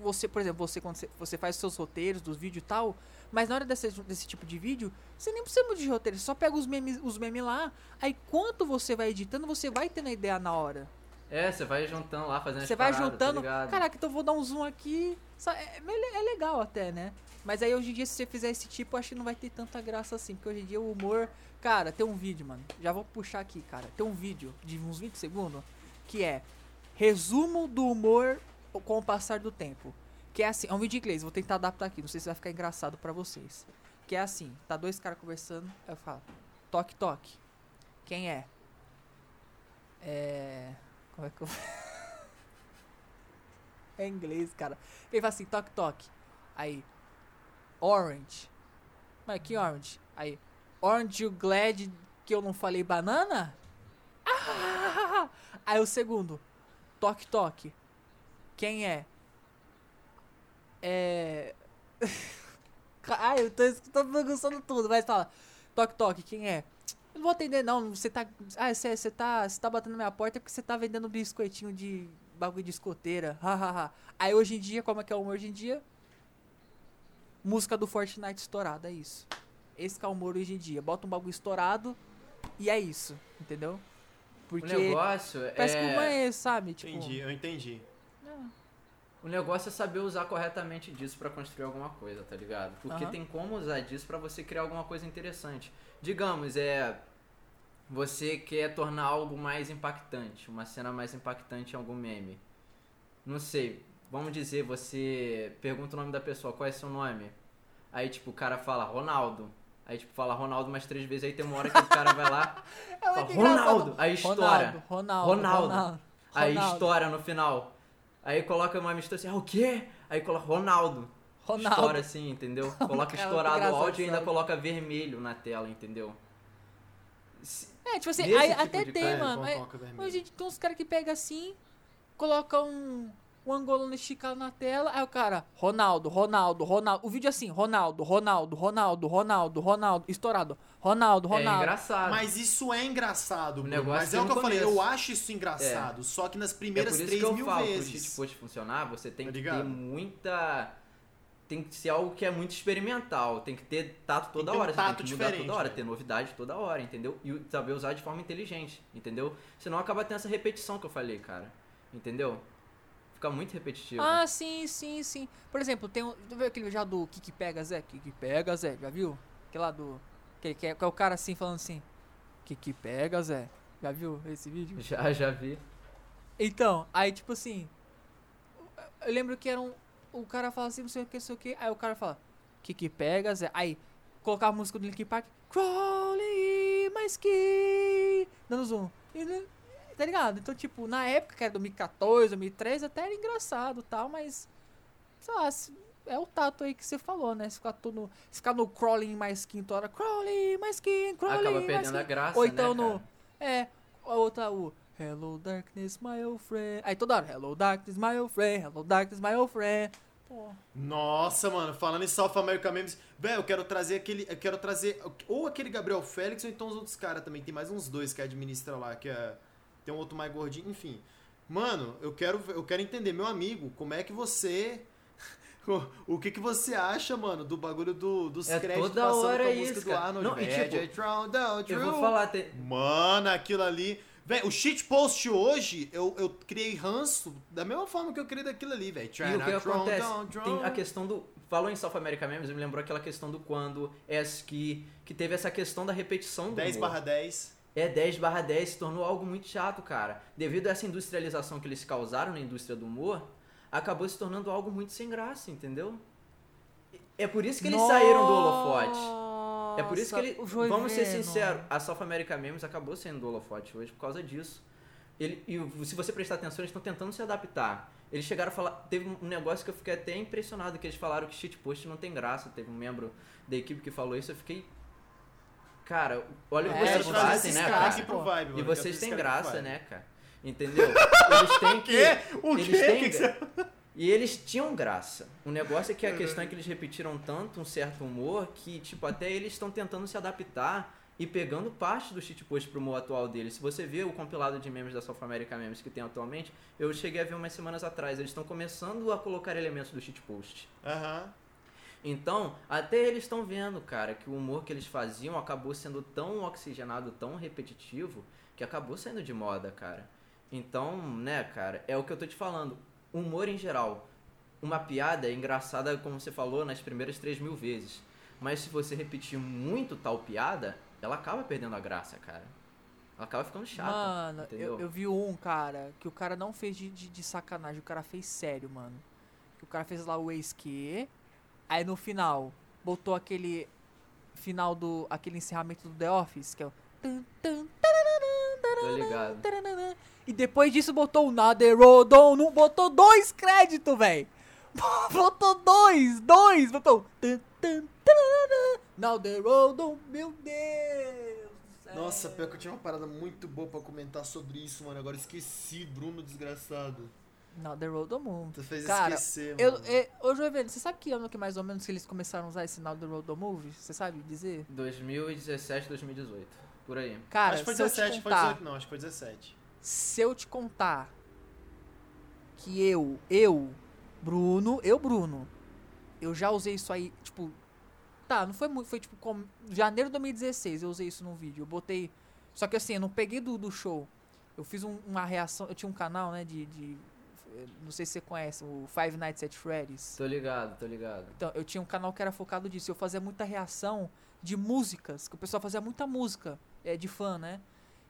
você, por exemplo, você quando você, faz seus roteiros dos vídeos e tal, mas na hora desse, desse tipo de vídeo, você nem precisa de roteiro, você só pega os memes, os memes lá, aí quanto você vai editando, você vai tendo a ideia na hora.
É, você vai juntando lá, fazendo
Você vai
paradas, tá
juntando.
ligado?
Caraca, então eu vou dar um zoom aqui. É, é- é legal até, né? Mas aí hoje em dia, se você fizer esse tipo, eu acho que não vai ter tanta graça assim. Porque hoje em dia o humor. Cara, tem um vídeo, mano. Já vou puxar aqui, cara. Tem um vídeo de uns 20 segundos que é resumo do humor com o passar do tempo. Que é assim, é um vídeo em inglês, vou tentar adaptar aqui, não sei se vai ficar engraçado pra vocês. Que é assim, tá dois caras conversando, aí eu falo, toque, toque. Quem é? É. Como é que eu. é inglês, cara. Ele fala assim, toque, toque. Aí, orange. Mas que orange? Aí, orange you glad que eu não falei banana? Ah! Aí o segundo, toque, toque. Quem é? É. Ai, eu tô, tô bagunçando tudo, mas fala. Toque, toque, quem é? Não vou atender, não. Você tá. Ah, você, você tá. Você tá batendo na minha porta porque você tá vendendo biscoitinho de bagulho de escoteira. Hahaha. Aí hoje em dia, como é que é o humor hoje em dia? Música do Fortnite estourada, é isso. Esse que é o humor hoje em dia. Bota um bagulho estourado e é isso, entendeu?
O
Porque
negócio
parece
é...
que o é esse, sabe? Tipo,
Entendi, eu entendi.
O negócio é saber usar corretamente disso pra construir alguma coisa, tá ligado? Porque
Aham.
tem como usar disso pra você criar alguma coisa interessante. Digamos, é você quer tornar algo mais impactante, uma cena mais impactante em algum meme. Não sei, vamos dizer, você pergunta o nome da pessoa, qual é seu nome? Aí tipo, o cara fala Ronaldo. Aí tipo, fala Ronaldo mais três vezes, aí tem uma hora que o cara vai lá,
É
fala
engraçado.
Ronaldo, aí estoura.
Ronaldo, Ronaldo,
Ronaldo.
Ronaldo.
Aí estoura no final. Aí coloca uma mistura assim, ah, o quê? Aí coloca Ronaldo.
Ronaldo.
Estoura assim, entendeu? Coloca
Cara,
estourado o áudio e ainda coloca vermelho na tela, entendeu? Se-
É, tipo assim, aí
tipo
até tem, mano. Aí, hoje em dia tem uns caras que pegam assim, colocam um, um angolano esticado na tela, aí o cara, Ronaldo, Ronaldo, Ronaldo. O vídeo é assim, Ronaldo, Ronaldo, Ronaldo, Ronaldo, Ronaldo, estourado. Ronaldo,
É
Ronaldo.
engraçado.
Mas isso é engraçado, Bruno.
negócio
Mas é o que eu falei, eu acho isso engraçado. Só que nas
é
primeiras
por isso
3
que eu
mil
falo, pro
vezes.
cheat funcionar, você tem
Tá
que
ligado?
ter muita... Tem que ser algo que é muito experimental, tem que ter tato toda
ter um
hora, você
tato
tem que mudar toda hora,
né?
ter novidade toda hora, entendeu? E saber usar de forma inteligente, entendeu? Senão acaba tendo essa repetição que eu falei, cara. Entendeu? Fica muito repetitivo.
Ah, sim, sim, sim. Por exemplo, tem um. Tu viu aquele já do Kiki Pega Zé? Kiki Pega Zé, já viu? Aquele lá do. Que, que, é, que é o cara assim falando assim. Kiki Pega Zé. Já viu esse vídeo?
Já, já vi.
Então, aí tipo assim. Eu lembro que era um. O cara fala assim, não sei o que, não sei o que. Aí o cara fala, que que pega, Zé. Aí, colocar a música do Linkin Park. Crawling, my skin. Dando zoom. Né, tá ligado? Então, tipo, na época que era 2014, 2013, até era engraçado e tal, mas. Sei lá, é o tato aí que você falou, né? Se ficar tudo. Se ficar no crawling my skin toda hora. Crawling my skin, crawling
Acaba
my
perdendo a
skin.
graça,
Ou então
né,
no.
cara?
É, a outra, o Hello Darkness, my old friend. Aí toda hora, Hello Darkness, my old friend, Hello Darkness, my old friend. Pô,
Nossa, mano, falando em South America Memes, velho, eu quero trazer aquele. Eu quero trazer. Ou aquele Gabriel Félix, ou então os outros caras também. Tem mais uns dois que administra lá, que é. Tem um outro mais gordinho, enfim. Mano, eu quero, eu quero entender, meu amigo, como é que você. O, que que você acha, mano, do bagulho do, dos
É
créditos
toda
passando
hora
com a música
isso,
do
cara.
Arnold?
Não, e tipo, Eu vou falar, tem,
Mano, aquilo ali. Véi, o shitpost hoje, eu, eu criei ranço da mesma forma que eu criei daquilo ali, velho.
E o que acontece? Tem a questão do falou em South America Memes, me lembrou aquela questão do quando, é que, que teve essa questão da repetição do
10
humor.
barra 10.
É 10 barra 10 se tornou algo muito chato, cara. Devido a essa industrialização que eles causaram na indústria do humor, acabou se tornando algo muito sem graça, entendeu? É por isso que eles saíram do holofote. É por isso que ele.
O
Vamos ser
Joiveno.
sinceros, a South America Memes acabou sendo do holofote hoje por causa disso. Ele, e o- se você prestar atenção, eles estão tentando se adaptar. Eles chegaram a falar. Teve um negócio que eu fiquei até impressionado, que eles falaram que shitpost não tem graça. Teve um membro da equipe que falou isso, eu fiquei. Cara, olha o que
É,
vocês
tipo,
fazem, né, cara?
vibe,
E
mano,
vocês
esses
têm graça, né, cara? Entendeu? Eles têm que.
O
Eles
quê?
têm
Que que você-
E eles tinham graça. O negócio é que a questão é que eles repetiram tanto um certo humor que, tipo, até eles estão tentando se adaptar e pegando parte do shitpost pro humor atual deles. Se você vê o compilado de memes da South America Memes que tem atualmente, eu cheguei a ver umas semanas atrás. Eles estão começando a colocar elementos do shitpost.
Aham.
Então, até eles estão vendo, cara, que o humor que eles faziam acabou sendo tão oxigenado, tão repetitivo, que acabou saindo de moda, cara. Então, né, cara, é o que eu tô te falando. Humor em geral. Uma piada é engraçada, como você falou, nas primeiras 3 mil vezes. Mas se você repetir muito tal piada, ela acaba perdendo a graça, cara. Ela acaba ficando chata.
Mano, eu, eu vi um, cara, que o cara não fez de, de, de sacanagem, o cara fez sério, mano. O cara fez lá o ex que aí no final botou aquele final do aquele encerramento do The Office, que é o tan, tan,
Tô ligado.
E depois disso botou o Naderodon, não botou dois créditos, velho. Botou dois, dois, botou. Naderodon, meu Deus. do céu.
Nossa, pior que eu tinha uma parada muito boa pra comentar sobre isso, mano. Agora esqueci, Bruno desgraçado.
Não, The Road to Moon.
Tu fez
Cara,
esquecer,
Eu,
mano.
é, ô Joevene, você sabe que ano que mais ou menos que eles começaram a usar esse Now The Road to Movie? Você sabe dizer?
2017, 2018. Por aí.
Cara,
acho que foi
se eu te
17, foi
contar,
18, não, acho que foi 17.
se eu te contar que eu, eu, Bruno, eu, Bruno, eu já usei isso aí, tipo, tá, não foi muito, foi tipo, com, janeiro de 2016 eu usei isso num vídeo, eu botei, só que assim, eu não peguei do, do show, eu fiz um- uma reação, eu tinha um canal, né, de, de, eh, não sei se você conhece, o Five Nights at Freddy's.
Tô ligado, tô ligado.
Então, eu tinha um canal que era focado disso. Eu fazia muita reação de músicas, que o pessoal fazia muita música é, de fã, né?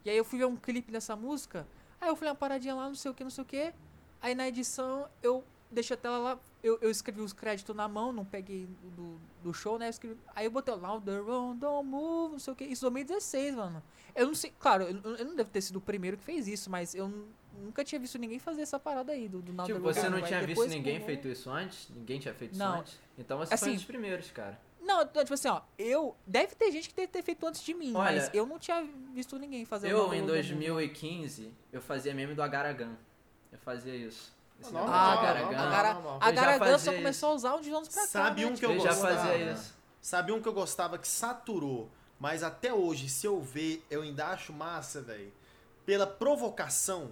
E aí eu fui ver um clipe dessa música, aí eu fui uma paradinha lá, não sei o que, não sei o que. Aí na edição eu deixei a tela lá, eu, eu escrevi os créditos na mão, não peguei do, do show, né? Eu escrevi, aí eu botei Louder Run, Don't Move, não sei o que. Isso em 2016, mano. Eu não sei, claro, eu, eu não devo ter sido o primeiro que fez isso, mas eu nunca tinha visto ninguém fazer essa parada aí do, do
Tipo, você não tinha visto ninguém feito isso antes? Ninguém tinha feito
Não.
isso antes? Então você foi
Assim,
um dos primeiros, cara.
Não, tipo assim, ó, eu. Deve ter gente que deve ter feito antes de mim,
Olha,
mas eu não tinha visto ninguém fazer o
Eu, em
The Road To Move.
2015, eu fazia meme do Agaragan. Eu fazia isso. Esse
Ah,
Agaragan.
Agara-
normal.
a
Eu já
Garagan só começou a usar uns anos pra cá.
Sabe
né?
um que eu
Eu já
gostava?
fazia isso.
Sabe um que eu gostava que saturou, mas até hoje, se eu ver, eu ainda acho massa, velho. Pela provocação.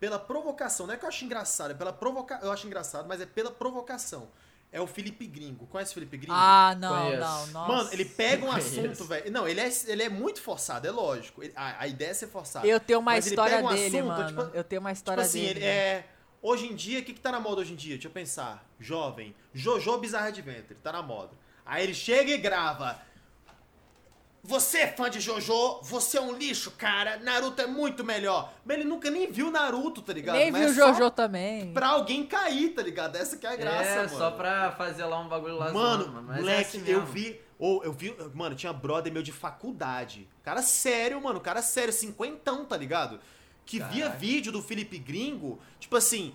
Pela provocação. Não é que eu acho engraçado, é pela provocação. Eu acho engraçado, mas é pela provocação. É o Felipe Gringo. Conhece o Felipe Gringo?
Ah, não,
Conheço.
não, nossa.
Mano, ele pega um
Conheço.
assunto, velho. Não, ele é, ele é muito forçado, é lógico. Ele- a, a ideia é ser forçado.
Eu tenho uma história
um
dele,
assunto,
mano.
tipo-
eu tenho uma
Tipo
história
assim,
dele.
ele é. Hoje em dia, o que, que tá na moda hoje em dia? Deixa eu pensar. Jovem. Jojo Bizarre Adventure, tá na moda. Aí ele chega e grava. Você é fã de Jojo, você é um lixo, cara. Naruto é muito melhor. Mas ele nunca nem viu Naruto, tá ligado?
Nem
Mas
viu o
é só
Jojo também.
Pra alguém cair, tá ligado? Essa que é a graça,
é,
mano.
só pra fazer lá um bagulho lá
Mano,
zoando, mas é
moleque,
assim
eu vi. Ou eu vi. Mano, tinha brother meu de faculdade. Cara sério, mano. Cara sério, cinquentão, tá ligado? Que via
Caraca.
vídeo do Felipe Gringo, tipo assim.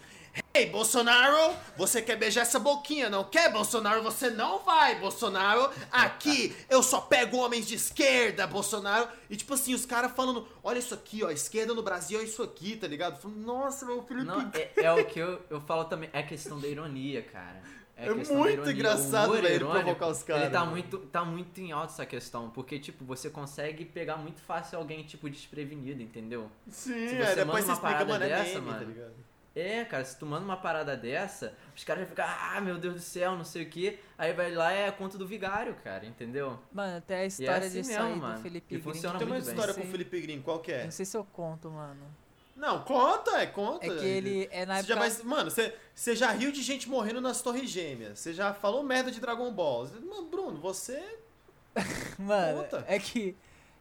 Hey, Bolsonaro, você quer beijar essa boquinha, não quer, Bolsonaro? Você não vai, Bolsonaro. Aqui eu só pego homens de esquerda, Bolsonaro. E tipo assim, os caras falando, olha isso aqui, ó, esquerda no Brasil é isso aqui, tá ligado? Falando, Nossa, meu Felipe
Não, é, é o que eu, eu falo também, é questão da ironia, cara.
É
da
muito engraçado, velho,
irônico,
provocar os caras,
Ele tá
mano.
muito, tá muito em alta essa questão, porque, tipo, você consegue pegar muito fácil alguém, tipo, desprevenido, entendeu?
Sim,
Se
é,
você
depois
manda
você
uma
explica, mano, é
dessa,
meme, tá
mano.
ligado?
É, cara, se tu manda uma parada dessa, os caras vão ficar, ah, meu Deus do céu, não sei o que. Aí vai lá é a conta do vigário, cara, entendeu?
Mano, até a história
assim
disso
mesmo,
aí
mano.
do Felipe
E
Gringo.
funciona
Tem uma
bem.
história
Não
com o Felipe Gringo, qual que é?
Não sei se eu conto, mano.
Não, conta, é conta.
É que ele é na
Você já
época.
vai- mano, você, você já riu de gente morrendo nas Torres Gêmeas. Você já falou merda de Dragon Ball. Mano, Bruno, você.
Mano,
Conta.
é que.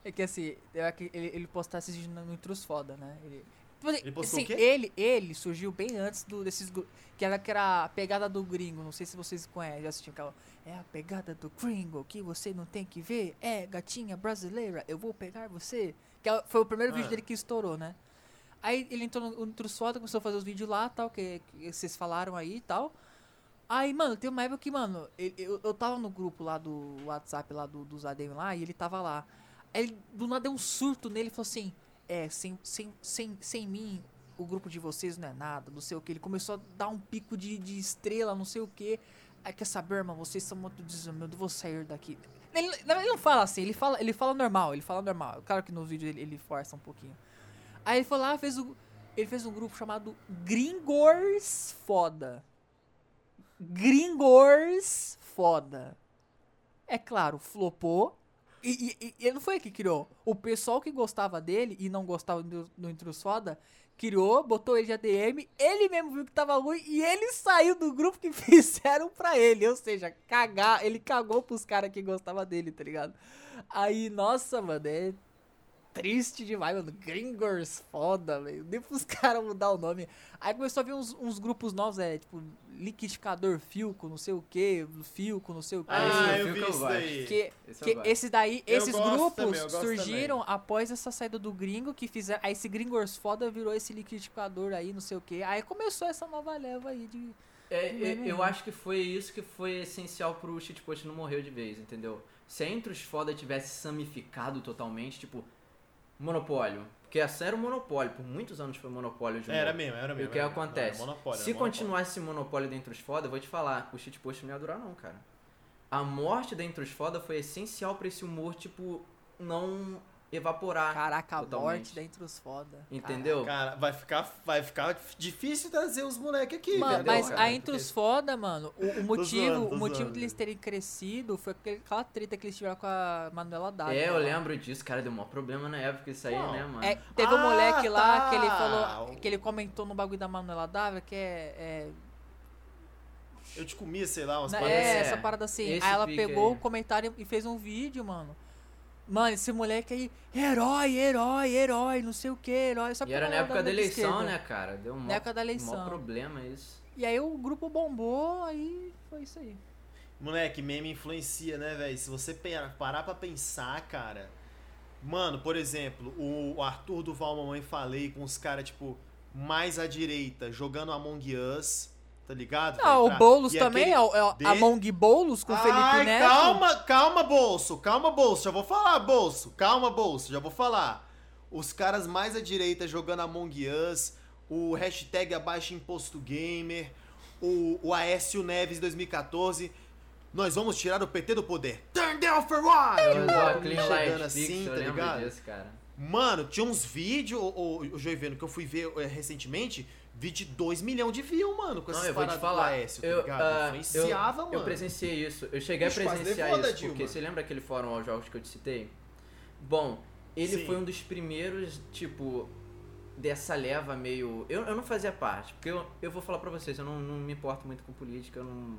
É que assim, é que ele, ele postasse esse vídeo no, Intrus Foda, né? Ele, tipo
Ele postou quê?
ele, ele surgiu bem antes do, desses. Que era, que era a pegada do gringo. Não sei se vocês conhecem, já assistiram aquela. É a pegada do gringo que você não tem que ver. É, gatinha brasileira, eu vou pegar você. Que é- foi o primeiro vídeo
Ah.
dele que estourou, né? Aí ele entrou no, no Foda, começou a fazer os vídeos lá, tal, que, que vocês falaram aí e tal. Aí, mano, tem uma época que, mano, ele- eu, eu tava no grupo lá do WhatsApp lá do, dos ADM lá e ele tava lá. Aí do nada deu um surto nele e falou assim: É, sem, sem, sem, sem mim, o grupo de vocês não é nada, não sei o que. Ele começou a dar um pico de, de estrela, não sei o que. Aí quer saber, irmão, vocês são muito desumildes, vou sair daqui. Ele, ele não fala assim, ele fala, ele fala normal, ele fala normal. Claro que no vídeo ele, ele força um pouquinho. Aí ele foi lá, fez o. Ele fez um grupo chamado Gringors Foda. Gringors Foda. É claro, flopou. E, e- e ele não foi que criou. O pessoal que gostava dele e não gostava do, do Intrus Foda criou, botou ele de ADM, ele mesmo viu que tava ruim e ele saiu do grupo que fizeram pra ele. Ou seja, cagar, ele cagou pros caras que gostavam dele, tá ligado? Aí, nossa, mano, é triste demais, mano. Gringors foda, velho. Deu pros caras mudar o nome. Aí começou a vir uns, uns grupos novos, é, tipo, liquidificador Filco, não sei o que, Filco, não sei o que.
Ah,
esse
eu vi
fico
isso daí.
Que,
Esse
que
eu gosto.
esse daí,
Eu
esses grupos
também,
surgiram após essa saída do gringo que fizeram. Aí esse gringors foda virou esse liquidificador aí, não sei o que. Aí começou essa nova leva aí de.
É,
é
é, eu acho que foi isso que foi essencial pro shitpost não morrer de vez, entendeu? Se a Intros Foda tivesse samificado totalmente, tipo, monopólio. Porque essa era o monopólio, por muitos anos foi monopólio de
Era mesmo, era
E
mesmo.
o que
mesmo.
acontece?
Não, monopólio,
Se continuasse esse monopólio dentro dos foda, eu vou te falar, o shitpost não ia durar não, cara. A morte dentro dos foda foi essencial pra esse humor, tipo, não evaporar.
Caraca, a
totalmente.
morte dentro dos foda.
Entendeu?
Cara, vai ficar, vai ficar difícil trazer os moleques aqui,
Mano,
velho.
mas
cara,
a
porque-
Intros foda, mano, o, o motivo,
zoando,
o motivo
zoando.
deles terem crescido foi aquela treta que eles tiveram com a Manuela Dávila.
É, eu
lá.
lembro disso, cara, deu maior problema na época isso aí, né, mano?
É, teve um
Ah,
moleque lá
tá.
que ele falou, que ele comentou no bagulho da Manuela Dávila que é, é
Eu te comia, sei lá, umas
Né,
paradas
é,
assim.
essa parada assim.
Esse
Aí ela pegou
aí.
o comentário e fez um vídeo, mano. Mano, esse moleque aí, herói, herói, herói, não sei o que, herói. Só
E era na época da
galera
eleição,
esquerda.
né, cara? Deu um
Na época da
maior
eleição.
problema isso.
E aí o grupo bombou, aí foi isso aí.
Moleque, meme influencia, né, velho? Se você parar pra pensar, cara. Mano, por exemplo, o Arthur do Val Mamãe Falei com os caras, tipo, mais à direita, jogando Among Us, tá ligado?
Não, o Boulos
e
também,
aquele-
é o, é o
de-
Among Boulos com o Felipe Neto.
calma, calma, bolso, calma, bolso, já vou falar, bolso, calma, bolso, já vou falar. Os caras mais à direita jogando Among Us, o hashtag abaixo imposto gamer, o, o Aécio Neves 2014. Nós vamos tirar o PT do poder. Turn down for what? O chegando
Light
assim, tá ligado?
disso, cara.
Mano, tinha uns vídeos, o, o Joiveno, que eu fui ver eh, recentemente, vídeo de 2 milhões de views, mano, com
Não,
essas
eu vou te
paradas
falar.
do Aécio, tá
eu,
ligado?
ah,
Influenciava,
eu,
mano.
Eu presenciei isso. Eu cheguei
Bicho,
a presenciar isso. Porque
Dilma.
você lembra aquele fórum aos jogos que eu te citei? Bom, ele
Sim.
foi um dos primeiros, tipo, dessa leva meio. Eu, eu não fazia parte, porque eu, eu vou falar pra vocês, eu não, não me importo muito com política, eu não,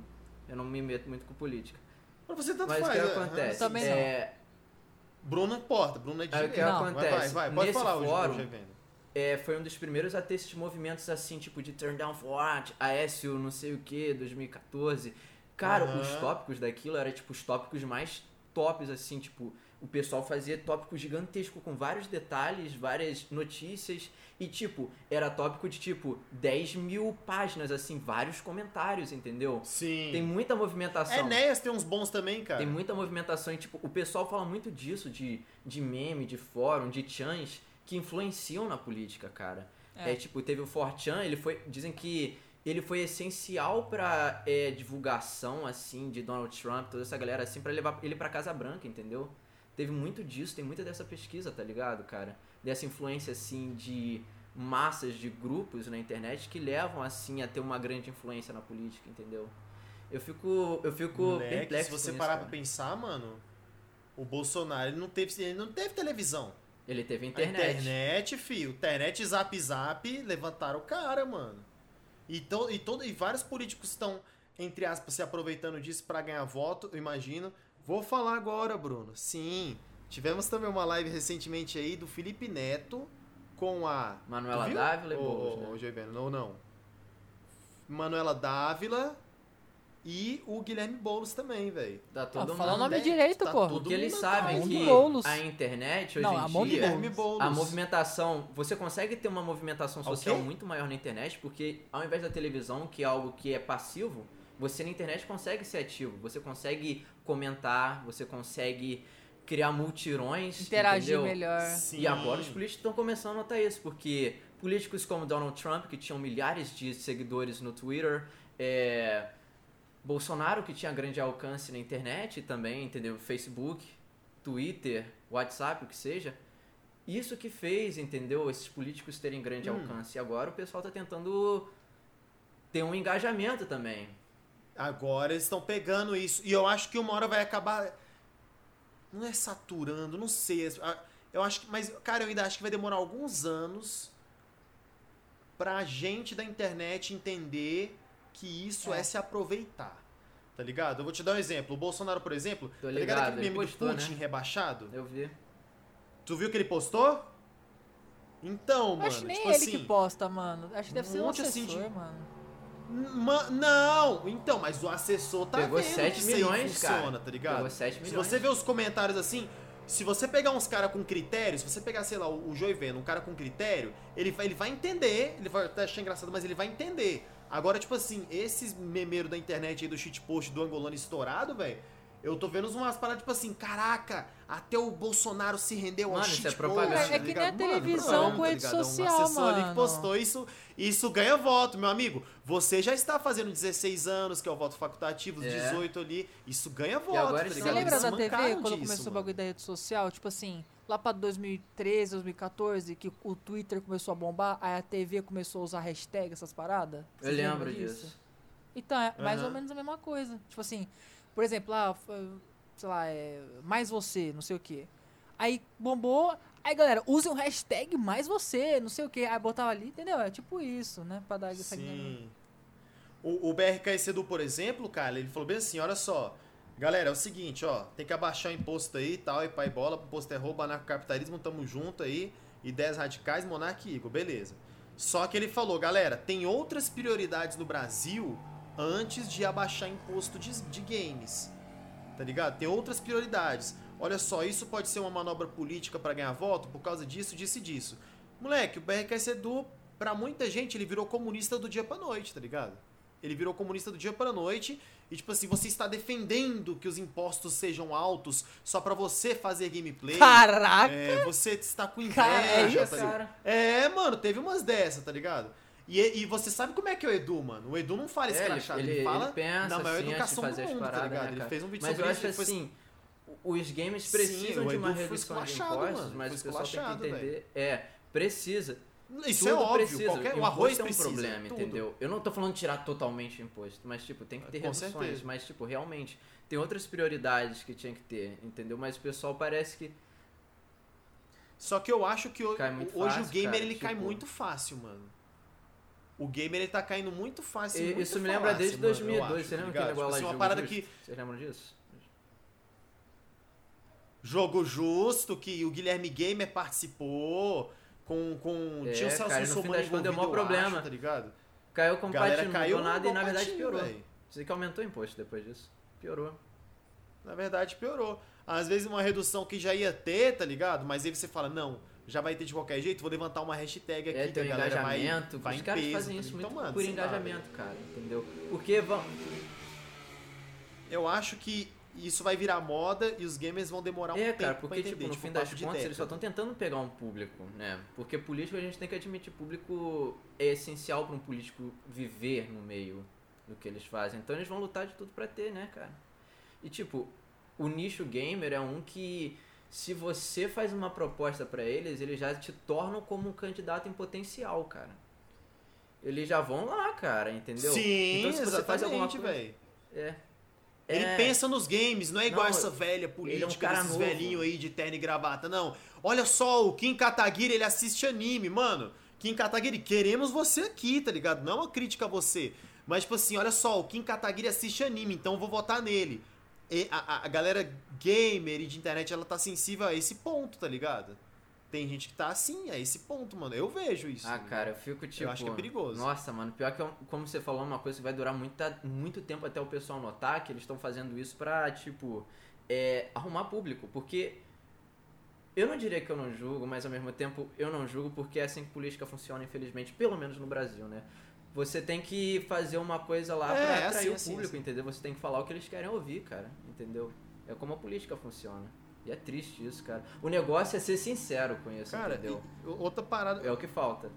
eu não me meto muito com política.
Mas você tanto
Mas o
faz,
que
é,
acontece?
Eu também não.
é,
Bruno importa, Bruno é de
Aí o que
direita.
acontece?
Vai, vai, vai, pode
Nesse
falar o
fórum,
Joiveno.
É, foi um dos primeiros a ter esses movimentos assim, tipo de turn down for what, Aécio não sei o que, 2014. Cara,
Aham.
os tópicos daquilo eram tipo os tópicos mais tops, assim, tipo, o pessoal fazia tópico gigantesco com vários detalhes, várias notícias. E, tipo, era tópico de tipo 10 mil páginas, assim, vários comentários, entendeu?
Sim.
Tem muita movimentação.
Enéas tem uns bons também, cara.
Tem muita movimentação e, tipo, o pessoal fala muito disso, de, de meme, de fórum, de chans, que influenciam na política, cara.
É.
É, tipo, teve o 4chan, ele foi. Dizem que ele foi essencial pra é, divulgação, assim, de Donald Trump, toda essa galera, assim, pra levar ele pra Casa Branca, entendeu? Teve muito disso, tem muita dessa pesquisa, tá ligado, cara? Dessa influência, assim, de massas de grupos na internet que levam, assim, a ter uma grande influência na política, entendeu? Eu fico. Eu fico
Moleque,
perplexo
se você
com isso,
parar
cara.
pra pensar, mano, o Bolsonaro ele não teve, ele não teve televisão.
Ele teve
A
internet.
internet, filho. Internet, zap, zap, levantaram o cara, mano. E, to, e, todo, e vários políticos estão, entre aspas, se aproveitando disso pra ganhar voto, eu imagino. Vou falar agora, Bruno. Sim. Tivemos também uma live recentemente aí do Felipe Neto com a.
Manuela? Dávila e Boulos, né?
não, não. Manuela Dávila e o Guilherme Boulos também, velho.
Tá todo
Ah, fala o nome
né?
direito,
Tá
pô.
Porque eles sabem que
Boulos.
a internet hoje
Não,
em
Ramon
dia,
Guilherme Boulos.
a movimentação, você consegue ter uma movimentação social
quê?
muito maior na internet, porque ao invés da televisão, que é algo que é passivo, você na internet consegue ser ativo, você consegue comentar, você consegue criar multirões,
Interagir
entendeu?
melhor.
Sim.
E agora os políticos estão começando a notar isso, porque políticos como Donald Trump, que tinham milhares de seguidores no Twitter, é, Bolsonaro, que tinha grande alcance na internet também, entendeu? Facebook, Twitter, WhatsApp, o que seja. Isso que fez, entendeu? Esses políticos terem grande
Hum.
alcance. E agora o pessoal tá tentando ter um engajamento também.
Agora eles estão pegando isso. E eu acho que uma hora vai acabar. Não é saturando, não sei. Eu acho que. Mas, cara, eu ainda acho que vai demorar alguns anos pra gente da internet entender que isso é,
É.
se aproveitar. Tá ligado? Eu vou te dar um exemplo. O Bolsonaro, por exemplo,
Tô
tá ligado
ligado,
aquele
ele
meme
postou,
do Putin
né?
rebaixado?
Eu vi.
Tu viu que ele postou? Então, mano.
Acho que nem
tipo
ele
assim,
que posta, mano. Acho que deve
um
ser um
monte, assim,
assessor,
de-
mano.
Ma- não, então, mas o assessor tá
Pegou
vendo
7
que isso aí
milhões,
funciona,
cara.
tá ligado?
Pegou 7
Se
milhões.
você vê os comentários assim, se você pegar uns caras com critério, se você pegar, sei lá, o, o Joey vendo, um cara com critério, ele vai, ele vai entender, ele vai até achar engraçado, mas ele vai entender. Agora, tipo assim, esses memeiros da internet aí do shitpost do angolano estourado, velho, eu tô vendo umas paradas, tipo assim, caraca, até o Bolsonaro se rendeu ao
Mano, isso é propaganda.
tá
É que nem a
ligado? Mano,
televisão
propaganda,
com
tá
rede
ligado?
social,
Um assessor ali que
mano.
postou isso, isso ganha voto, meu amigo. Você já está fazendo 16 anos, que é o voto facultativo,
É.
18 ali, isso ganha voto,
agora
tá
eles
Você
ligado?
lembra da TV quando
disso,
começou o
mano.
bagulho da rede social? Tipo assim, lá pra 2013, 2014, que o Twitter começou a bombar, aí a TV começou a usar hashtag, essas paradas?
Eu lembro
lembram
disso.
Então, é mais ou menos a mesma coisa. Tipo assim, por exemplo, lá, f- sei lá, é, mais você, não sei o que. Aí bombou, aí galera, use um hashtag mais você, não sei o que. Aí botava ali, entendeu? É tipo isso, né? Pra dar essa
Sim. O, o BRKS Edu, por exemplo, cara, ele falou bem assim, olha só. Galera, é o seguinte, ó, tem que abaixar o imposto aí tal, e pai bola, imposto é roubo, anarcocapitalismo, tamo junto aí, ideias radicais, monarca e Igor, beleza. Só que ele falou, galera, tem outras prioridades no Brasil antes de abaixar imposto de, de games. Tá ligado? Tem outras prioridades. Olha só, isso pode ser uma manobra política pra ganhar voto por causa disso, disso e disso. Moleque, o BRKS Edu, pra muita gente, ele virou comunista do dia pra noite, tá ligado? Ele virou comunista do dia pra noite e, tipo assim, você está defendendo que os impostos sejam altos só pra você fazer gameplay.
Caraca!
É, você está com inveja,
Cara, é
tá
cara.
É, mano, teve umas dessas, tá ligado? E, e você sabe como é que é o Edu, mano? O Edu não fala
É, ele,
escrachado, ele,
ele,
fala
ele pensa
na maior
assim, antes de
educação
fazer
do mundo,
paradas,
tá ligado?
né,
ele fez um vídeo
Mas
sobre
eu
isso.
acho
ele foi-
assim, os games
Sim,
precisam
o
de uma redução de
esculachado,
impostos,
mano,
mas o pessoal tem que
esculachado,
entender. É, precisa.
Isso
Tudo
é óbvio,
precisa.
qualquer, o arroz
é um
precisa.
problema,
tudo.
entendeu? Eu não tô falando de tirar totalmente o imposto, mas tipo, tem que ter
Com
reduções,
certeza.
mas tipo, realmente tem outras prioridades que tinha que ter, entendeu? Mas o pessoal parece que
Só que eu acho que
Cai
hoje o
fácil,
gamer
cara,
ele cai
tipo-
muito fácil, mano. O gamer ele tá caindo muito fácil.
E-
muito
Isso me lembra
fácil,
desde
mano, eu
2002.
acho,
Você lembra aquele negócio
Tipo
lá
assim, uma parada
justo?
que
Vocês lembram disso?
Jogo Justo, que o Guilherme Gamer participou, com, com
É,
tinha o Celso
cara, no fim
Russomano
das contas deu
envolvido,
mó
eu
problema.
acho, tá ligado?
Caiu com
Galera
patinho,
caiu
não nada e na verdade
patinho,
piorou.
velho.
Sei que aumentou o imposto depois disso. Piorou.
Na verdade, piorou. Às vezes uma redução que já ia ter, tá ligado? Mas aí você fala, não, já vai ter de qualquer jeito, vou levantar uma hashtag aqui
É,
que a galera vai,
engajamento.
vai
Os
em
caras
peso.
fazem
tá
isso
ligado?
muito
mano,
por engajamento, cara, entendeu? Porque vão.
Eu acho que isso vai virar moda e os gamers vão demorar um
É,
tempo
cara,
pra
porque,
entender.
tipo, no
tipo,
fim das contas, eles só estão tentando pegar um público, né? Porque político, a gente tem que admitir, público é essencial para um político viver no meio do que eles fazem. Então eles vão lutar de tudo pra ter, né, cara? E, tipo, o nicho gamer é um que, se você faz uma proposta pra eles, eles já te tornam como um candidato em potencial, cara. Eles já vão lá, cara, entendeu?
Sim,
então, se você faz alguma coisa-
velho.
É.
Ele
É.
pensa nos games, não é igual
Não,
essa velha
ele é um
política
cara
desses
novo.
velhinhos aí de terno e gravata. Não. Olha só, o Kim Kataguiri, ele assiste anime, mano. Kim Kataguiri, queremos você aqui, tá ligado? Não é uma crítica a você. Mas, tipo assim, olha só, o Kim Kataguiri assiste anime, então eu vou votar nele. A, a- a galera gamer e de internet, ela tá sensível a esse ponto, tá ligado? Tem gente que tá assim, a esse ponto, mano. Eu vejo isso.
Ah,
tá
cara, eu fico tipo.
acho que é perigoso.
Nossa, mano, pior que, é como você falou, uma coisa que vai durar muita, muito tempo até o pessoal notar que eles estão fazendo isso pra, tipo, é, arrumar público. Porque eu não diria que eu não julgo, mas ao mesmo tempo eu não julgo porque é assim que política funciona, infelizmente, pelo menos no Brasil, né? Você tem que fazer uma coisa lá
É,
pra
é
atrair
assim,
o
assim,
público,
assim.
entendeu? Você tem que falar o que eles querem ouvir, cara, entendeu? É como a política funciona. E é triste isso, cara. O negócio é ser sincero com isso,
Cara,
entendeu?
e outra parada.
É o que falta.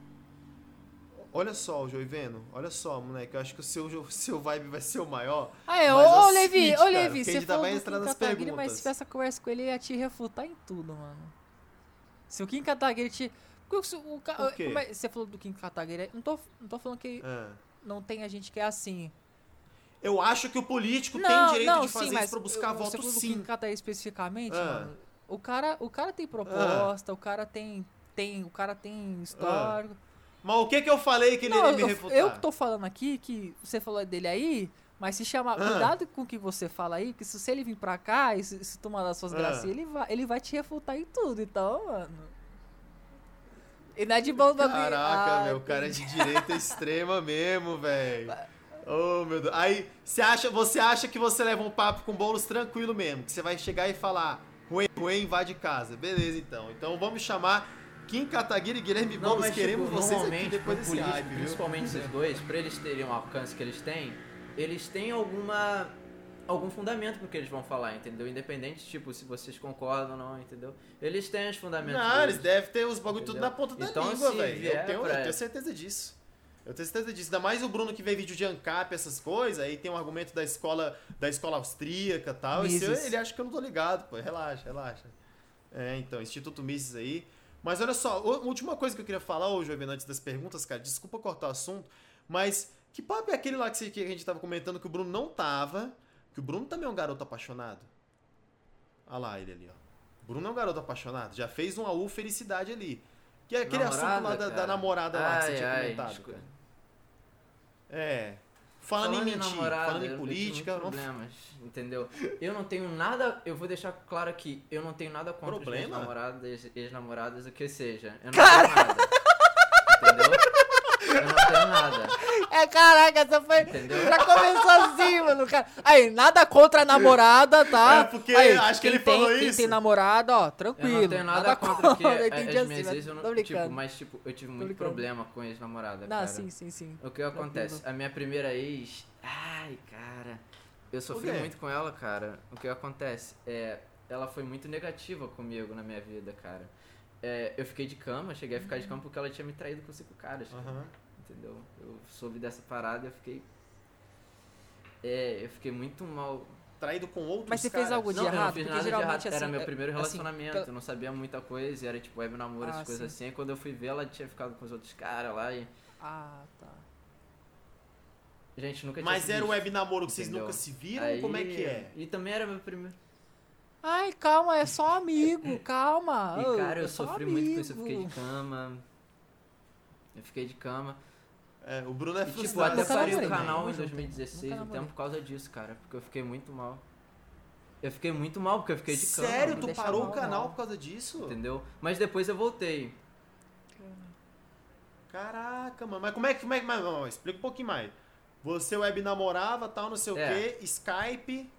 Olha só, Joiveno. Olha só, moleque. Eu acho que o seu, o seu vibe vai ser o maior.
Ah, é, ô,
é o
ô Levi, ô Levi, você
tá
falou
entrando
Kim
nas
Kataguiri, mas
perguntas.
se tivesse conversa com ele, ele ia te refutar em tudo, mano. Se o Kim Kataguiri te... Porque o, o, é- você falou do Kim Kataguiri, não tô, não tô falando que
É.
não tem a gente que é assim.
Eu acho que o político
não,
tem direito
não,
de fazer
sim,
isso pra buscar
eu-
voto
você
sim.
Kataguiri especificamente,
Ah.
mano. O cara, o cara tem proposta, o cara tem, tem, o cara tem histórico.
Mas o que que eu falei que ele
Não,
iria me
eu,
refutar?
eu que tô falando aqui, que você falou dele aí, mas se chamar.
Ah.
Cuidado com o que você fala aí, porque se, se ele vir pra cá e se, se tu mandar suas
Ah.
gracinhas, ele vai, ele vai te refutar em tudo, então, mano. E não é de bom.
Caraca,
Ah,
meu, o cara é de direita extrema mesmo, velho. Oh, meu Deus. Aí, você acha, você acha que você leva um papo com bolos tranquilo mesmo, que você vai chegar e falar, Rui, Rui invade casa. Beleza, então. Então vamos chamar Kim Kataguiri e Guilherme
Não,
Boulos.
mas
Queremos
tipo,
vocês aqui depois desse
político,
hype,
principalmente esses dois, pra eles terem o alcance que eles têm, eles têm alguma algum fundamento pro que eles vão falar, entendeu? Independente, tipo, se vocês concordam ou não, entendeu? Eles têm os fundamentos
Não, eles
deles.
devem ter os bagulho tudo
Entendeu?
na ponta da
Então,
língua, velho. Eu tenho, eu tenho certeza disso. Eu tenho certeza disso. Ainda mais o Bruno que vê vídeo de ANCAP, essas coisas, aí tem um argumento da escola, da escola austríaca e tal. Eu-
Mises.
ele acha que eu não tô ligado, pô. Relaxa, relaxa. É, então, Instituto Mises aí. Mas olha só, a última coisa que eu queria falar, ô Jovem, antes das perguntas, cara, desculpa cortar o assunto, mas que papo é aquele lá que, que a gente tava comentando que o Bruno não tava, que o Bruno também é um garoto apaixonado? Olha lá ele ali, ó. Bruno é um garoto apaixonado, já fez um AU felicidade ali. Que é aquele assunto lá
Namorada,
da, da
cara?
namorada lá que você
Ai,
tinha
ai,
comentado, cara. É. Falando, em mentir,
namorada,
falando em política, vamos-
problemas, entendeu? Eu não tenho nada, eu vou deixar claro aqui, eu não tenho nada contra
Problema?
meus namoradas, ex-namoradas, o que seja. Eu não tenho nada. Entendeu? Eu não tenho nada.
É, caraca, essa foi.
Entendeu?
Já começou assim, mano. Cara. Aí, nada contra a namorada, tá?
É, porque
Aí,
acho que
quem
ele falou
tem, Quem
isso.
tem namorada, ó,
Eu
tranquilo.
não tenho nada, contra, porque
Eu
a-
entendi
às
assim, mas
eu não,
tô
tipo, mas tipo, eu tive muito
brincando.
problema com ex-namorada,
Não,
cara.
sim, sim, sim.
O que acontece? A minha primeira ex, ai, cara, eu sofri muito com ela, cara. O que acontece? É, ela foi muito negativa comigo na minha vida, cara. É, eu fiquei de cama, cheguei a ficar de cama porque ela tinha me traído com cinco caras, cara,
Aham.
Entendeu? Eu soube dessa parada e eu fiquei é, eu fiquei muito mal.
Traído com outros
Mas você fez
caras.
algo de
não, eu não
errado?
fiz
Porque
nada de errado. Era
assim,
meu
é-
primeiro
assim,
relacionamento,
pela-
eu não sabia muita coisa, e era tipo web namoro, essas
Ah,
coisas assim. Aí quando eu fui ver, ela tinha ficado com os outros caras lá e.
Ah, tá.
Gente, nunca tinha
Mas era web namoro que vocês
entendeu?
nunca se viram?
Aí-
Como é que é?
E também era meu primeiro.
Ai, calma, é só amigo, calma.
E cara, eu
é
sofri muito com isso, eu
amigo.
fiquei de cama. Eu fiquei de cama.
É, o Bruno é
E, tipo, até parei o
namorei,
canal em
junto.
2016
Nunca
um tempo por causa disso, cara. Porque eu fiquei muito mal. Eu fiquei muito mal porque eu fiquei de cama.
Sério, tu parou o canal
não.
por causa disso?
Entendeu? Mas depois eu voltei.
Caraca, mano. Mas como é que. Como é que mas, não, explica um pouquinho mais. Você web namorava, tal, não sei o
É.
quê, Skype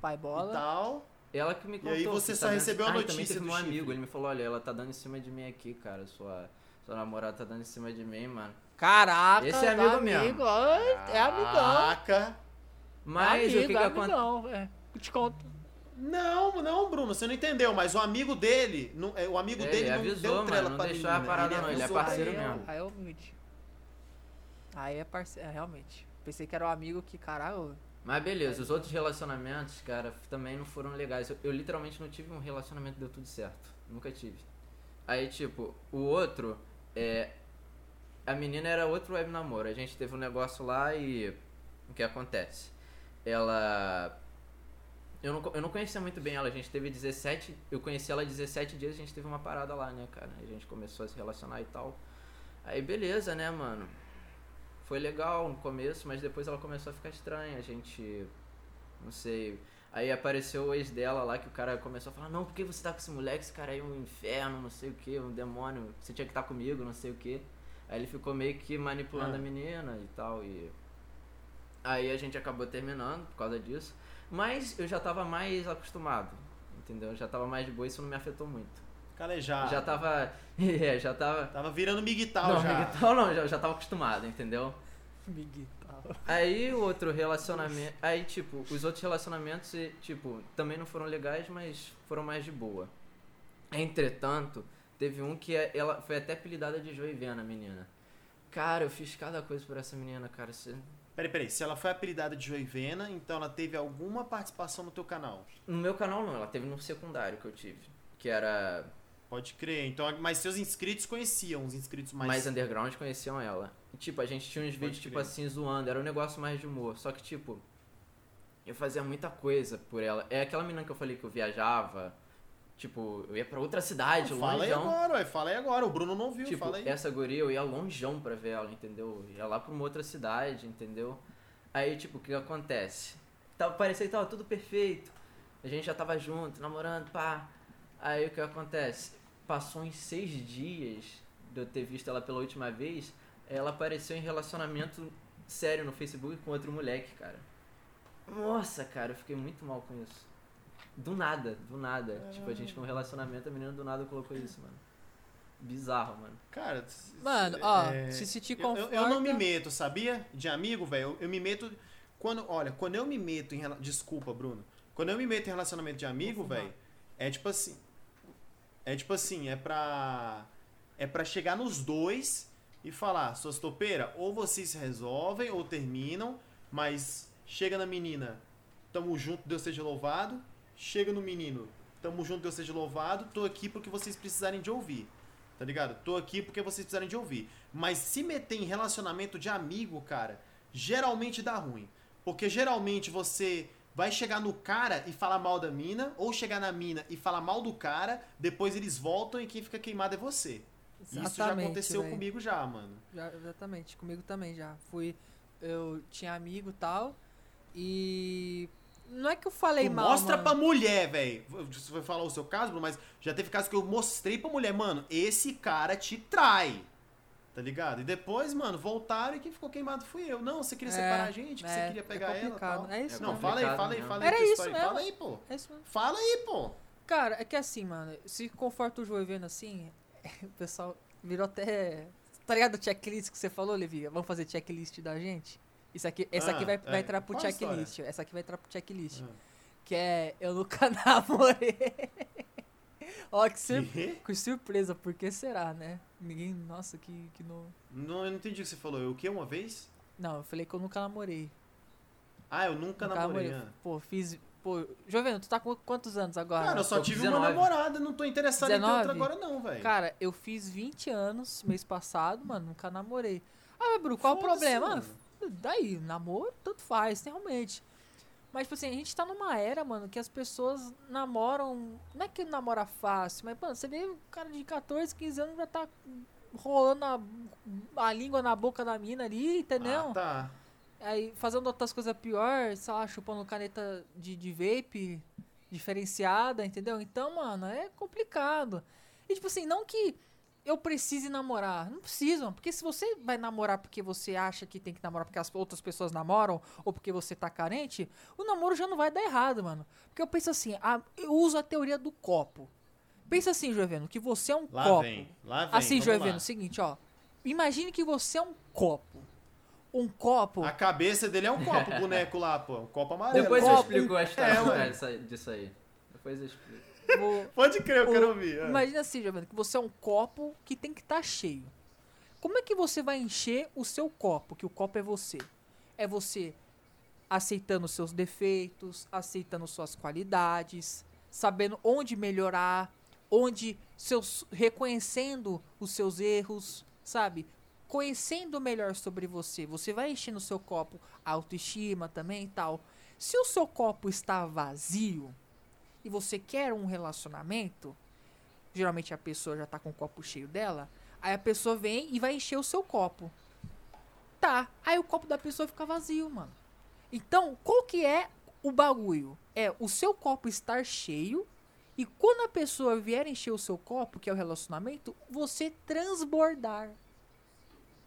Pai
e
bola.
tal.
Ela que me contou.
aí você só
tá dando-
recebeu a
Ah, e também
notícia
teve
do
um amigo,
chifre.
ele me falou, olha, ela tá dando em cima de mim aqui, cara. Sua, sua namorada tá dando em cima de mim, mano.
Caraca,
Esse é amigo mesmo.
amigo, É amigão.
Caraca.
Mas
amigo,
o que que acontece?
amigão, é. Eu te conto.
Não, não, Bruno, você não entendeu, mas o amigo dele, não- é, o amigo
Ele
dele não
avisou,
deu trela
mano, não
pra
deixou a
menina,
parada não, ele é parceiro
aí,
mesmo.
Aí é humilde. Aí é parceiro, é, realmente. Pensei que era um amigo que, caralho,
Mas beleza, os outros relacionamentos, cara, também não foram legais. Eu, eu literalmente não tive um relacionamento que deu tudo certo. Nunca tive. Aí, tipo, o outro, é. A menina era outro web namoro. A gente teve um negócio lá e. O que acontece? Ela. Eu não, eu não conhecia muito bem ela, a gente teve 17. Eu conheci ela 17 dias, a gente teve uma parada lá, né, cara? A gente começou a se relacionar e tal. Aí beleza, né, mano? Foi legal no começo, mas depois ela começou a ficar estranha. A gente. Não sei. Aí apareceu o ex dela lá que o cara começou a falar: Não, por que você tá com esse moleque? Esse cara aí é um inferno, não sei o que, um demônio. Você tinha que estar comigo, não sei o que. Aí ele ficou meio que manipulando
Ah.
a menina e tal. E. Aí a gente acabou terminando por causa disso. Mas eu já tava mais acostumado, entendeu? Eu já tava mais de boa, isso não me afetou muito.
Calejado.
Já tava. É, já tava.
Tava virando miguital
não,
já.
reggaeton não, já, já tava acostumado, entendeu?
Miguel.
Aí o outro relacionamento. Aí, tipo, os outros relacionamentos, tipo, também não foram legais, mas foram mais de boa. Entretanto, teve um que é- ela foi até apelidada de Joivena, a menina. Cara, eu fiz cada coisa por essa menina, cara. Você...
Peraí, peraí. Se ela foi apelidada de Joivena, então ela teve alguma participação no teu canal.
No meu canal não, ela teve no secundário que eu tive. Que era
Pode crer. Então, mas seus inscritos conheciam, os inscritos mais.
mais, underground, conheciam ela. E, tipo, a gente tinha uns vídeos, tipo
crer.
assim, zoando. Era um negócio mais de humor. Só que, tipo, eu fazia muita coisa por ela. É aquela menina que eu falei que eu viajava. Tipo, eu ia pra outra cidade,
Fala aí
longeão.
agora, ué. Fala aí agora. O Bruno não viu,
Tipo,
fala aí.
essa guria eu ia longeão pra ver ela, entendeu? Ia lá pra uma outra cidade, entendeu? Aí, tipo, o que acontece? Tava, parecia que tava tudo perfeito. A gente já tava junto, namorando, pá. Aí o que acontece? Passou uns seis dias de eu ter visto ela pela última vez, ela apareceu em relacionamento sério no Facebook com outro moleque, cara. Nossa, cara, eu fiquei muito mal com isso. Do nada, do nada. Tipo, a gente num relacionamento, a menina do nada colocou isso, mano. Bizarro, mano.
Cara,
Mano, ó,
é,
se se te
eu-. Eu, não me meto, sabia? De amigo, velho. Eu, eu me meto. Quando, olha, quando eu me meto em. Desculpa, Bruno. Quando eu me meto em relacionamento de amigo, velho, é tipo assim. É tipo assim, é pra. É pra chegar nos dois e falar, suas topeiras, ou vocês se resolvem ou terminam, mas chega na menina, tamo junto, Deus seja louvado. Chega no menino, tamo junto, Deus seja louvado. Tô aqui porque vocês precisarem de ouvir. Tá ligado? Tô aqui porque vocês precisarem de ouvir. Mas se meter em relacionamento de amigo, cara, geralmente dá ruim. Porque geralmente você vai chegar no cara e falar mal da mina, ou chegar na mina e falar mal do cara, depois eles voltam e quem fica queimado é você. Isso já
Exatamente,
aconteceu
véi.
comigo já, mano.
Já, exatamente, comigo também já. Fui. Eu tinha amigo e tal. E. Não é que eu falei
Tu
mal.
mostra
mano.
pra mulher, velho. Você vai falar o seu caso, Bruno, mas já teve caso que eu mostrei pra mulher, mano, esse cara te trai. Tá ligado? E depois, mano, voltaram e quem ficou queimado fui eu. Não, você queria
É,
separar a gente, que você
é,
queria
é
pegar ela e
complicado.
tal.
É isso
Não,
mesmo.
fala aí, fala aí, fala aí.
Era isso mesmo.
Fala aí, pô.
É isso mesmo.
Fala aí, pô.
Cara, é que assim, mano, se conforta o joelho vendo assim, o pessoal virou até. Tá ligado o checklist que você falou, Levi? Vamos fazer checklist da gente? Isso aqui, essa
Ah,
aqui vai,
é.
vai entrar pro
Qual
checklist. Essa aqui vai entrar pro checklist.
Ah.
Que é eu nunca namorei. Ó, que, sur... Que surpresa, por que será, né? Ninguém. Nossa, que, que no.
Não, eu não entendi o que você falou. Eu o quê? Uma vez?
Não, eu falei que eu nunca namorei.
Ah, eu nunca, namorei. ah.
Pô, fiz. Pô, Joveno, tu tá com quantos anos agora?
Cara, eu só tive uma
19.
namorada, não tô interessado em ter
19?
outra agora não, velho.
Cara, eu fiz 20 anos mês passado, mano, nunca namorei. Ah, mas Bru, qual o problema?
mano.
Daí, namoro, tanto faz, tem realmente. Mas, tipo assim, a gente tá numa era, mano, que as pessoas namoram. Não é que namora fácil, mas, mano, você vê um cara de 14, 15 anos já tá rolando a, a língua na boca da mina ali, entendeu?
Ah, tá.
Aí fazendo outras coisas pior, sei lá, chupando caneta de, de vape diferenciada, entendeu? Então, mano, é complicado. E tipo assim, não que eu precise namorar. Não precisa, mano, porque se você vai namorar porque você acha que tem que namorar porque as outras pessoas namoram ou porque você tá carente, o namoro já não vai dar errado, mano. Porque eu penso assim, a- eu uso a teoria do copo. Pensa assim, Joeveno, que você é um
Lá
copo.
vem, lá vem.
Assim,
lá.
seguinte, ó. Imagine que você é um copo. Um copo.
A cabeça dele é um copo, o boneco lá, pô. Um copo amarelo.
Depois eu explico a história
É,
disso aí. Depois eu explico.
Vou-
Pode crer, eu quero ouvir. é.
Imagina assim, Giovanni, que você é um copo que tem que estar cheio. Como é que você vai encher o seu copo? Que o copo é você. É você aceitando seus defeitos, aceitando suas qualidades, sabendo onde melhorar, onde seus reconhecendo os seus erros, sabe? Conhecendo melhor sobre você. Você vai enchendo o seu copo a autoestima também e tal. Se o seu copo está vazio e você quer um relacionamento, geralmente a pessoa já tá com o copo cheio dela, aí a pessoa vem e vai encher o seu copo. Tá, aí o copo da pessoa fica vazio, mano. Então, qual que é o bagulho? É o seu copo estar cheio e quando a pessoa vier encher o seu copo, que é o relacionamento, você transbordar.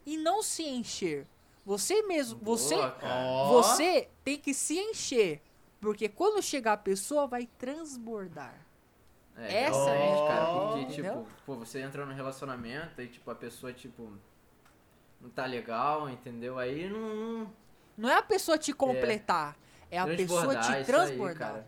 E não se encher. Você mesmo, você
Boa,
você tem que se encher, porque quando chegar a pessoa vai transbordar.
É,
Essa
realmente,
é-
cara, porque, tipo, pô, você entra no relacionamento e, tipo, a pessoa, tipo, não tá legal, entendeu? Aí não... não
Não é a pessoa te completar, é, a pessoa te
aí,
transbordar.
cara.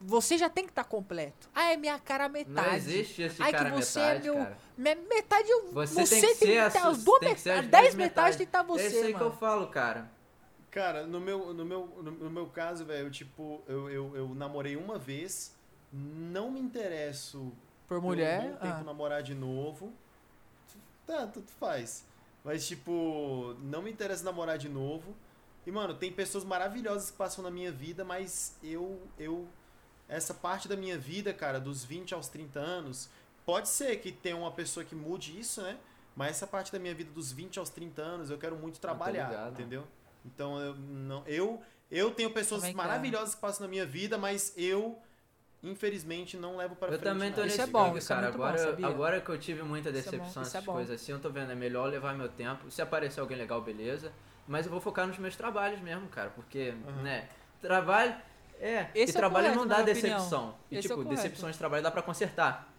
você já tem que estar completo. Ah, é minha cara
Não
metade.
existe esse
Ai,
cara
que você
metade,
é meu.
cara.
me- Metade eu.
Você,
Você,
tem que ser
as duas metades. 10
duas
metades tem que estar você.
É isso aí que eu
mano.
falo, cara.
Cara, no meu, no meu, no, meu caso, velho, tipo, eu, eu, eu namorei uma vez, não me interesso
Por
por
mulher.
um tempo
ah.
namorar de novo. Tá, tudo faz. Mas, tipo, não me interessa namorar de novo. E, mano, tem pessoas maravilhosas que passam na minha vida, mas eu, eu, essa parte da minha vida, cara, dos 20 aos 30 anos, pode ser que tenha uma pessoa que mude isso, né? Mas essa parte da minha vida dos 20 aos 30 anos, eu quero muito trabalhar,
ligado.
entendeu? Então, eu não, eu, eu tenho pessoas maravilhosas que passam na minha vida, mas eu, infelizmente, não levo para
Eu
frente.
também tô
nada.
Isso é
nesse
bom,
pique,
isso é
cara.
muito bom,
agora,
sabia?
agora que eu tive muita
é
decepção,
isso é
essas
bom.
coisas assim, eu tô vendo, é melhor levar meu tempo. Se aparecer alguém legal, beleza. Mas eu vou focar nos meus trabalhos mesmo, cara. Porque,
Aham.
né, trabalho. É,
Esse
e
é
trabalho
correto,
não dá
minha opinião.
decepção. E,
Esse é
tipo, decepções de trabalho dá pra consertar.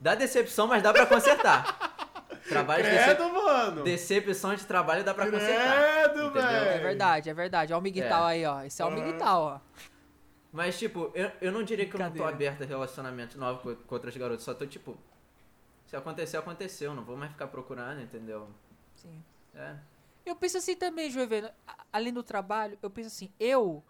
Dá decepção, mas dá pra consertar. Trabalho de decep...
Credo, mano!
decepção de trabalho dá pra consertar.
Credo,
entendeu?
velho!
É verdade, é verdade. Ó o Miguel aí, ó. Esse é o. Miguel, ó.
Mas, tipo, eu, eu não diria que eu não tô aberto a relacionamento novo com, com outras garotas. Só tô, tipo, se acontecer, aconteceu. Não vou mais ficar procurando, entendeu?
Sim.
É.
Eu penso assim também, Joeveno. a- Além do trabalho, eu penso assim, eu.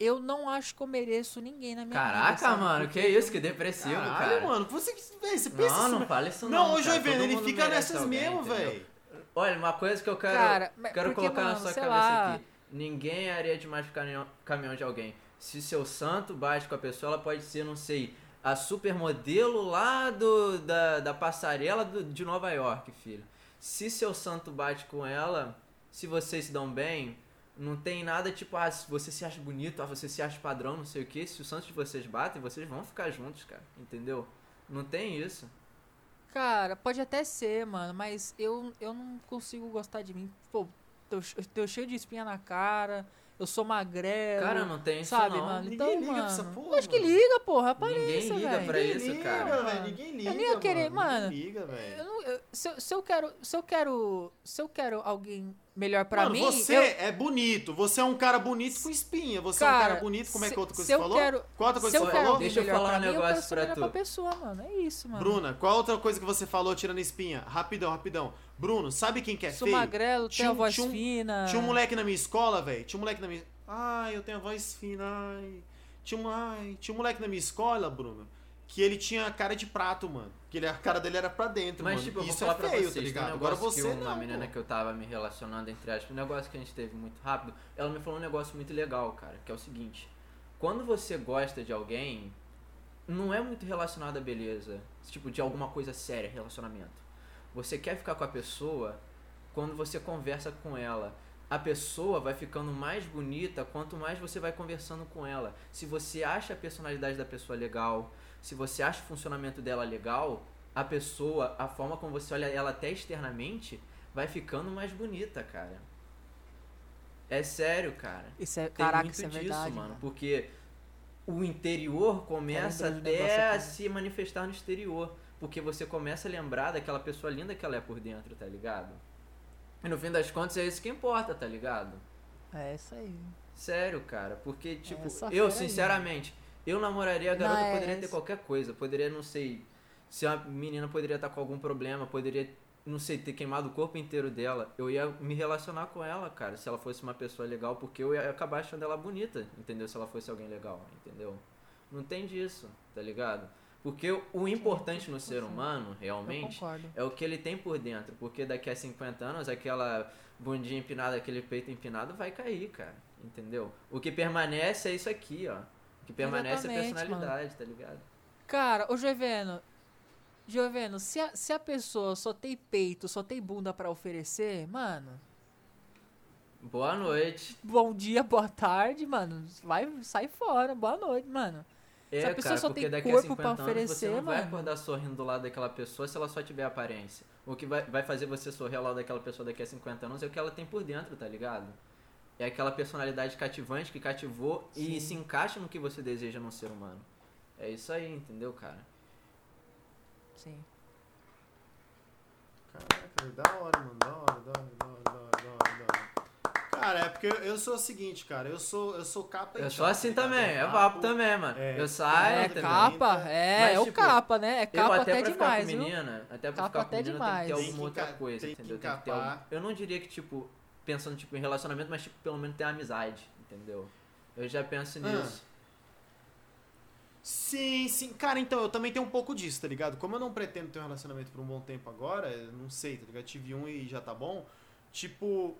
Eu não acho que eu mereço ninguém na minha vida.
Caraca, mano, que isso, que depressivo,
Caralho,
cara.
mano, você, véi, você pensa
Não,
isso,
não fala isso não.
Não, ô
cara. Todo
ele fica nessas
alguém,
mesmo, velho.
Olha, uma coisa que eu quero,
Cara,
quero
porque,
colocar na
mano,
sua
sei
cabeça
lá.
aqui. Ninguém é areia demais pro caminhão, caminhão de alguém. Se seu santo bate com a pessoa, ela pode ser, não sei, a supermodelo lá do, da, da passarela do- de Nova York, filho. Se seu santo bate com ela, se vocês se dão bem, não tem nada tipo, ah, se você se acha bonito, ah, você se acha padrão, não sei o que. Se o santo de vocês batem, vocês vão ficar juntos, cara. Entendeu? Não tem isso.
Cara, pode até ser, mano, mas eu, eu não consigo gostar de mim. Pô, tô, tô cheio de espinha na cara, eu sou magrelo.
Cara, não tem isso
sabe,
não.
mano?
Ninguém
Então,
liga pra
mano.
essa porra,
acho que liga, porra.
Ninguém liga
velho.
pra
Ninguém
isso,
liga,
cara.
Ninguém liga,
nem ia querer,
mano.
mano.
Ninguém liga,
Eu
velho.
eu- se, eu- se eu quero, se eu quero, se eu quero alguém melhor pra
Mano,
mim,
você
eu,
é bonito. Você é um cara bonito com espinha. Você é um
Cara,
cara bonito. Como é que outra coisa
se
você
eu
falou?
quero-
Qual outra coisa
se
que
eu
você
quero
falou?
Deixa eu falar um negócio
melhor
tu.
pra pessoa, mano. É isso, mano.
Bruna, qual outra coisa que você falou tirando espinha? Rapidão, rapidão. Bruno, sabe quem que é
Sou
feio?
magrelo,
Tinha
tenho a voz
tinha um-
fina.
Tinha um moleque na minha escola, velho. Tinha um moleque na minha. Ai, eu tenho a voz fina. Ai. Tinha um, ai. Tinha um moleque na minha escola, Bruno, que ele tinha cara de prato, mano. Que ele, a cara dele era pra dentro,
Mas,
mano.
tipo, eu vou
Isso
falar
é
pra
feio,
vocês,
tá ligado?
um
Agora você
que uma
não,
menina
pô.
que eu tava me relacionando, entre aspas, um negócio que a gente teve muito rápido, ela me falou um negócio muito legal, cara, que é o seguinte. Quando você gosta de alguém, não é muito relacionado à beleza, tipo, de alguma coisa séria, relacionamento. Você quer ficar com a pessoa quando você conversa com ela. A pessoa vai ficando mais bonita quanto mais você vai conversando com ela. Se você acha a personalidade da pessoa legal, se você acha o funcionamento dela legal, a pessoa, a forma como você olha ela até externamente, vai ficando mais bonita, cara. É sério, cara.
Isso é,
Tem
caraca,
muito
isso é
disso,
verdade,
mano. Porque o interior começa até a
aqui.
se manifestar no exterior. Porque você começa a lembrar daquela pessoa linda que ela é por dentro, tá ligado? E no fim das contas é isso que importa, tá ligado?
É isso aí.
Sério, cara. Porque, tipo,
Essa
eu,
aí,
sinceramente, eu namoraria a garota,
Não, é
poderia ter qualquer coisa. Poderia, não sei, se a menina poderia estar com algum problema, poderia, não sei, ter queimado o corpo inteiro dela. Eu ia me relacionar com ela, cara, se ela fosse uma pessoa legal, porque eu ia acabar achando ela bonita, entendeu? Se ela fosse alguém legal, entendeu? Não tem disso, tá ligado? Porque o- importante no ser humano, realmente, é o que ele tem por dentro. Porque daqui a 50 anos, aquela bundinha empinada, aquele peito empinado vai cair, cara. Entendeu? O que permanece é isso aqui, ó. Que permanece é a
Exatamente,
personalidade, tá ligado?
Cara, ô Joveno, Joveno, se a, se a pessoa só tem peito, só tem bunda pra oferecer, mano,
Boa noite.
bom dia, boa tarde, mano, vai, sai fora, boa noite, mano.
É,
Se a pessoa
cara,
só
porque
tem
daqui a
corpo
50
pra
anos você
oferecer,
não vai
mano.
acordar sorrindo do lado daquela pessoa se ela só tiver aparência. O que vai, vai fazer você sorrir ao lado daquela pessoa daqui a 50 anos é o que ela tem por dentro, tá ligado? É aquela personalidade cativante que cativou e se encaixa no que você deseja num ser humano. É isso aí, entendeu, cara?
Sim.
Caraca, da hora, mano. Da hora, da hora, da hora, da hora, da hora. Cara, é porque eu, sou o seguinte, cara. Eu sou, eu sou capa e
Eu sou assim
tá ligado?
também, é vapo também, mano.
é,
eu saio,
É,
também,
capa,
tá?
é,
Mas,
é o
tipo,
capa, né? É
Eu
capa
até,
até,
pra
demais,
ficar com
viu?
menina, até pra
Capa
ficar com
até
menina
demais.
tem que ter
Tem
alguma
que
outra coisa, entendeu? Tem que ter
encapar.
algum... Eu não diria que, tipo, pensando tipo, em relacionamento, mas tipo, pelo menos ter amizade, entendeu? Eu já penso
Ah.
nisso.
Sim, sim. Cara, então, eu também tenho um pouco disso, tá ligado? Como eu não pretendo ter um relacionamento por um bom tempo agora, eu não sei, tá ligado? Tive um e já tá bom. Tipo.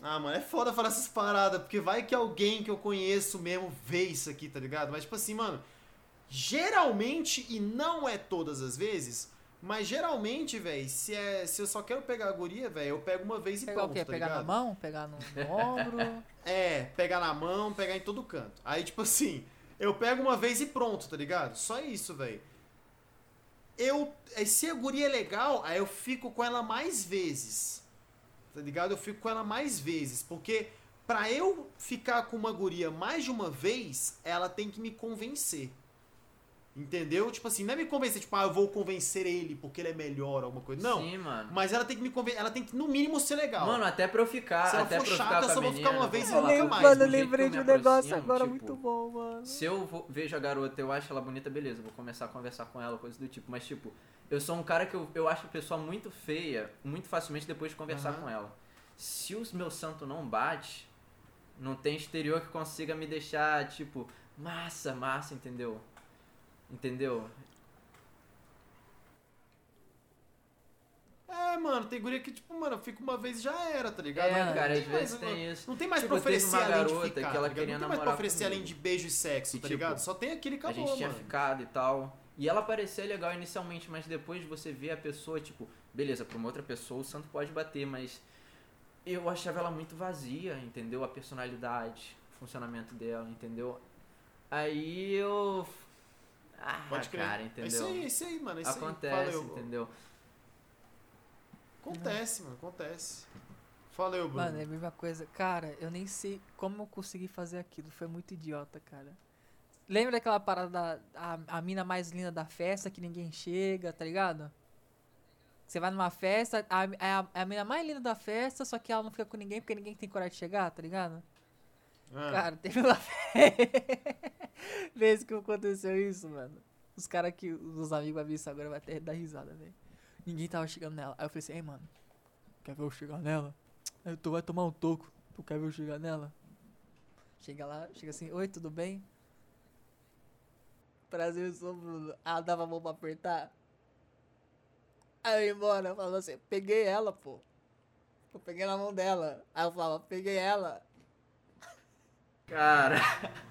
Ah, mano, é foda falar essas paradas, porque vai que alguém que eu conheço mesmo vê isso aqui, tá ligado? Mas, tipo assim, mano, geralmente, e não é todas as vezes, mas geralmente, velho, se, é, se eu só quero pegar a guria, velho, eu pego uma vez e
Pegar
pronto,
o quê?
tá
Pegar
ligado?
na mão? Pegar no, no ombro?
É, pegar na mão, pegar em todo canto. Aí, tipo assim, eu pego uma vez e pronto, tá ligado? Só isso, velho. Eu. eh, Se a guria é legal, aí eu fico com ela mais vezes. Tá ligado? Eu fico com ela mais vezes. Porque pra eu ficar com uma guria mais de uma vez, ela tem que me convencer. Entendeu? Tipo assim, não é me convencer, tipo, ah, eu vou convencer ele porque ele é melhor, alguma coisa. Não.
Sim, mano.
Mas ela tem que me convencer. Ela tem que, no mínimo, ser legal.
Mano, até pra eu ficar,
Se ela
até
for
pra eu
chata,
ficar
eu
com
só vou ficar uma vez e nunca
falar,
mais.
Mano, eu
eu
lembrei de um negócio agora
tipo,
muito bom, mano.
Se eu vou- vejo a garota, eu acho ela bonita, beleza, vou começar a conversar com ela, coisa do tipo. Mas, tipo, eu sou um cara que eu, eu acho a pessoa muito feia, muito facilmente depois de conversar
Aham.
com ela. Se o meu santo não bate, não tem exterior que consiga me deixar, tipo, massa, massa, entendeu? Entendeu?
É, mano, tem guria que, tipo, mano, eu fico uma vez e já era, tá ligado?
É,
Não
cara,
tem
às
mais,
vezes tem isso.
Não tem mais
Tipo,
pra oferecer além de ficar,
que ela
tá
queria
Não tem mais pra oferecer
comigo.
além de beijo e sexo,
E,
tá
tipo,
ligado? Só tem aquele
a
acabou,
gente tinha
mano.
ficado e tal. E ela parecia legal inicialmente, mas depois você vê a pessoa, tipo, beleza, pra uma outra pessoa o santo pode bater, mas eu achava ela muito vazia, entendeu? A personalidade, o funcionamento dela, entendeu? Aí eu. Ah,
Pode crer.
cara,
É
entendeu?
isso aí, é isso aí, mano. É isso
Acontece,
aí. Valeu.
entendeu?
Acontece, mano, acontece. Valeu, Bruno.
Mano, é a mesma coisa. Cara, eu nem sei como eu consegui fazer aquilo. Foi muito idiota, cara. Lembra daquela parada da a, a mina mais linda da festa que ninguém chega, tá ligado? Você vai numa festa, a, é a, é a mina mais linda da festa, só que ela não fica com ninguém porque ninguém tem coragem de chegar, tá ligado?
Ah,
Cara, teve uma vez que aconteceu isso, mano. Os caras que. Os amigos vão isso agora vai até dar risada, velho. Ninguém tava chegando nela. Aí eu falei assim, ei, mano, quer ver eu chegar nela? Aí tu vai tomar um toco. Tu quer ver eu chegar nela? Chega lá, chega assim, oi, tudo bem? Prazer, eu sou Bruno. Ela dava a mão pra apertar. Aí eu embora, falava assim, peguei ela, pô. Eu peguei na mão dela. Aí eu falava, peguei ela.
Cara,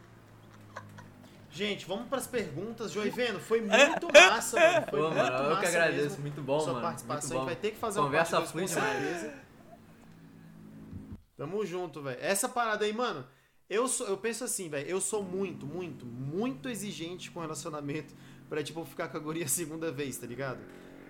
Gente, vamos pras perguntas. Joiveno, foi muito massa, mano. Foi
pô,
muito
mano, eu
massa
que agradeço,
mesmo.
muito bom,
Sua
mano.
participação,
muito
a gente
bom.
vai ter que fazer
Conversa
uma parte
flui
dois, com
demais.
certeza. Tamo junto, velho. Essa parada aí, mano, eu, sou, eu penso assim, velho, eu sou muito, muito, muito exigente com relacionamento pra, tipo, ficar com a guria a segunda vez, tá ligado?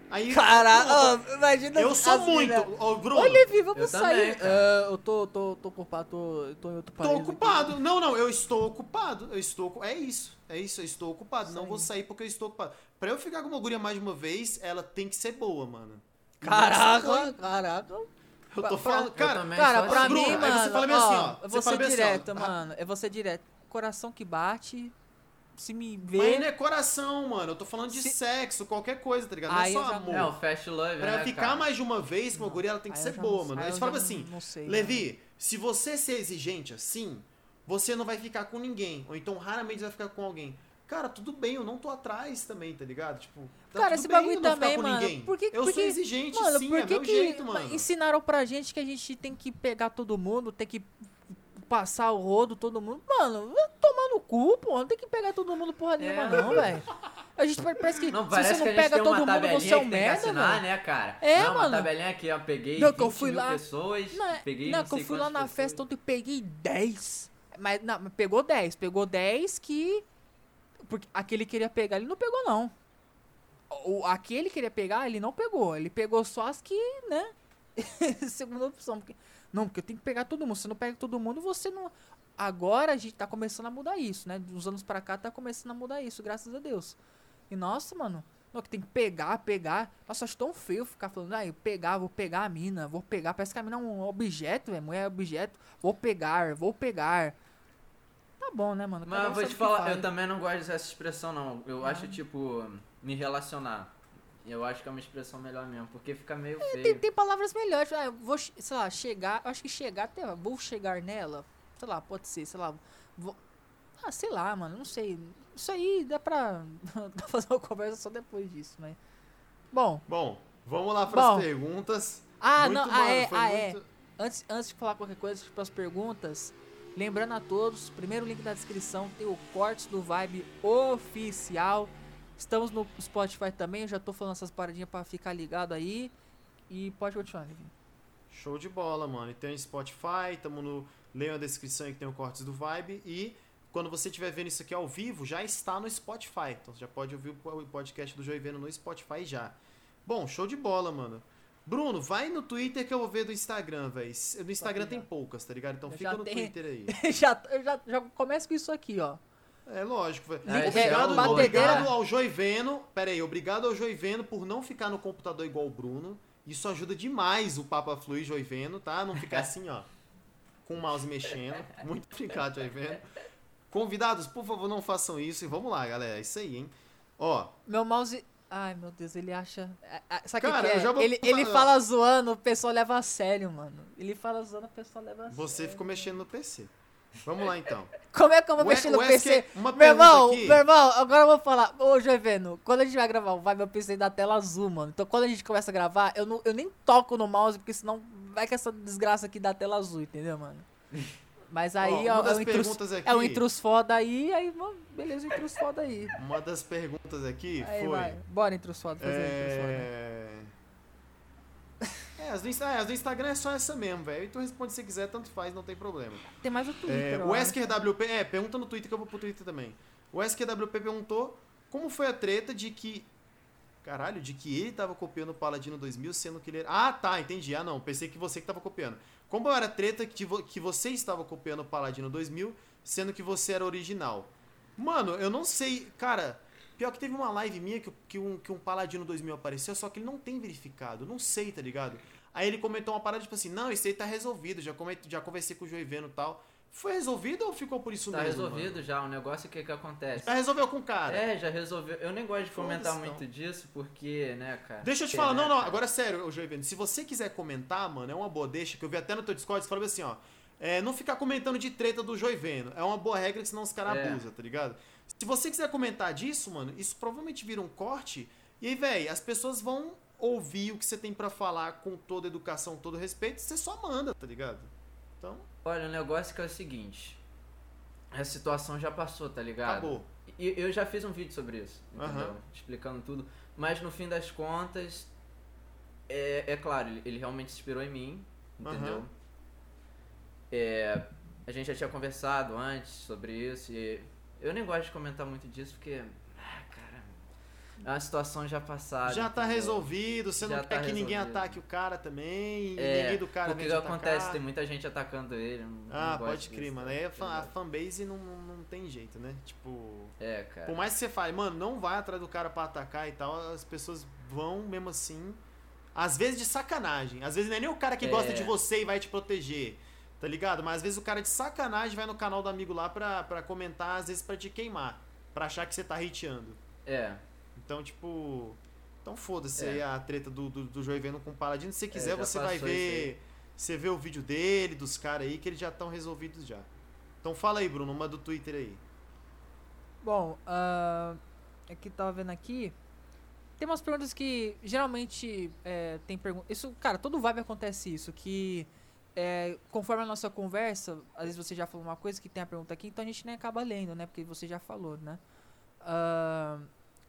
Aí,
Caralho,
pô,
ô, imagina
eu sou muito. Ô, Bruno,
Olha, Vi, vamos
Eu
sair.
também, cara.
Ah, eu tô, tô, tô ocupado, tô, eu tô em outro país.
Tô
aqui.
ocupado. Não, não, eu estou ocupado. Eu estou. É isso. É isso, eu estou ocupado.
Isso
não vou sair porque eu estou ocupado. Pra eu ficar com uma guria mais de uma vez, ela tem que ser boa, mano.
Caraca, caraca.
Eu tô
Pra-
falando.
pra-
Cara,
Cara, pra.
Bruno,
mim,
aí
mano,
você fala bem assim, ó,
eu
você
vou ser
assim, ó,
direto,
ah,
mano. Eu vou ser direto. Coração que bate, se me
mas
vê...
não é coração, mano. Eu tô falando de
Se-
sexo, qualquer coisa, tá ligado? Não é só amor.
É, o Fast Love,
Pra
né,
ficar
cara?
mais de uma vez com uma guria, ela tem que
Aí
ser boa,
não-
mano.
aí
Aí
eu
você
já
fala
não-
assim,
não sei,
Levi, se você ser exigente assim, você não vai ficar com ninguém. Ou então raramente vai ficar com alguém. Cara, tudo bem, eu não tô atrás também, tá ligado? Tipo, tá
Cara,
tudo
esse
bem
bagulho
eu não
também,
ficar com
mano.
ninguém.
Por que,
eu
por
sou
que-
exigente,
mano,
sim,
por
é
que
meu
que
jeito, mano.
ensinaram pra gente que a gente tem que pegar todo mundo, tem que passar o rodo todo mundo. Mano, tomar no cu, pô. Não tem que pegar todo mundo porra nenhuma,
É.
não, velho. A gente parece que
Não,
se
parece
você não
que
pega todo mundo, você é um
que que
merda,
assinar,
mano.
né, cara?
É,
não,
mano.
uma tabelinha aqui, ó, peguei
Não,
20
que eu fui lá-
pessoas,
Não, é-
peguei
não
não
que eu fui lá na festa
pessoas.
ontem e peguei 10. Mas não, pegou 10. Pegou 10 que. Porque aquele queria pegar, ele não pegou, não. O, aquele queria pegar, ele não pegou. Ele pegou só as que, né? Segunda opção. Porque, não, porque eu tenho que pegar todo mundo. Se você não pega todo mundo, você não. Agora a gente tá começando a mudar isso, né? Dos anos pra cá tá começando a mudar isso, graças a Deus. E nossa, mano. Não, que tem que pegar, pegar. Nossa, acho tão feio ficar falando, ah, eu pegar, vou pegar a mina, vou pegar. Parece que a mina é um objeto, velho. Mulher é objeto. Vou pegar, vou pegar. Tá bom, né, mano?
Mas eu vou te falar, eu também não gosto dessa expressão, não. Eu
Ah.
acho, tipo, me relacionar. Eu acho que é uma expressão melhor mesmo, porque fica meio
Tem,
feio.
tem palavras melhores. Ah, eu vou, sei lá, chegar. eu Acho que chegar até. Vou chegar nela. Sei lá, pode ser, sei lá. Vou, ah, sei lá, mano. Não sei. Isso aí dá pra, fazer uma conversa só depois disso, mas. Bom.
Bom, vamos lá para as perguntas.
Ah,
Muito,
não.
mano,
Ah, é.
foi
Ah, é.
muito-
Antes, antes de falar qualquer coisa, tipo, as perguntas, lembrando a todos, primeiro link da descrição tem o Cortes do Vibe oficial. Estamos no Spotify também, eu já tô falando essas paradinhas pra ficar ligado aí. E pode continuar, Livinho.
Show de bola, mano. E tem o Spotify, tamo no. Leiam a descrição aí que tem o Cortes do Vibe. E quando você estiver vendo isso aqui ao vivo, já está no Spotify. Então você já pode ouvir o podcast do Joiveno no Spotify já. Bom, show de bola, mano. Bruno, vai no Twitter que eu vou ver do Instagram, velho. No Instagram tem poucas, tá ligado? Então
Eu
fica no
tenho.
Twitter aí.
já, eu já, já começo com isso aqui, ó.
É lógico, velho.
É,
obrigado,
é, batedeira-
obrigado ao Joiveno. Pera aí, obrigado ao Joiveno por não ficar no computador igual o Bruno. Isso ajuda demais o Papa Flui Joiveno, tá? Não ficar assim, ó. Com o mouse mexendo. Muito obrigado, Joiveno. Convidados, por favor, não façam isso. E vamos lá, galera. É isso aí, hein? Ó,
Meu mouse. Ai, meu Deus, ele acha. Sabe o que
Cara,
que é?
eu já vou
Ele, ele fala zoando, o pessoal leva a sério, mano. Ele fala zoando, o pessoal leva a sério.
você ficou mexendo no PC. Vamos lá, então.
Como é que eu vou mexer no PC? Meu irmão,
aqui.
meu irmão, agora eu vou falar. Ô, Joveno, quando a gente vai gravar, vai meu PC da tela azul, mano. Então quando a gente começa a gravar, eu, não, eu nem toco no mouse, porque senão vai que essa desgraça aqui da tela azul, entendeu, mano? Mas aí
Ó,
é,
das
um intrus,
aqui.
é um intrus foda aí, aí, mano, beleza, intrus foda aí.
Uma das perguntas aqui
Aí
foi.
vai, bora intrus foda, fazer intrus foda.
É... É, as do, é, as do Instagram é só essa mesmo, velho. E tu responde se quiser, tanto faz, não tem problema.
Tem mais o
É,
Twitter,
o
eu acho.
SQWP, é, pergunta no Twitter que eu vou pro Twitter também. O SQWP perguntou como foi a treta de que. Caralho, de que ele tava copiando o Paladino 2000, sendo que ele era. Ah, tá, entendi. Ah, não, pensei que você que tava copiando. Como era a treta que, vo- que você estava copiando o Paladino 2000, sendo que você era original? Mano, eu não sei. Cara, pior que teve uma live minha que, que, um, que um Paladino 2000 apareceu, só que ele não tem verificado. Não sei, tá ligado? Aí ele comentou uma parada tipo assim: não, isso aí tá resolvido. Já, coment, já conversei com o Joiveno e tal. Foi resolvido ou ficou por isso
Tá
mesmo?
resolvido
mano?
já, o negócio que que acontece.
Já resolveu com o cara.
É, já resolveu. Eu nem gosto de comentar
Foda-se,
muito disso, porque, né, cara.
Deixa eu te falar,
né,
não, não,
cara?
agora sério, ô Joiveno, se você quiser comentar, mano, é uma boa deixa, que eu vi até no teu Discord, você falou assim, ó, é, não ficar comentando de treta do Joiveno, é uma boa regra, que senão os caras
É.
abusam, tá ligado? Se você quiser comentar disso, mano, isso provavelmente vira um corte, e aí, velho, as pessoas vão ouvir o que você tem pra falar com toda educação, todo respeito, você só manda, tá ligado? Então,
Olha, o negócio que é o seguinte. A situação já passou, tá ligado?
acabou.
E eu já fiz um vídeo sobre isso, entendeu?
Aham.
Explicando tudo. Mas no fim das contas, é, é claro, ele, realmente se inspirou em mim, entendeu?
Aham.
É, a gente já tinha conversado antes sobre isso e eu nem gosto de comentar muito disso porque, é uma situação já passada.
Já tá
entendeu?
resolvido, você
Já
não quer
tá
que ninguém
resolvido.
ataque o cara também, e
É,
ninguém do cara
porque o que
te
acontece?
atacar.
Tem muita gente atacando ele. não-
Ah,
não
pode crer,
disso,
mano.
tá
Aí a, a fanbase não, não tem jeito, né? Tipo.
É, cara.
Por mais que você fale, mano, não vai atrás do cara pra atacar e tal, as pessoas vão mesmo assim. Às vezes de sacanagem. Às vezes não é nem o cara que
É.
gosta de você e vai te proteger. Tá ligado? Mas às vezes o cara de sacanagem vai no canal do amigo lá pra, pra comentar, às vezes pra te queimar. Pra achar que você tá hateando.
É.
Então, tipo. Então foda-se
É.
aí a treta do, do, do Joiveno com o Paladino. Se você quiser,
já
você vai ver. Você vê o vídeo dele, dos caras aí, que eles já estão resolvidos já. Então fala aí, Bruno, uma do Twitter aí.
Bom, ah, aqui tava vendo aqui. Tem umas perguntas que geralmente é, tem perguntas. Isso, cara, todo vibe acontece isso. Que é, conforme a nossa conversa, às vezes você já falou uma coisa que tem a pergunta aqui, então a gente nem acaba lendo, né? Porque você já falou, né? Ah,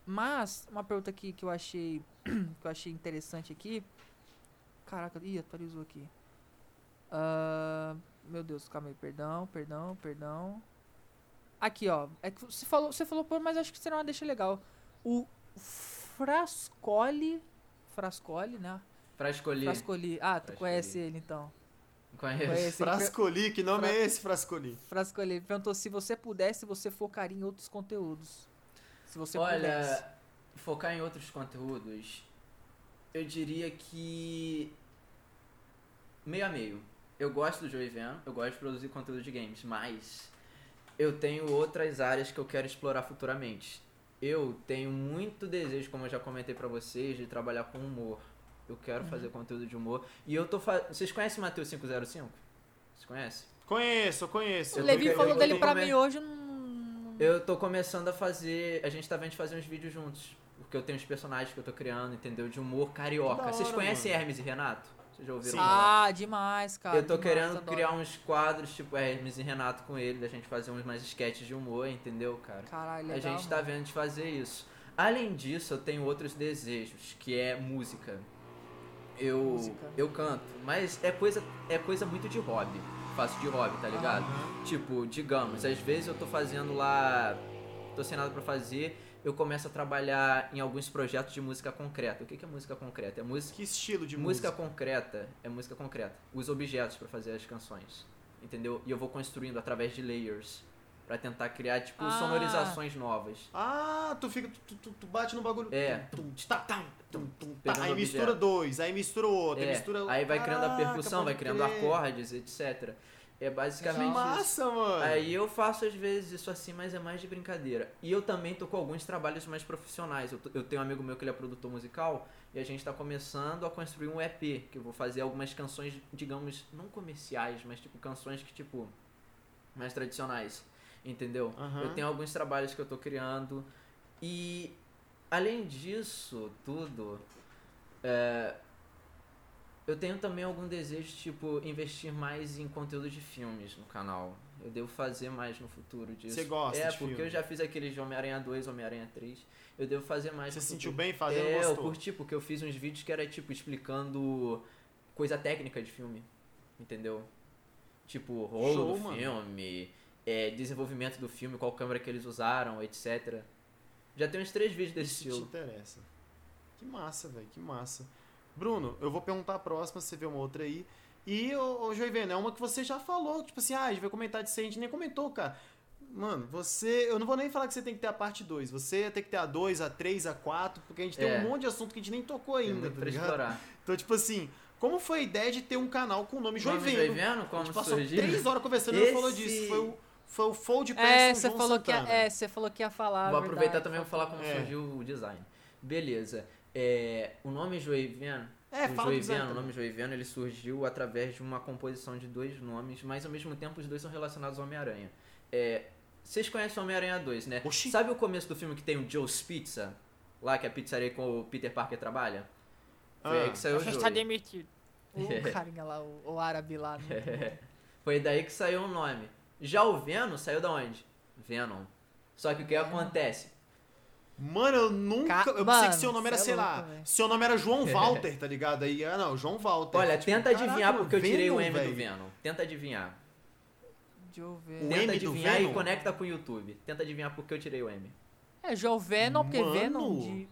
mas, uma pergunta aqui que eu achei que eu achei interessante aqui. Caraca, ih, atualizou aqui. Ah, meu Deus, calma aí, perdão, perdão, perdão. Aqui, ó. É que você falou, você falou, pô, mas acho que será uma deixa legal. O Frascoli. Frascoli, né?
Pra escolher.
Frascoli. Ah, tu
Frascoli.
conhece ele então.
Conheço.
Conhece.
Frascoli, que nome
Fra-
é esse, Frascoli?
Frascoli perguntou se você pudesse, você focaria em outros conteúdos. Se você
Olha,
pudesse.
focar em outros conteúdos, eu diria que. meio a meio. Eu gosto do Joey eu gosto de produzir conteúdo de games, mas eu tenho outras áreas que eu quero explorar futuramente. Eu tenho muito desejo, como eu já comentei pra vocês, de trabalhar com humor. Eu quero
Uhum.
fazer conteúdo de humor. E eu tô fazendo. Vocês conhecem o Matheus 505? Vocês conhecem?
Conheço, eu conheço.
O Levi falou dele pra mim hoje, eu não.
Eu tô começando a fazer. A gente tá vendo de fazer uns vídeos juntos. Porque eu tenho os personagens que eu tô criando, entendeu? De humor carioca.
Da
Vocês
hora,
conhecem
mano.
Hermes e Renato? Vocês já ouviram
Sim.
falar?
Ah, demais, cara.
eu tô
demais,
querendo
adoro.
criar uns quadros, tipo Hermes e Renato com ele, da gente fazer uns mais sketches de humor, entendeu, cara?
Caralho,
a
legal,
gente tá
mano.
vendo de fazer isso. Além disso, eu tenho outros desejos, que é música. Eu,
Música.
eu canto, mas é coisa, é coisa muito de hobby. Faço de hobby, tá ligado?
Aham.
Tipo, digamos, às vezes eu tô fazendo lá. tô sem nada pra fazer, eu começo a trabalhar em alguns projetos de música concreta. O que é música concreta? É música.
Que estilo de
Música
música?
concreta é música concreta. Os objetos pra fazer as canções. Entendeu? E eu vou construindo através de layers. Pra tentar criar, tipo,
Ah.
sonorizações novas.
Ah, tu fica. Tu, tu- tu bate no bagulho.
É.
Tum, tá, tá, tum, tum, tá. Aí
objeto.
mistura dois, aí mistura outro, aí
É,
mistura
aí vai criando a percussão, vai criando
crer.
acordes, etc. É
Que
basicamente isso.
massa, mano.
Aí eu faço às vezes isso assim, mas é mais de brincadeira. E eu também tô com alguns trabalhos mais profissionais. Eu, eu tenho um amigo meu que ele é produtor musical e a gente tá começando a construir um EP, que eu vou fazer algumas canções, digamos, não comerciais, mas tipo canções que tipo mais tradicionais, entendeu?
Aham.
Eu tenho alguns trabalhos que eu tô criando e além disso tudo, é, eu tenho também algum desejo, tipo, investir mais em conteúdo de filmes no canal. Eu devo fazer mais no futuro disso.
Você gosta
É,
de
porque
filme?
eu já fiz aqueles de Homem-Aranha 2, Homem-Aranha 3. Eu devo fazer mais
Você se sentiu bem fazendo,
É, eu
gostou?
curti, porque eu fiz uns vídeos que era, tipo, explicando coisa técnica de filme. Entendeu? Tipo, rolo
Show,
do
mano.
É, desenvolvimento do filme, qual câmera que eles usaram, etc. Já tem uns três vídeos desse
Isso te
estilo.
interessa. Que massa, velho, que massa. Bruno, eu vou perguntar a próxima, se você vê uma outra aí. E, ô, ô Joivene, é uma que você já falou, tipo assim, ah, a gente vai comentar disso aí, a gente nem comentou, cara. Mano, você. Eu não vou nem falar que você tem que ter a parte 2. Você tem que ter a 2, a 3, a 4, porque a gente tem
É.
um monte de assunto que a gente nem tocou
Tem
ainda, tá ligado? Então, tipo assim, como foi a ideia de ter um canal com o nome Joiveno?
Joiveno,
A
como
gente passou
surgiu?
três horas conversando e não falou
Esse-
disso. Foi o, foi o Fold Pass
É,
com
você falou, que ia, é, você falou que ia falar.
Vou
verdade.
aproveitar também pra falar como
É.
surgiu o design. Beleza. É, o nome Joiveno,
É,
o Joiveno, o nome Joiveno, ele surgiu através de uma composição de dois nomes, mas ao mesmo tempo os dois são relacionados ao Homem-Aranha. É, vocês conhecem o Homem-Aranha 2, né?
Oxi.
Sabe o começo do filme que tem o Joe's Pizza? Lá que é a pizzaria que o Peter Parker trabalha? Foi
Ah.
aí que saiu o
Você está demitido. O carinha lá, o, o árabe lá. né?
Foi daí que saiu o nome. Já o Venom saiu da onde? Venom. Só que o que acontece?
Mano, eu nunca.
Ca-
eu pensei
Mano,
que seu nome era,
é
sei lá. Seu nome era João Walter, tá ligado? Aí, ah, não, João Walter.
Olha,
Tipo,
tenta adivinhar
caraca,
porque eu tirei o
Venom,
M do
velho.
Venom. Tenta adivinhar.
O
Tenta
M do
adivinhar e conecta com o YouTube. Tenta adivinhar porque eu tirei o M.
É, João Venom, porque
Mano.
Venom de.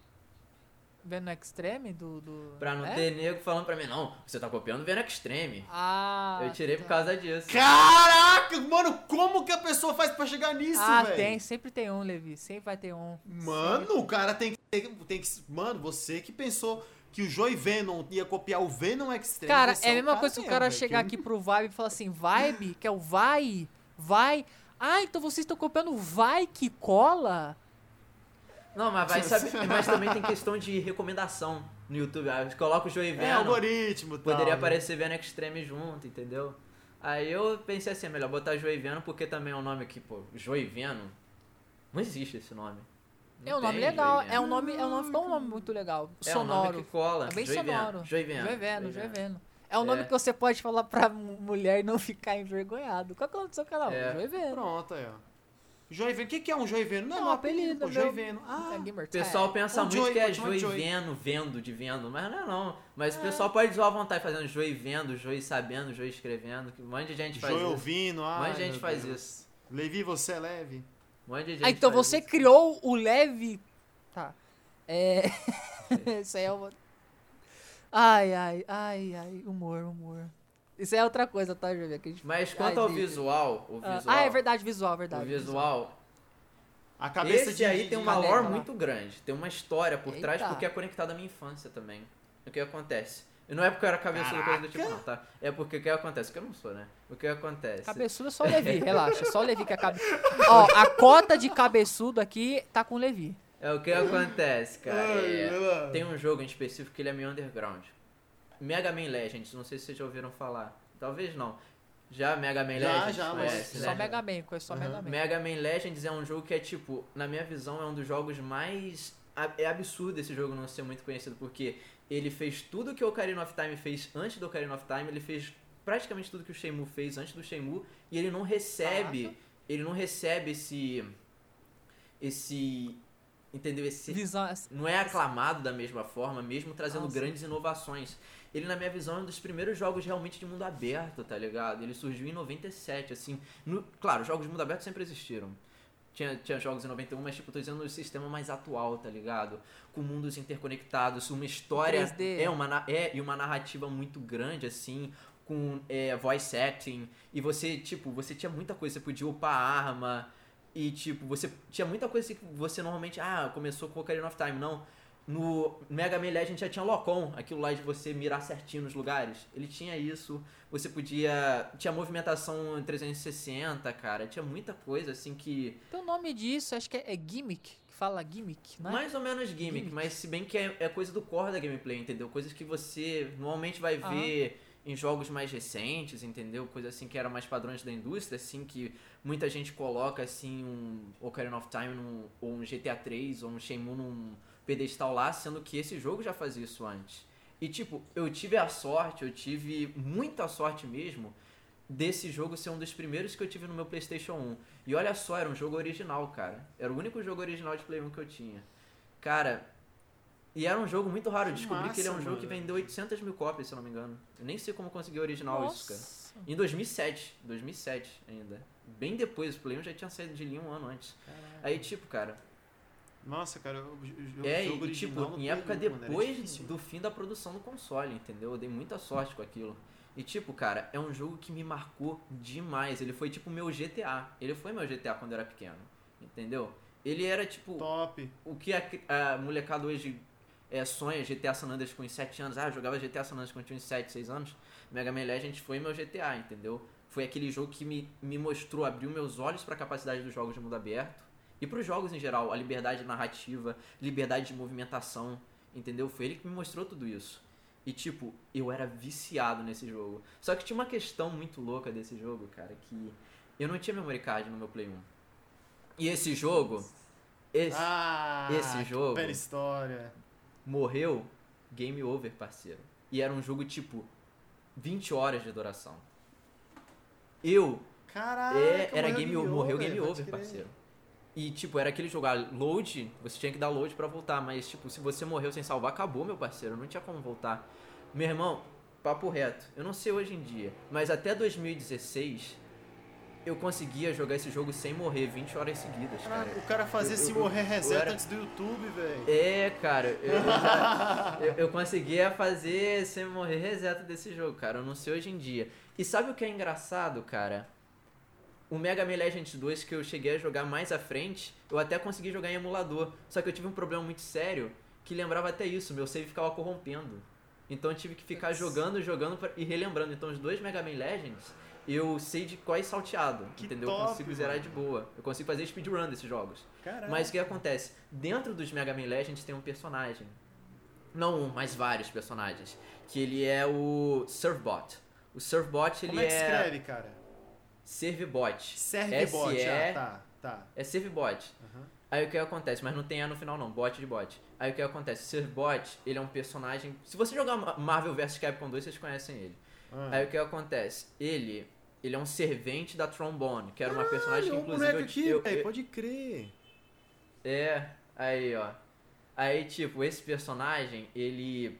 Venom Extreme do. do...
Pra não
é?
ter nego falando pra mim, não, você tá copiando o Venom Extreme.
Ah.
eu tirei
tá.
por causa disso.
Caraca, mano, como que a pessoa faz pra chegar nisso,
Ah,
velho?
tem, sempre tem um, Levi. Sempre vai ter um.
Mano, o cara tem que, tem que. Mano, você que pensou que o Joy Venom ia copiar o Venom Extreme.
Cara,
você
é a mesma coisa que o cara
velho,
chegar
que
aqui pro Vibe e falar assim, Vibe, que é o vai, vai. Ah, então vocês estão copiando o vai que cola?
Não, mas vai saber. Mas também tem questão de recomendação no YouTube. Ah, Coloca o Joey
É,
Venom.
algoritmo, tal,
Poderia
né?
aparecer Venom Extreme junto, entendeu? Aí eu pensei assim, é melhor botar Joey Venom porque também é um nome que, pô, Joey Venom. Não existe esse nome. Não
é um nome legal,
Joey
é um
Venom.
nome, é um nome, um nome muito legal.
É um nome
sonoro.
que cola.
É bem
Joey Venom,
sonoro.
Joey Venom.
Joey Venom,
Joey
Joey
Venom.
Venom. É o nome
É.
que você pode falar pra mu- mulher não ficar envergonhado. Qual que é o nome do seu canal?
É.
Joiveno.
Pronto, aí, ó. Joiveno. O que, que é um joiveno? Não,
É
é
um
um
apelido,
apelido, pô. Joiveno. Ah,
É
O pessoal pensa
Um
muito
Joey,
que é Joey. vendo, vendo, de vendo, mas não é não. Mas o pessoal pode zoar à vontade fazendo Joey vendo, Joey sabendo, Joey escrevendo, um monte de gente faz
Joey
isso.
ouvindo.
Um
Ah,
monte de gente faz
Deus.
isso.
Levi, você é leve.
Um monte de gente
Ah, então
faz
você
isso.
criou o leve. Tá. É. Isso aí é uma. Ai, ai, ai, ai. Humor, humor. Isso é outra coisa, tá, Júlia? Que a gente...
Mas quanto
Ai,
ao visual, o
Ah,
visual,
Ah, é verdade, visual,
o
verdade.
visual,
A cabeça
esse
de...
aí tem uma
de-
lore
Cadê?
muito grande, tem uma história por trás
Eita.
porque é conectado à minha infância também. O que acontece? E não é porque eu era cabeçudo coisa do tipo não, tá? É porque o que acontece? Que eu não sou, né? O que acontece?
Cabeçudo é só o Levi, relaxa. Só o Levi que é cabe... Ó, a cota de cabeçudo aqui tá com o Levi.
É o que acontece, cara. É- tem um jogo em específico que ele é meio underground. Mega Man Legends, não sei se vocês já ouviram falar. Talvez não. Já Mega Man
Já,
Legends?
já,
conhece,
mas-
Só
né?
Mega Man, conheço só
Aham.
Mega Man.
Mega Man Legends é um jogo que é tipo, na minha visão, é um dos jogos mais. É absurdo esse jogo não ser muito conhecido, porque ele fez tudo que o Ocarina of Time fez antes do Ocarina of Time, ele fez praticamente tudo que o Shenmue fez antes do Shenmue, e ele não recebe. Ele não recebe esse. Esse. Entendeu? Esse,
Visão.
não é aclamado da mesma forma, mesmo trazendo
sim.
grandes inovações. Ele, na minha visão, é um dos primeiros jogos realmente de mundo aberto, tá ligado? Ele surgiu em 97, assim. No, claro, jogos de mundo aberto sempre existiram. Tinha, tinha jogos em 91, mas, tipo, tô dizendo no sistema mais atual, tá ligado? Com mundos interconectados, uma história.
3D.
É, uma, é, e uma narrativa muito grande, assim, com é, voice acting. E você, tipo, você tinha muita coisa, você podia upar arma. E, tipo, você tinha muita coisa que você normalmente. Ah, começou com Ocarina of Time. Não. No Mega Man Legend já tinha Locom, aquilo lá de você mirar certinho nos lugares. Ele tinha isso. Você podia. Tinha movimentação 360, cara. Tinha muita coisa assim que.
Tem o nome disso, acho que é, é gimmick. Que fala gimmick, né?
Mais ou menos gimmick,
Gimmick.
mas se bem que é, é coisa do core da gameplay, entendeu? Coisas que você normalmente vai
Aham.
ver em jogos mais recentes, entendeu? Coisa assim que era mais padrões da indústria, assim, que muita gente coloca assim um Ocarina of Time num, ou um GTA 3 ou um Shenmue num pedestal lá, sendo que esse jogo já fazia isso antes. E tipo, eu tive a sorte, eu tive muita sorte mesmo desse jogo ser um dos primeiros que eu tive no meu PlayStation 1. E olha só, era um jogo original, cara. Era o único jogo original de Play 1 que eu tinha. Cara, e era um jogo muito raro.
Que
descobri que ele é um
massa,
jogo que
mano.
vendeu 800 mil cópias, se eu não me engano. Eu nem sei como conseguiu original isso, cara.
Nossa.
Em 2007, 2007 ainda. Bem depois, o Play 1 já tinha saído de linha um ano antes. Aí, tipo, cara,
Nossa, cara, o jogo,
é,
jogo
e tipo, em época
Play 1, mano, era
depois do fim da produção do console, entendeu? Eu dei muita sorte com aquilo. E tipo, cara, é um jogo que me marcou demais. Ele foi tipo meu GTA. Ele foi meu GTA quando eu era pequeno, entendeu? Ele era tipo
Top.
o que a, a molecada hoje é, sonha, GTA San Andreas com uns 7 anos. Ah, eu jogava GTA San Andreas quando tinha uns 7, 6 anos. Mega Man Legends foi meu GTA, entendeu? Foi aquele jogo que me, me mostrou, abriu meus olhos para a capacidade dos jogos de mundo aberto. E para os jogos em geral, a liberdade narrativa, liberdade de movimentação, entendeu? Foi ele que me mostrou tudo isso. E tipo, eu era viciado nesse jogo. Só que tinha uma questão muito louca desse jogo, cara, que eu não tinha memory card no meu Play 1. E esse jogo, esse,
Ah,
esse jogo-
Velha história.
morreu, game over, parceiro. E era um jogo tipo 20 horas de duração. Eu,
Caraca,
é, era game over, morreu game over, parceiro. E tipo, era aquele jogar load, você tinha que dar load pra voltar, mas tipo, se você morreu sem salvar, acabou, meu parceiro, não tinha como voltar. Meu irmão, papo reto, eu não sei hoje em dia, mas até 2016 eu conseguia jogar esse jogo sem morrer 20 horas seguidas, cara.
Caraca, o cara fazia
Eu-
se
eu-
morrer reset
era-
antes do YouTube, velho.
É, cara, eu, eu já- eu- eu conseguia fazer sem morrer reseto desse jogo, cara. Eu não sei hoje em dia. E sabe o que é engraçado, cara? O Mega Man Legends 2 que eu cheguei a jogar mais à frente, eu até consegui jogar em emulador. Só que eu tive um problema muito sério que lembrava até isso, meu save ficava corrompendo. Então eu tive que ficar
Putz.
jogando, jogando e relembrando. Então os dois Mega Man Legends, eu sei de quais salteado,
Que
entendeu? eu
top,
consigo zerar
mano.
de boa. Eu consigo fazer speedrun desses jogos.
Caraca.
Mas o que acontece? Dentro dos Mega Man Legends tem um personagem. Não um, mas vários personagens. Que ele é o Surfbot. O Surfbot, ele
Como é que
é...
escreve, cara?
Servbot.
Servbot,
SE
ah, tá, tá.
É Servbot.
Aham.
Aí o que acontece? Mas não tem A no final não, bot de bot. Aí o que acontece? O Servbot, ele é um personagem... Se você jogar Ma- Marvel vs Capcom 2, vocês conhecem ele.
Ah.
Aí o que acontece? Ele... Ele é um servente da Trombone, que era uma personagem que inclusive eu,
aqui,
eu, eu-
pode crer.
É, aí ó. Aí tipo, esse personagem, ele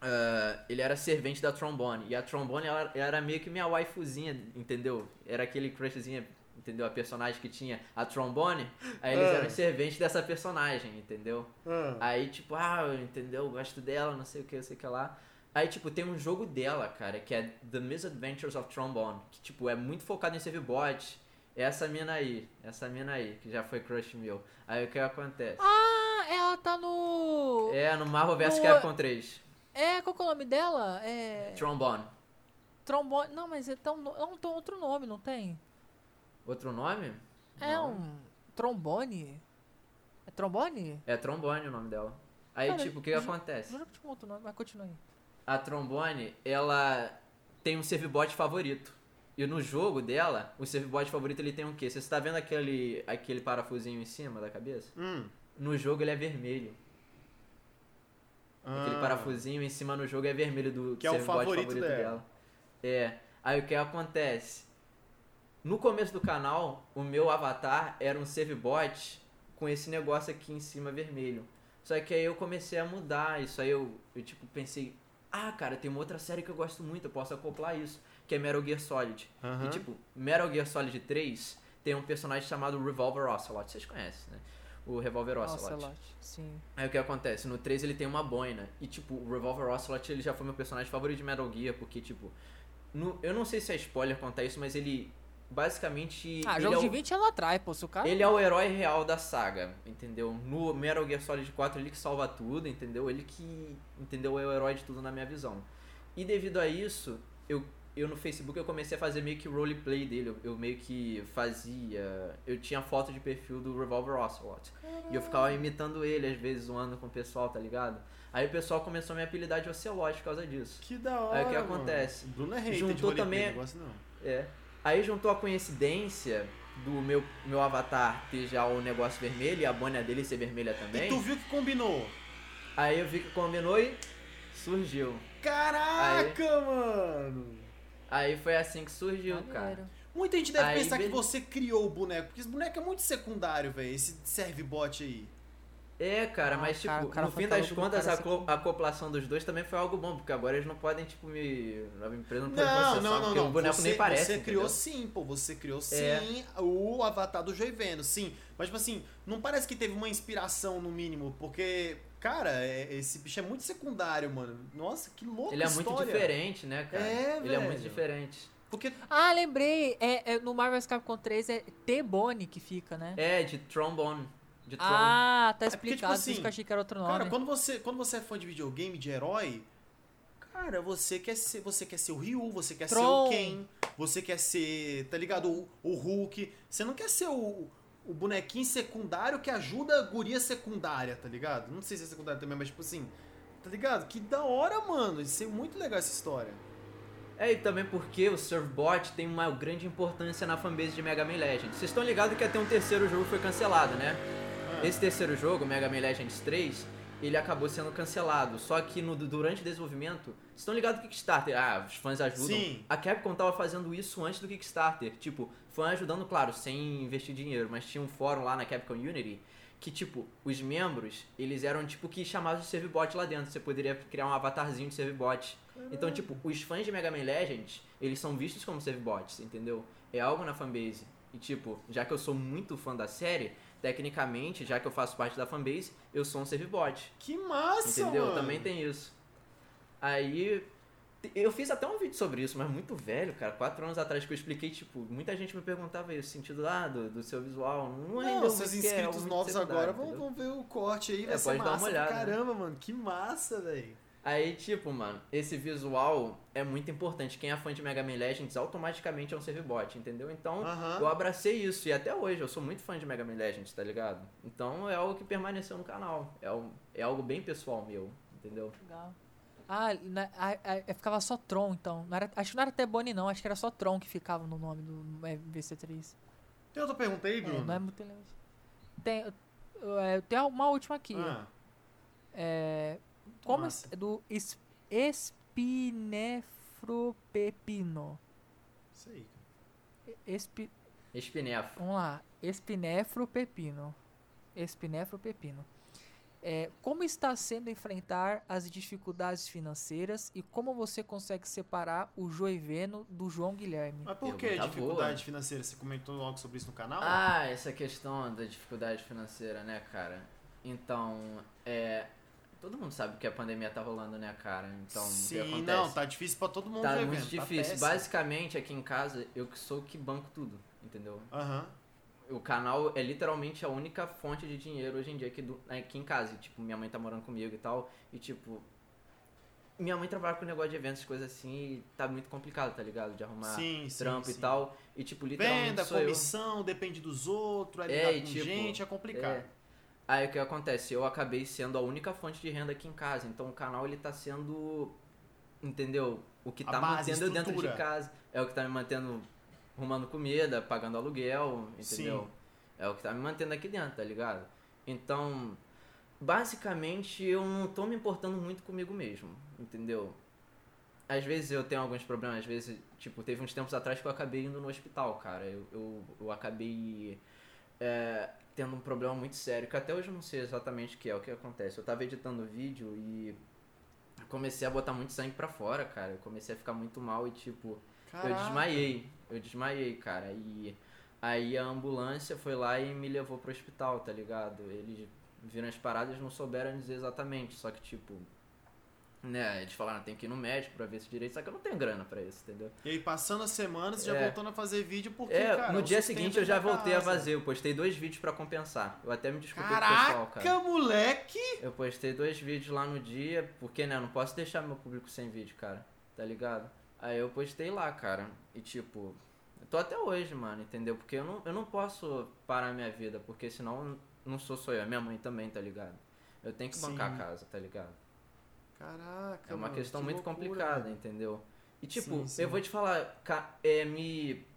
ah, ele era servente da Trombone. E a Trombone ela, ela era meio que minha waifuzinha, entendeu? Era aquele crushzinho, entendeu? A personagem que tinha a Trombone. Aí eles
Ah.
eram serventes dessa personagem, entendeu?
Ah.
Aí, tipo, ah, entendeu? Eu gosto dela, não sei o que, não sei o que lá. Aí, tipo, tem um jogo dela, cara, que é The Misadventures of Trombone. Que, tipo, é muito focado em save bot. É essa mina aí, essa mina aí, que já foi crush meu. Aí o que acontece?
Ah, ela tá no.
É, no Marvel vs
No-
Capcom 3.
É, qual que é o nome dela? É.
Trombone.
Trombone. Não, mas é tão. Não, tem outro nome, não tem?
Outro nome?
É
Não.
um. Trombone? É trombone?
É Trombone o nome dela. Aí,
Cara,
tipo, o que
ju-
acontece?
Juro que tinha um outro nome, mas continue aí.
A Trombone, ela tem um servibot favorito. E no jogo dela, o servibot favorito ele tem um quê? Você está vendo aquele, aquele parafusinho em cima da cabeça?
Hum.
No jogo ele é vermelho. Aquele
Ah.
parafusinho em cima no jogo é vermelho do
Que é o
servibot
favorito dela.
É. Aí o que acontece? No começo do canal, o meu avatar era um servibot com esse negócio aqui em cima vermelho. Só que aí eu comecei a mudar isso. Aí eu, eu tipo pensei, ah, cara, tem uma outra série que eu gosto muito, eu posso acoplar isso, que é Metal Gear Solid.
Aham.
E tipo, Metal Gear Solid 3 tem um personagem chamado Revolver Ocelot. Vocês conhecem, né? O Revolver Ocelot.
Ocelot. Sim.
Aí o que acontece? No 3 ele tem uma boina. E tipo, o Revolver Ocelot ele já foi meu personagem favorito de Metal Gear, porque tipo. no- eu não sei se é spoiler contar isso, mas ele. Basicamente.
Ah, jogo
é
de
o,
20 anos atrás, pô. Se o cara.
ele é o herói real da saga, entendeu? No Metal Gear Solid 4 ele que salva tudo, entendeu? Ele que. Entendeu? É o herói de tudo na minha visão. E devido a isso, eu, eu no Facebook eu comecei a fazer meio que roleplay dele. Eu, eu meio que fazia. Eu tinha foto de perfil do Revolver Ocelot. E eu ficava imitando ele, às vezes, zoando com o pessoal, tá ligado? Aí o pessoal começou a me apelidar de Ocelot por causa disso.
Que da hora.
Aí o que
mano.
acontece?
O Bruno é hater
Juntou
de roleplay,
também-
negócio não.
É. Aí juntou a coincidência do meu, meu avatar ter já o negócio vermelho e a boina dele ser vermelha também.
E tu viu que combinou?
Aí eu vi que combinou e surgiu.
Caraca, mano!
Aí foi assim que surgiu, cara.
Maneiro.
Muita gente deve
Aí,
pensar que
beleza.
você criou o boneco, porque esse boneco é muito secundário, velho. Esse serve bot aí.
É, cara,
Ah,
mas tipo,
cara,
no fim das contas, a, co- a acoplação dos dois também foi algo bom, porque agora eles não podem, tipo, me. A empresa não pode
Não,
processar,
não, não,
porque
não.
o boneco
você,
nem parece.
Você criou
entendeu?
sim, pô. Você criou sim
É.
o avatar do Joiveno, sim. Mas, tipo assim, não parece que teve uma inspiração, no mínimo, porque, cara, é- esse bicho é muito secundário, mano. Nossa, que louco
Ele é muito
história.
diferente, né, cara?
É,
Ele é muito
velho.
diferente.
Porque,
Ah, lembrei. É, é, no Marvel vs Capcom 3 é T-Bone que fica, né?
É, de trombone. De trom.
Ah, tá
É porque,
explicado.
tipo
por isso
assim,
que eu achei que era outro nome.
cara, quando você, quando você é fã de videogame, de herói, cara, você quer ser, você quer ser o Ryu, você quer ser
Tron.
o Ken, você quer ser, tá ligado? O, o Hulk. Você não quer ser o, o bonequinho secundário que ajuda a guria secundária, tá ligado? Não sei se é secundário também, mas tipo assim, tá ligado? Que da hora, mano. Isso é muito legal essa história.
É, e também porque o Surfbot tem uma grande importância na fanbase de Mega Man Legends. Vocês estão ligados que até um terceiro jogo foi cancelado, né?
Ah.
Esse terceiro jogo, Mega Man Legends 3, ele acabou sendo cancelado. Só que no, durante o desenvolvimento, vocês estão ligados que Kickstarter, ah, os fãs ajudam.
Sim.
A Capcom tava fazendo isso antes do Kickstarter. Tipo, fã ajudando, claro, sem investir dinheiro, mas tinha um fórum lá na Capcom Unity que, tipo, os membros, eles eram, tipo, que chamados de servibot lá dentro. Você poderia criar um avatarzinho de servibot. Então, tipo, os fãs de Mega Man Legends, eles são vistos como servibots, entendeu? É algo na fanbase. E, tipo, já que eu sou muito fã da série, tecnicamente, já que eu faço parte da fanbase, eu sou um servibot.
Que massa,
Entendeu?
mano.
Também tem isso. Aí. Eu fiz até um vídeo sobre isso, mas muito velho, cara. Quatro anos atrás que eu expliquei, tipo, muita gente me perguntava aí o sentido lá do, do seu visual. Não,
Não,
rendeu
seus
é
inscritos
muito
novos agora vão, ver o corte aí, vai
É,
ser
pode dar uma
massa
olhada, né?
caramba, mano. Que massa, velho.
Aí, tipo, mano, esse visual é muito importante. Quem é fã de Mega Man Legends automaticamente é um servibot, entendeu? Então, eu abracei isso. E até hoje, eu sou muito fã de Mega Man Legends, tá ligado? Então, é algo que permaneceu no canal. É, um- é algo bem pessoal meu, entendeu?
Legal. Ah, na, a, a- ficava só Tron, então. Não era- acho que não era T-Bone, não. Acho que era só Tron que ficava no nome do VC3.
Tem outra pergunta aí,
É,
Bruno?
não é muito relevante. tem, é, tem uma última aqui.
Ah,
É, como
Massa.
es- do es, espinefropepino.
isso aí.
Espi,
Espinefro.
vamos lá. Espinefropepino. Espinefropepino. É, como está sendo enfrentar as dificuldades financeiras e como você consegue separar o Joiveno do João Guilherme?
Mas por que dificuldade
boa.
financeira? Você comentou algo sobre isso no canal?
Ah, essa questão da dificuldade financeira, né, cara? Então, é. Todo mundo sabe que a pandemia tá rolando, né, cara? Então,
Sim, não, tá difícil pra todo mundo
Tá
ver,
muito
tá
difícil.
péssimo.
Basicamente, aqui em casa, eu que sou que banco tudo, entendeu?
Aham.
O canal é literalmente a única fonte de dinheiro hoje em dia aqui, do, aqui em casa. E, tipo, minha mãe tá morando comigo e tal. E, tipo, minha mãe trabalha com negócio de eventos, coisas assim, e tá muito complicado, tá ligado? De arrumar
Sim,
trampo
sim.
e tal. E, tipo, literalmente
Venda,
sou eu.
comissão, depende dos outros, é
É, e
com
tipo,
gente, é complicado.
É. Aí o que acontece? Eu acabei sendo a única fonte de renda aqui em casa. Então o canal ele tá sendo. Entendeu? O que
A
tá
base,
mantendo eu dentro de
estrutura.
casa. É o que tá me mantendo arrumando comida, pagando aluguel, entendeu?
Sim.
É o que tá me mantendo aqui dentro, tá ligado? Então, basicamente eu não tô me importando muito comigo mesmo, entendeu? Às vezes eu tenho alguns problemas, às vezes, tipo, teve uns tempos atrás que eu acabei indo no hospital, cara. Eu, eu, eu acabei é, tendo um problema muito sério, que até hoje eu não sei exatamente o que é, o que acontece. Eu tava editando vídeo e comecei a botar muito sangue pra fora, cara. Eu comecei a ficar muito mal e, tipo, eu
Caraca.
desmaiei. Eu desmaiei, cara. E aí a ambulância foi lá e me levou pro hospital, tá ligado? Eles viram as paradas não souberam dizer exatamente. Só que, tipo, né, eles falaram, tem que ir no médico pra ver se direito. Só que eu não tenho grana pra isso, entendeu?
E aí, passando as semanas, já
É.
voltando a fazer vídeo, porque,
É,
cara,
no dia seguinte eu já
da
voltei a
casa.
fazer. Eu postei dois vídeos pra compensar. Eu até me desculpei o pessoal,
Caraca,
cara.
moleque!
Eu postei dois vídeos lá no dia, porque, né, eu não posso deixar meu público sem vídeo, cara. Tá ligado? Aí eu postei lá, cara. E tipo, eu tô até hoje, mano, entendeu? Porque eu não, eu não posso parar minha vida, porque senão não sou só eu, é minha mãe também, tá ligado? Eu tenho que bancar
Sim.
a casa, tá ligado?
Caraca,
É uma
mano,
questão
que
muito
loucura,
complicada, entendeu? E tipo,
Sim, sim.
eu vou te falar, é, me.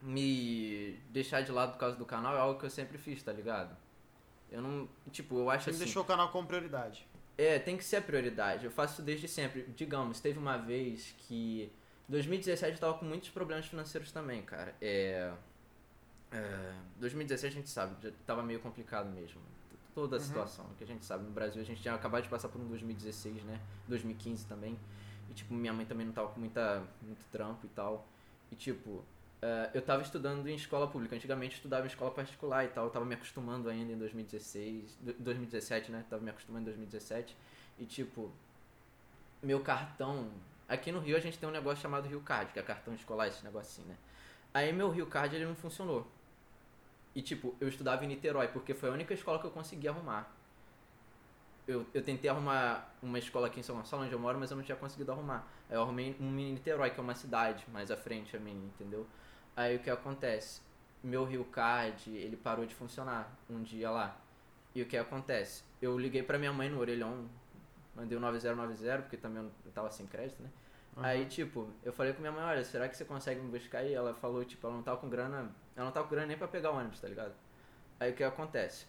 Me deixar de lado por causa do canal é algo que eu sempre fiz, tá ligado? Eu não. Tipo, eu acho
Você
assim.
deixou o canal como prioridade.
É, tem que ser a prioridade. Eu faço isso desde sempre. Digamos, teve uma vez que. 2017 eu tava com muitos problemas financeiros também, cara. É. é 2017 a gente sabe, já tava meio complicado mesmo. Toda a
Uhum.
situação que a gente sabe no Brasil. A gente tinha acabado de passar por um 2016, né? 2015 também. E, tipo, minha mãe também não tava com muita, muito trampo e tal. E, tipo, é, eu tava estudando em escola pública. Antigamente eu estudava em escola particular e tal. Eu tava me acostumando ainda em 2016, do- 2017, né? Tava me acostumando em 2017. E, tipo, meu cartão. Aqui no Rio a gente tem um negócio chamado Rio Card, que é cartão escolar, esse negocinho, né? Aí meu Rio Card ele não funcionou. E tipo, eu estudava em Niterói, porque foi a única escola que eu consegui arrumar. Eu, eu tentei arrumar uma escola aqui em São Gonçalo, onde eu moro, mas eu não tinha conseguido arrumar. Aí eu arrumei um em Niterói, que é uma cidade mais à frente a mim, entendeu? Aí o que acontece? Meu Rio Card, ele parou de funcionar um dia lá. E o que acontece? Eu liguei pra minha mãe no orelhão, mandei o 9090, porque também eu tava sem crédito, né? Aí, tipo, eu falei com minha mãe, olha, será que você consegue me buscar aí? Ela falou, tipo, ela não tava com grana, ela não tava grana nem pra pegar o ônibus, tá ligado? Aí o que acontece?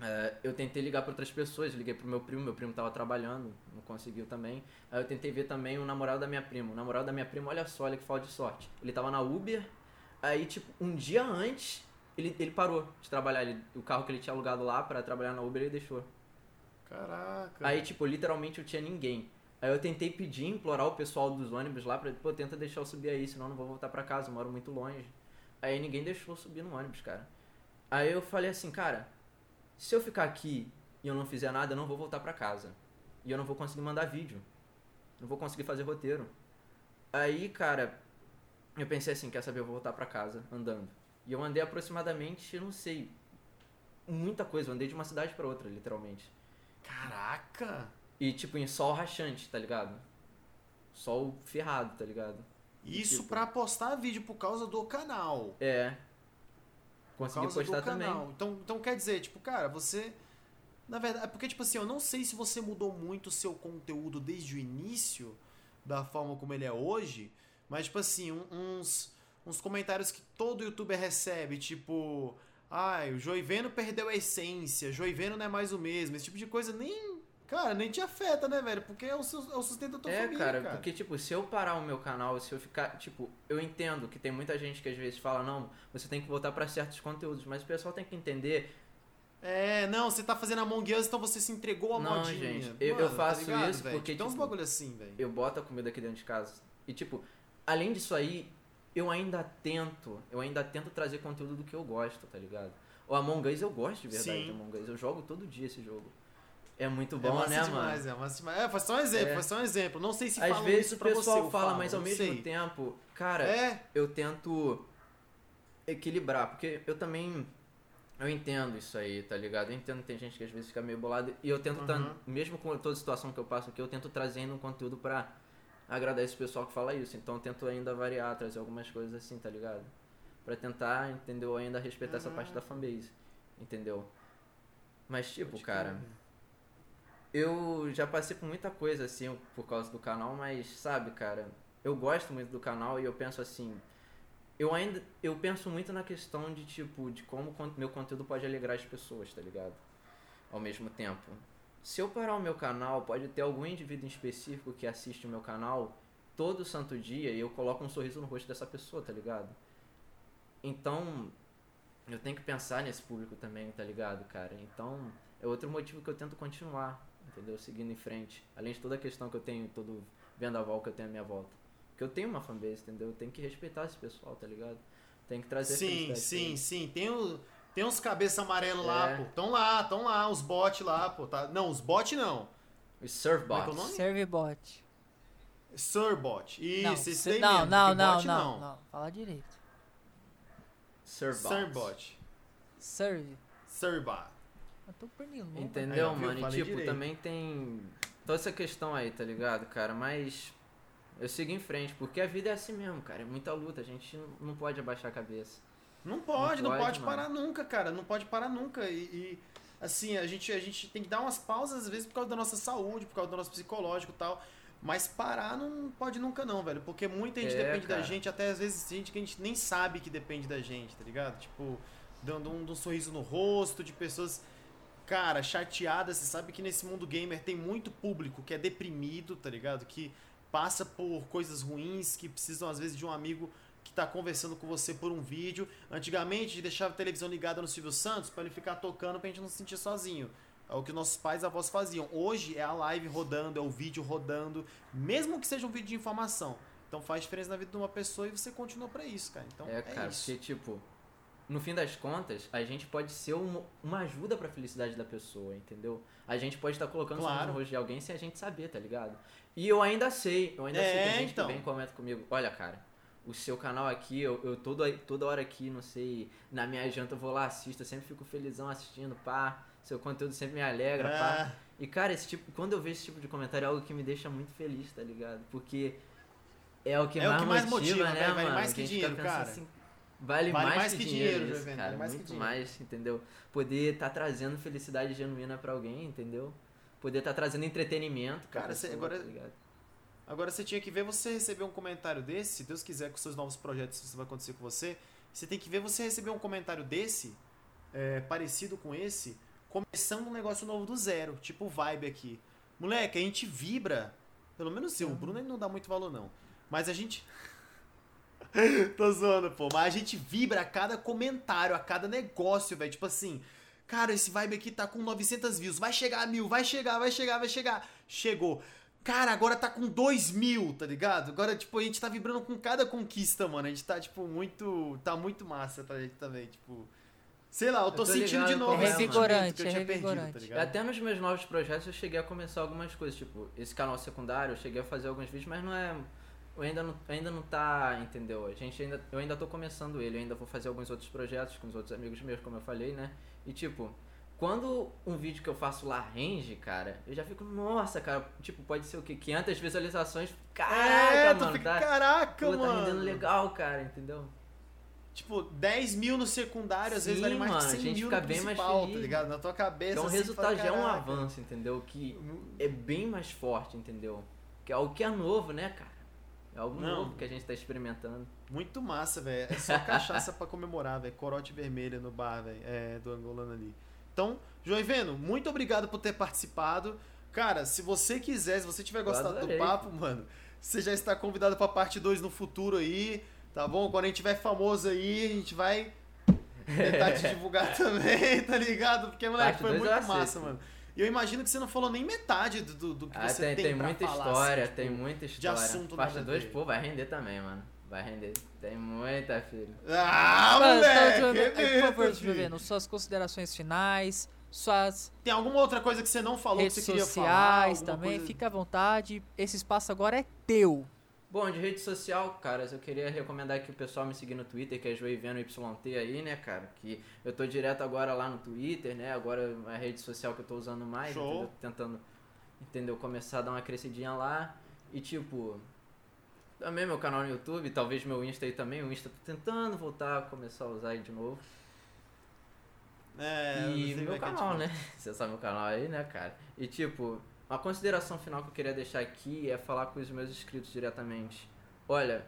É, eu tentei ligar pra outras pessoas, liguei pro meu primo, meu primo tava trabalhando, não conseguiu também. Aí eu tentei ver também o namorado da minha prima. O namorado da minha prima, olha só, olha que falta de sorte. Ele tava na Uber, aí, tipo, um dia antes, ele, ele parou de trabalhar. Ele, o carro que ele tinha alugado lá pra trabalhar na Uber, ele deixou.
Caraca.
Aí, tipo, literalmente eu tinha ninguém. Aí eu tentei pedir, implorar o pessoal dos ônibus lá pra, pô, tenta deixar eu subir aí, senão eu não vou voltar pra casa, eu moro muito longe. Aí ninguém deixou subir no ônibus, cara. Aí eu falei assim, cara, se eu ficar aqui e eu não fizer nada, eu não vou voltar pra casa. E eu não vou conseguir mandar vídeo. Não vou conseguir fazer roteiro. Aí, cara, eu pensei assim, quer saber, eu vou voltar pra casa andando. E eu andei aproximadamente, eu não sei, muita coisa. Eu andei de uma cidade pra outra, literalmente.
Caraca.
E tipo, em sol rachante, tá ligado? Sol ferrado, tá ligado?
Isso
Tipo-
pra postar vídeo por causa do canal.
É.
Por
Consegui
causa
postar
do canal.
também.
Então, então quer dizer, tipo, cara, você. Na verdade, é porque, tipo assim, eu não sei se você mudou muito o seu conteúdo desde o início, da forma como ele é hoje, mas, tipo assim, uns, uns comentários que todo youtuber recebe, tipo. Ai, o Joiveno perdeu a essência, Joiveno não é mais o mesmo. Esse tipo de coisa nem. Cara, nem te afeta, né, velho? Porque é o, sustento da tua
É,
família,
cara,
cara.
porque, tipo, se eu parar o meu canal, se eu ficar, tipo, eu entendo que tem muita gente que às vezes fala, não, você tem que voltar pra certos conteúdos, mas o pessoal tem que entender,
É, não, você tá fazendo Among Us, então você se entregou a
Não,
modinha.
gente, eu- eu
tá
faço
ligado,
isso
velho?
porque,
uns
tipo,
bagulho assim, velho.
eu boto a comida aqui dentro de casa. E, tipo, além disso aí, eu ainda tento, eu ainda tento trazer conteúdo do que eu gosto, tá ligado? O Among Us eu gosto de verdade
Sim.
Among Us, eu jogo todo dia esse jogo. É muito
É
bom,
massa
né,
demais,
mano?
é massa demais. É, foi só um exemplo,
É.
foi só um exemplo. Não sei se
Às
falam
vezes
isso
o
pra você.
pessoal
eu
fala,
falo,
mas ao mesmo
sei.
tempo, cara,
É,
eu tento equilibrar, porque eu também eu entendo isso aí, tá ligado? Eu entendo que tem gente que às vezes fica meio bolado e eu tento tá-
Uhum.
mesmo com toda a situação que eu passo aqui, eu tento trazendo um conteúdo pra agradar esse pessoal que fala isso. Então eu tento ainda variar, trazer algumas coisas assim, tá ligado? Pra tentar, entendeu? Ainda respeitar essa
Uhum.
parte da fanbase, entendeu? Mas tipo,
Pode
cara,
crer.
Eu já passei por muita coisa assim por causa do canal, mas sabe, cara, eu gosto muito do canal e eu penso assim, eu ainda eu penso muito na questão de tipo de como meu conteúdo pode alegrar as pessoas, tá ligado? Ao mesmo tempo. Se eu parar o meu canal, pode ter algum indivíduo em específico que assiste o meu canal todo santo dia e eu coloco um sorriso no rosto dessa pessoa, tá ligado? Então, eu tenho que pensar nesse público também, tá ligado, cara? Então, é outro motivo que eu tento continuar, entendeu? Seguindo em frente. Além de toda a questão que eu tenho, todo vendaval que eu tenho à minha volta. Porque eu tenho uma fanbase, entendeu? Eu tenho que respeitar esse pessoal, tá ligado? Tem que trazer
Sim, sim,
eles.
sim. Tem, o, tem uns cabeça amarelo lá,
É.
pô. Tão lá, tão lá, os bots lá, pô. Tá? Não, os bots não.
Os
Como é é?
Servbot.
Surbot. Isso,
Não, se-
daí
não,
mesmo.
não, não,
bot
não, não. Fala direito.
Surfbots.
Surbot.
Serve.
Surbot.
Eu tô perdendo. vamos
Entendeu,
Aí, viu?
mano? E tipo,
direito.
também tem toda essa questão aí, tá ligado, cara? Mas eu sigo em frente, porque a vida é assim mesmo, cara. É muita luta, a gente não- não pode abaixar a cabeça.
Não pode, não
Não
pode,
pode, mano.
parar nunca, cara. Não pode parar nunca. E, e, assim, a gente, a gente tem que dar umas pausas, às vezes, por causa da nossa saúde, por causa do nosso psicológico e tal. Mas parar não pode nunca, não, velho. Porque muita gente
É,
depende da
cara.
gente, até às vezes gente que a gente nem sabe que depende da gente, tá ligado? Tipo, dando um, um sorriso no rosto, de pessoas, cara, chateadas. Você sabe que nesse mundo gamer tem muito público que é deprimido, tá ligado? Que passa por coisas ruins, que precisam, às vezes, de um amigo que tá conversando com você por um vídeo. Antigamente, a gente deixava a televisão ligada no Silvio Santos pra ele ficar tocando pra gente não se sentir sozinho. É o que nossos pais e avós faziam. Hoje é a live rodando, é o vídeo rodando, mesmo que seja um vídeo de informação. Então faz diferença na vida de uma pessoa e você continua pra isso, cara. Então
é,
é,
cara,
isso.
porque tipo, no fim das contas, a gente pode ser um- uma ajuda pra felicidade da pessoa, entendeu? A gente pode estar colocando
Claro.
no rosto de alguém sem a gente saber, tá ligado? E eu ainda sei, eu ainda
É,
sei, tem gente
então.
que vem e comenta comigo, olha, cara, o seu canal aqui, eu, eu toda, toda hora aqui, não sei, na minha janta eu vou lá, assisto, eu sempre fico felizão assistindo, pá, seu conteúdo sempre me alegra, pá.
É,
E cara, esse tipo, quando eu vejo esse tipo de comentário é algo que me deixa muito feliz, tá ligado? Porque é o que,
É o
mais,
que mais
motiva,
motiva,
né,
velho? Vale
mano?
mais que
A
dinheiro, cara.
assim, vale,
Vale
mais,
mais
que,
que
dinheiro,
dinheiro,
isso, cara,
vale mais que
muito
dinheiro.
mais, entendeu? Poder estar trazendo felicidade genuína pra alguém, entendeu? Poder estar trazendo entretenimento,
Cara,
pessoa,
agora-
tá?
Agora você tinha que ver você receber um comentário desse, se Deus quiser com seus novos projetos, isso vai acontecer com você. Você tem que ver você receber um comentário desse, é, parecido com esse, começando um negócio novo do zero, tipo vibe aqui. Moleque, a gente vibra, pelo menos eu, o Bruno ele não dá muito valor não, mas a gente. Tô zoando, pô, mas a gente vibra a cada comentário, a cada negócio, velho. Tipo assim, cara, esse vibe aqui tá com 900 views, vai chegar a mil, vai chegar, vai chegar, vai chegar. Chegou. Cara, agora tá com 2 mil, tá ligado? Agora, tipo, a gente tá vibrando com cada conquista, mano. A gente tá, tipo, muito. Tá muito massa pra gente também, tipo. Sei lá, eu tô,
Eu tô
sentindo de novo
é,
eu
É
tinha perdido, tá
revigorante.
Ligado?
até nos meus novos projetos eu cheguei a começar algumas coisas, tipo, esse canal secundário, eu cheguei a fazer alguns vídeos, mas não é. Eu ainda não, ainda não tá, entendeu? A gente ainda, eu ainda tô começando ele, eu ainda vou fazer alguns outros projetos com os outros amigos meus, como eu falei, né? E tipo, quando um vídeo que eu faço lá range, cara, eu já fico, nossa, cara, tipo, pode ser o quê? 500 visualizações? Caraca,
é, tu
mano,
fica,
tá,
caraca,
pô, tá
mano.
rendendo legal, cara, entendeu?
Tipo, 10 mil no secundário, às vezes
Sim,
vale mais
mano, a
100
gente
mil
fica
no
bem mais
tá
feliz.
ligado? Na tua cabeça,
Então o
assim,
resultado
fala,
já é um avanço, entendeu? Que é bem mais forte, entendeu? Que é algo que é novo, né, cara? É algo
Não.
novo que a gente tá experimentando.
Muito massa, velho. É só cachaça pra comemorar, velho. Corote vermelha no bar, velho. É, do angolano ali. Então, Joiveno, muito obrigado por ter participado. Cara, se você quiser, se você tiver gostado do papo, mano, você já está convidado pra parte 2 no futuro aí, tá bom? Quando a gente tiver famoso aí, a gente vai tentar te divulgar também, tá ligado? Porque, moleque,
Parte
foi muito massa, mano. E eu imagino que você não falou nem metade do, do, do que
Ah,
você
tem,
tem,
tem
pra
muita
falar,
história,
assim,
tem
tipo,
muita história.
assunto
Parte
nada a
2,
ver.
pô, vai render também, mano. Vai render. Tem muita, filho.
Ah,
Mano,
moleque!
tá,
é
Por favor,
mesmo, filho.
Juliano, suas considerações finais, suas
Tem alguma outra coisa que você não falou
redes
que você queria falar?
sociais também,
coisa-
fica à vontade. Esse espaço agora é teu.
Bom, de rede social, caras, eu queria recomendar que o pessoal me seguir no Twitter, que é Joiveno YT aí, né, cara? Que eu tô direto agora lá no Twitter, né? Agora é a rede social que eu tô usando mais, entendeu? Tentando, entendeu? Começar a dar uma crescidinha lá. E tipo, também meu canal no YouTube, talvez meu Insta aí também. O Insta tô tentando voltar a começar a usar aí de novo.
É,
E meu
é gente
canal,
fala.
né? Você sabe meu canal aí, né, cara? E tipo, a consideração final que eu queria deixar aqui é falar com os meus inscritos diretamente. Olha,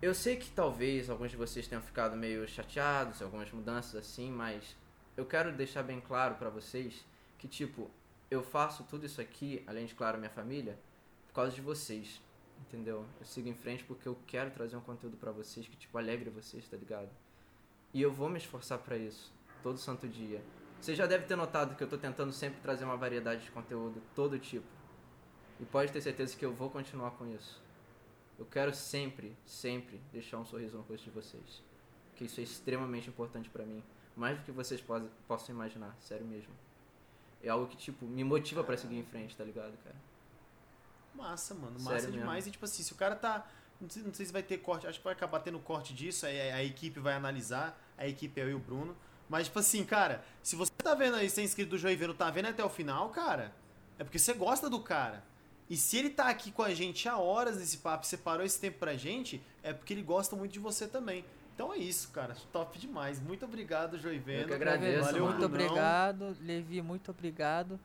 eu sei que talvez alguns de vocês tenham ficado meio chateados, algumas mudanças assim, mas eu quero deixar bem claro pra vocês que, tipo, eu faço tudo isso aqui, além de, claro, minha família, por causa de vocês. Entendeu? Eu sigo em frente porque eu quero trazer um conteúdo pra vocês que, tipo, alegre vocês, tá ligado? E eu vou me esforçar pra isso, todo santo dia. Você já deve ter notado que eu tô tentando sempre trazer uma variedade de conteúdo, todo tipo. E pode ter certeza que eu vou continuar com isso. Eu quero sempre, sempre deixar um sorriso no rosto de vocês. Que isso é extremamente importante pra mim. Mais do que vocês pos- possam imaginar, sério mesmo. É algo que, tipo, me motiva pra seguir em frente, tá ligado, cara?
Massa, mano.
Sério
Massa
mesmo.
demais. E tipo assim, se o cara tá. Não sei, não sei se vai ter corte, acho que vai acabar tendo corte disso, aí a, a equipe vai analisar, a equipe é eu e o Bruno. Mas, tipo assim, cara, se você tá vendo aí, você é inscrito do Joiveno, tá vendo até o final, cara, é porque você gosta do cara. E se ele tá aqui com a gente há horas nesse papo, e separou esse tempo pra gente, é porque ele gosta muito de você também. Então é isso, cara. Top demais. Muito obrigado, Joiveno.
Eu que agradeço,
Valeu,
muito obrigado, Levi, muito obrigado.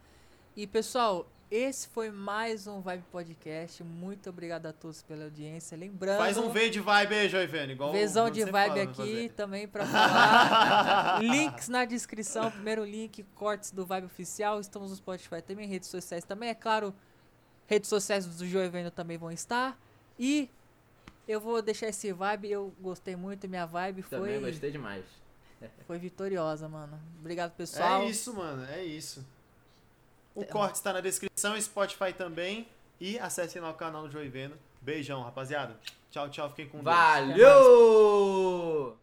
E pessoal, esse foi mais um Vibe Podcast. Muito obrigado a todos pela audiência. Lembrando,
Faz um V de vibe aí, Joiveno. Igual
Vezão de vibe aqui
fazer.
também pra falar. Links na descrição. Primeiro link, cortes do Vibe Oficial. Estamos no Spotify também, redes sociais também. É claro, redes sociais do Joiveno também vão estar. E eu vou deixar esse vibe. Eu gostei muito. Minha vibe
Também
foi,
gostei demais.
foi vitoriosa, mano. Obrigado, pessoal.
É isso, mano, é isso. O
É,
corte está na descrição, Spotify também. E acessem lá o canal do Joiveno. Beijão, rapaziada. Tchau, tchau. Fiquem com Deus.
Valeu!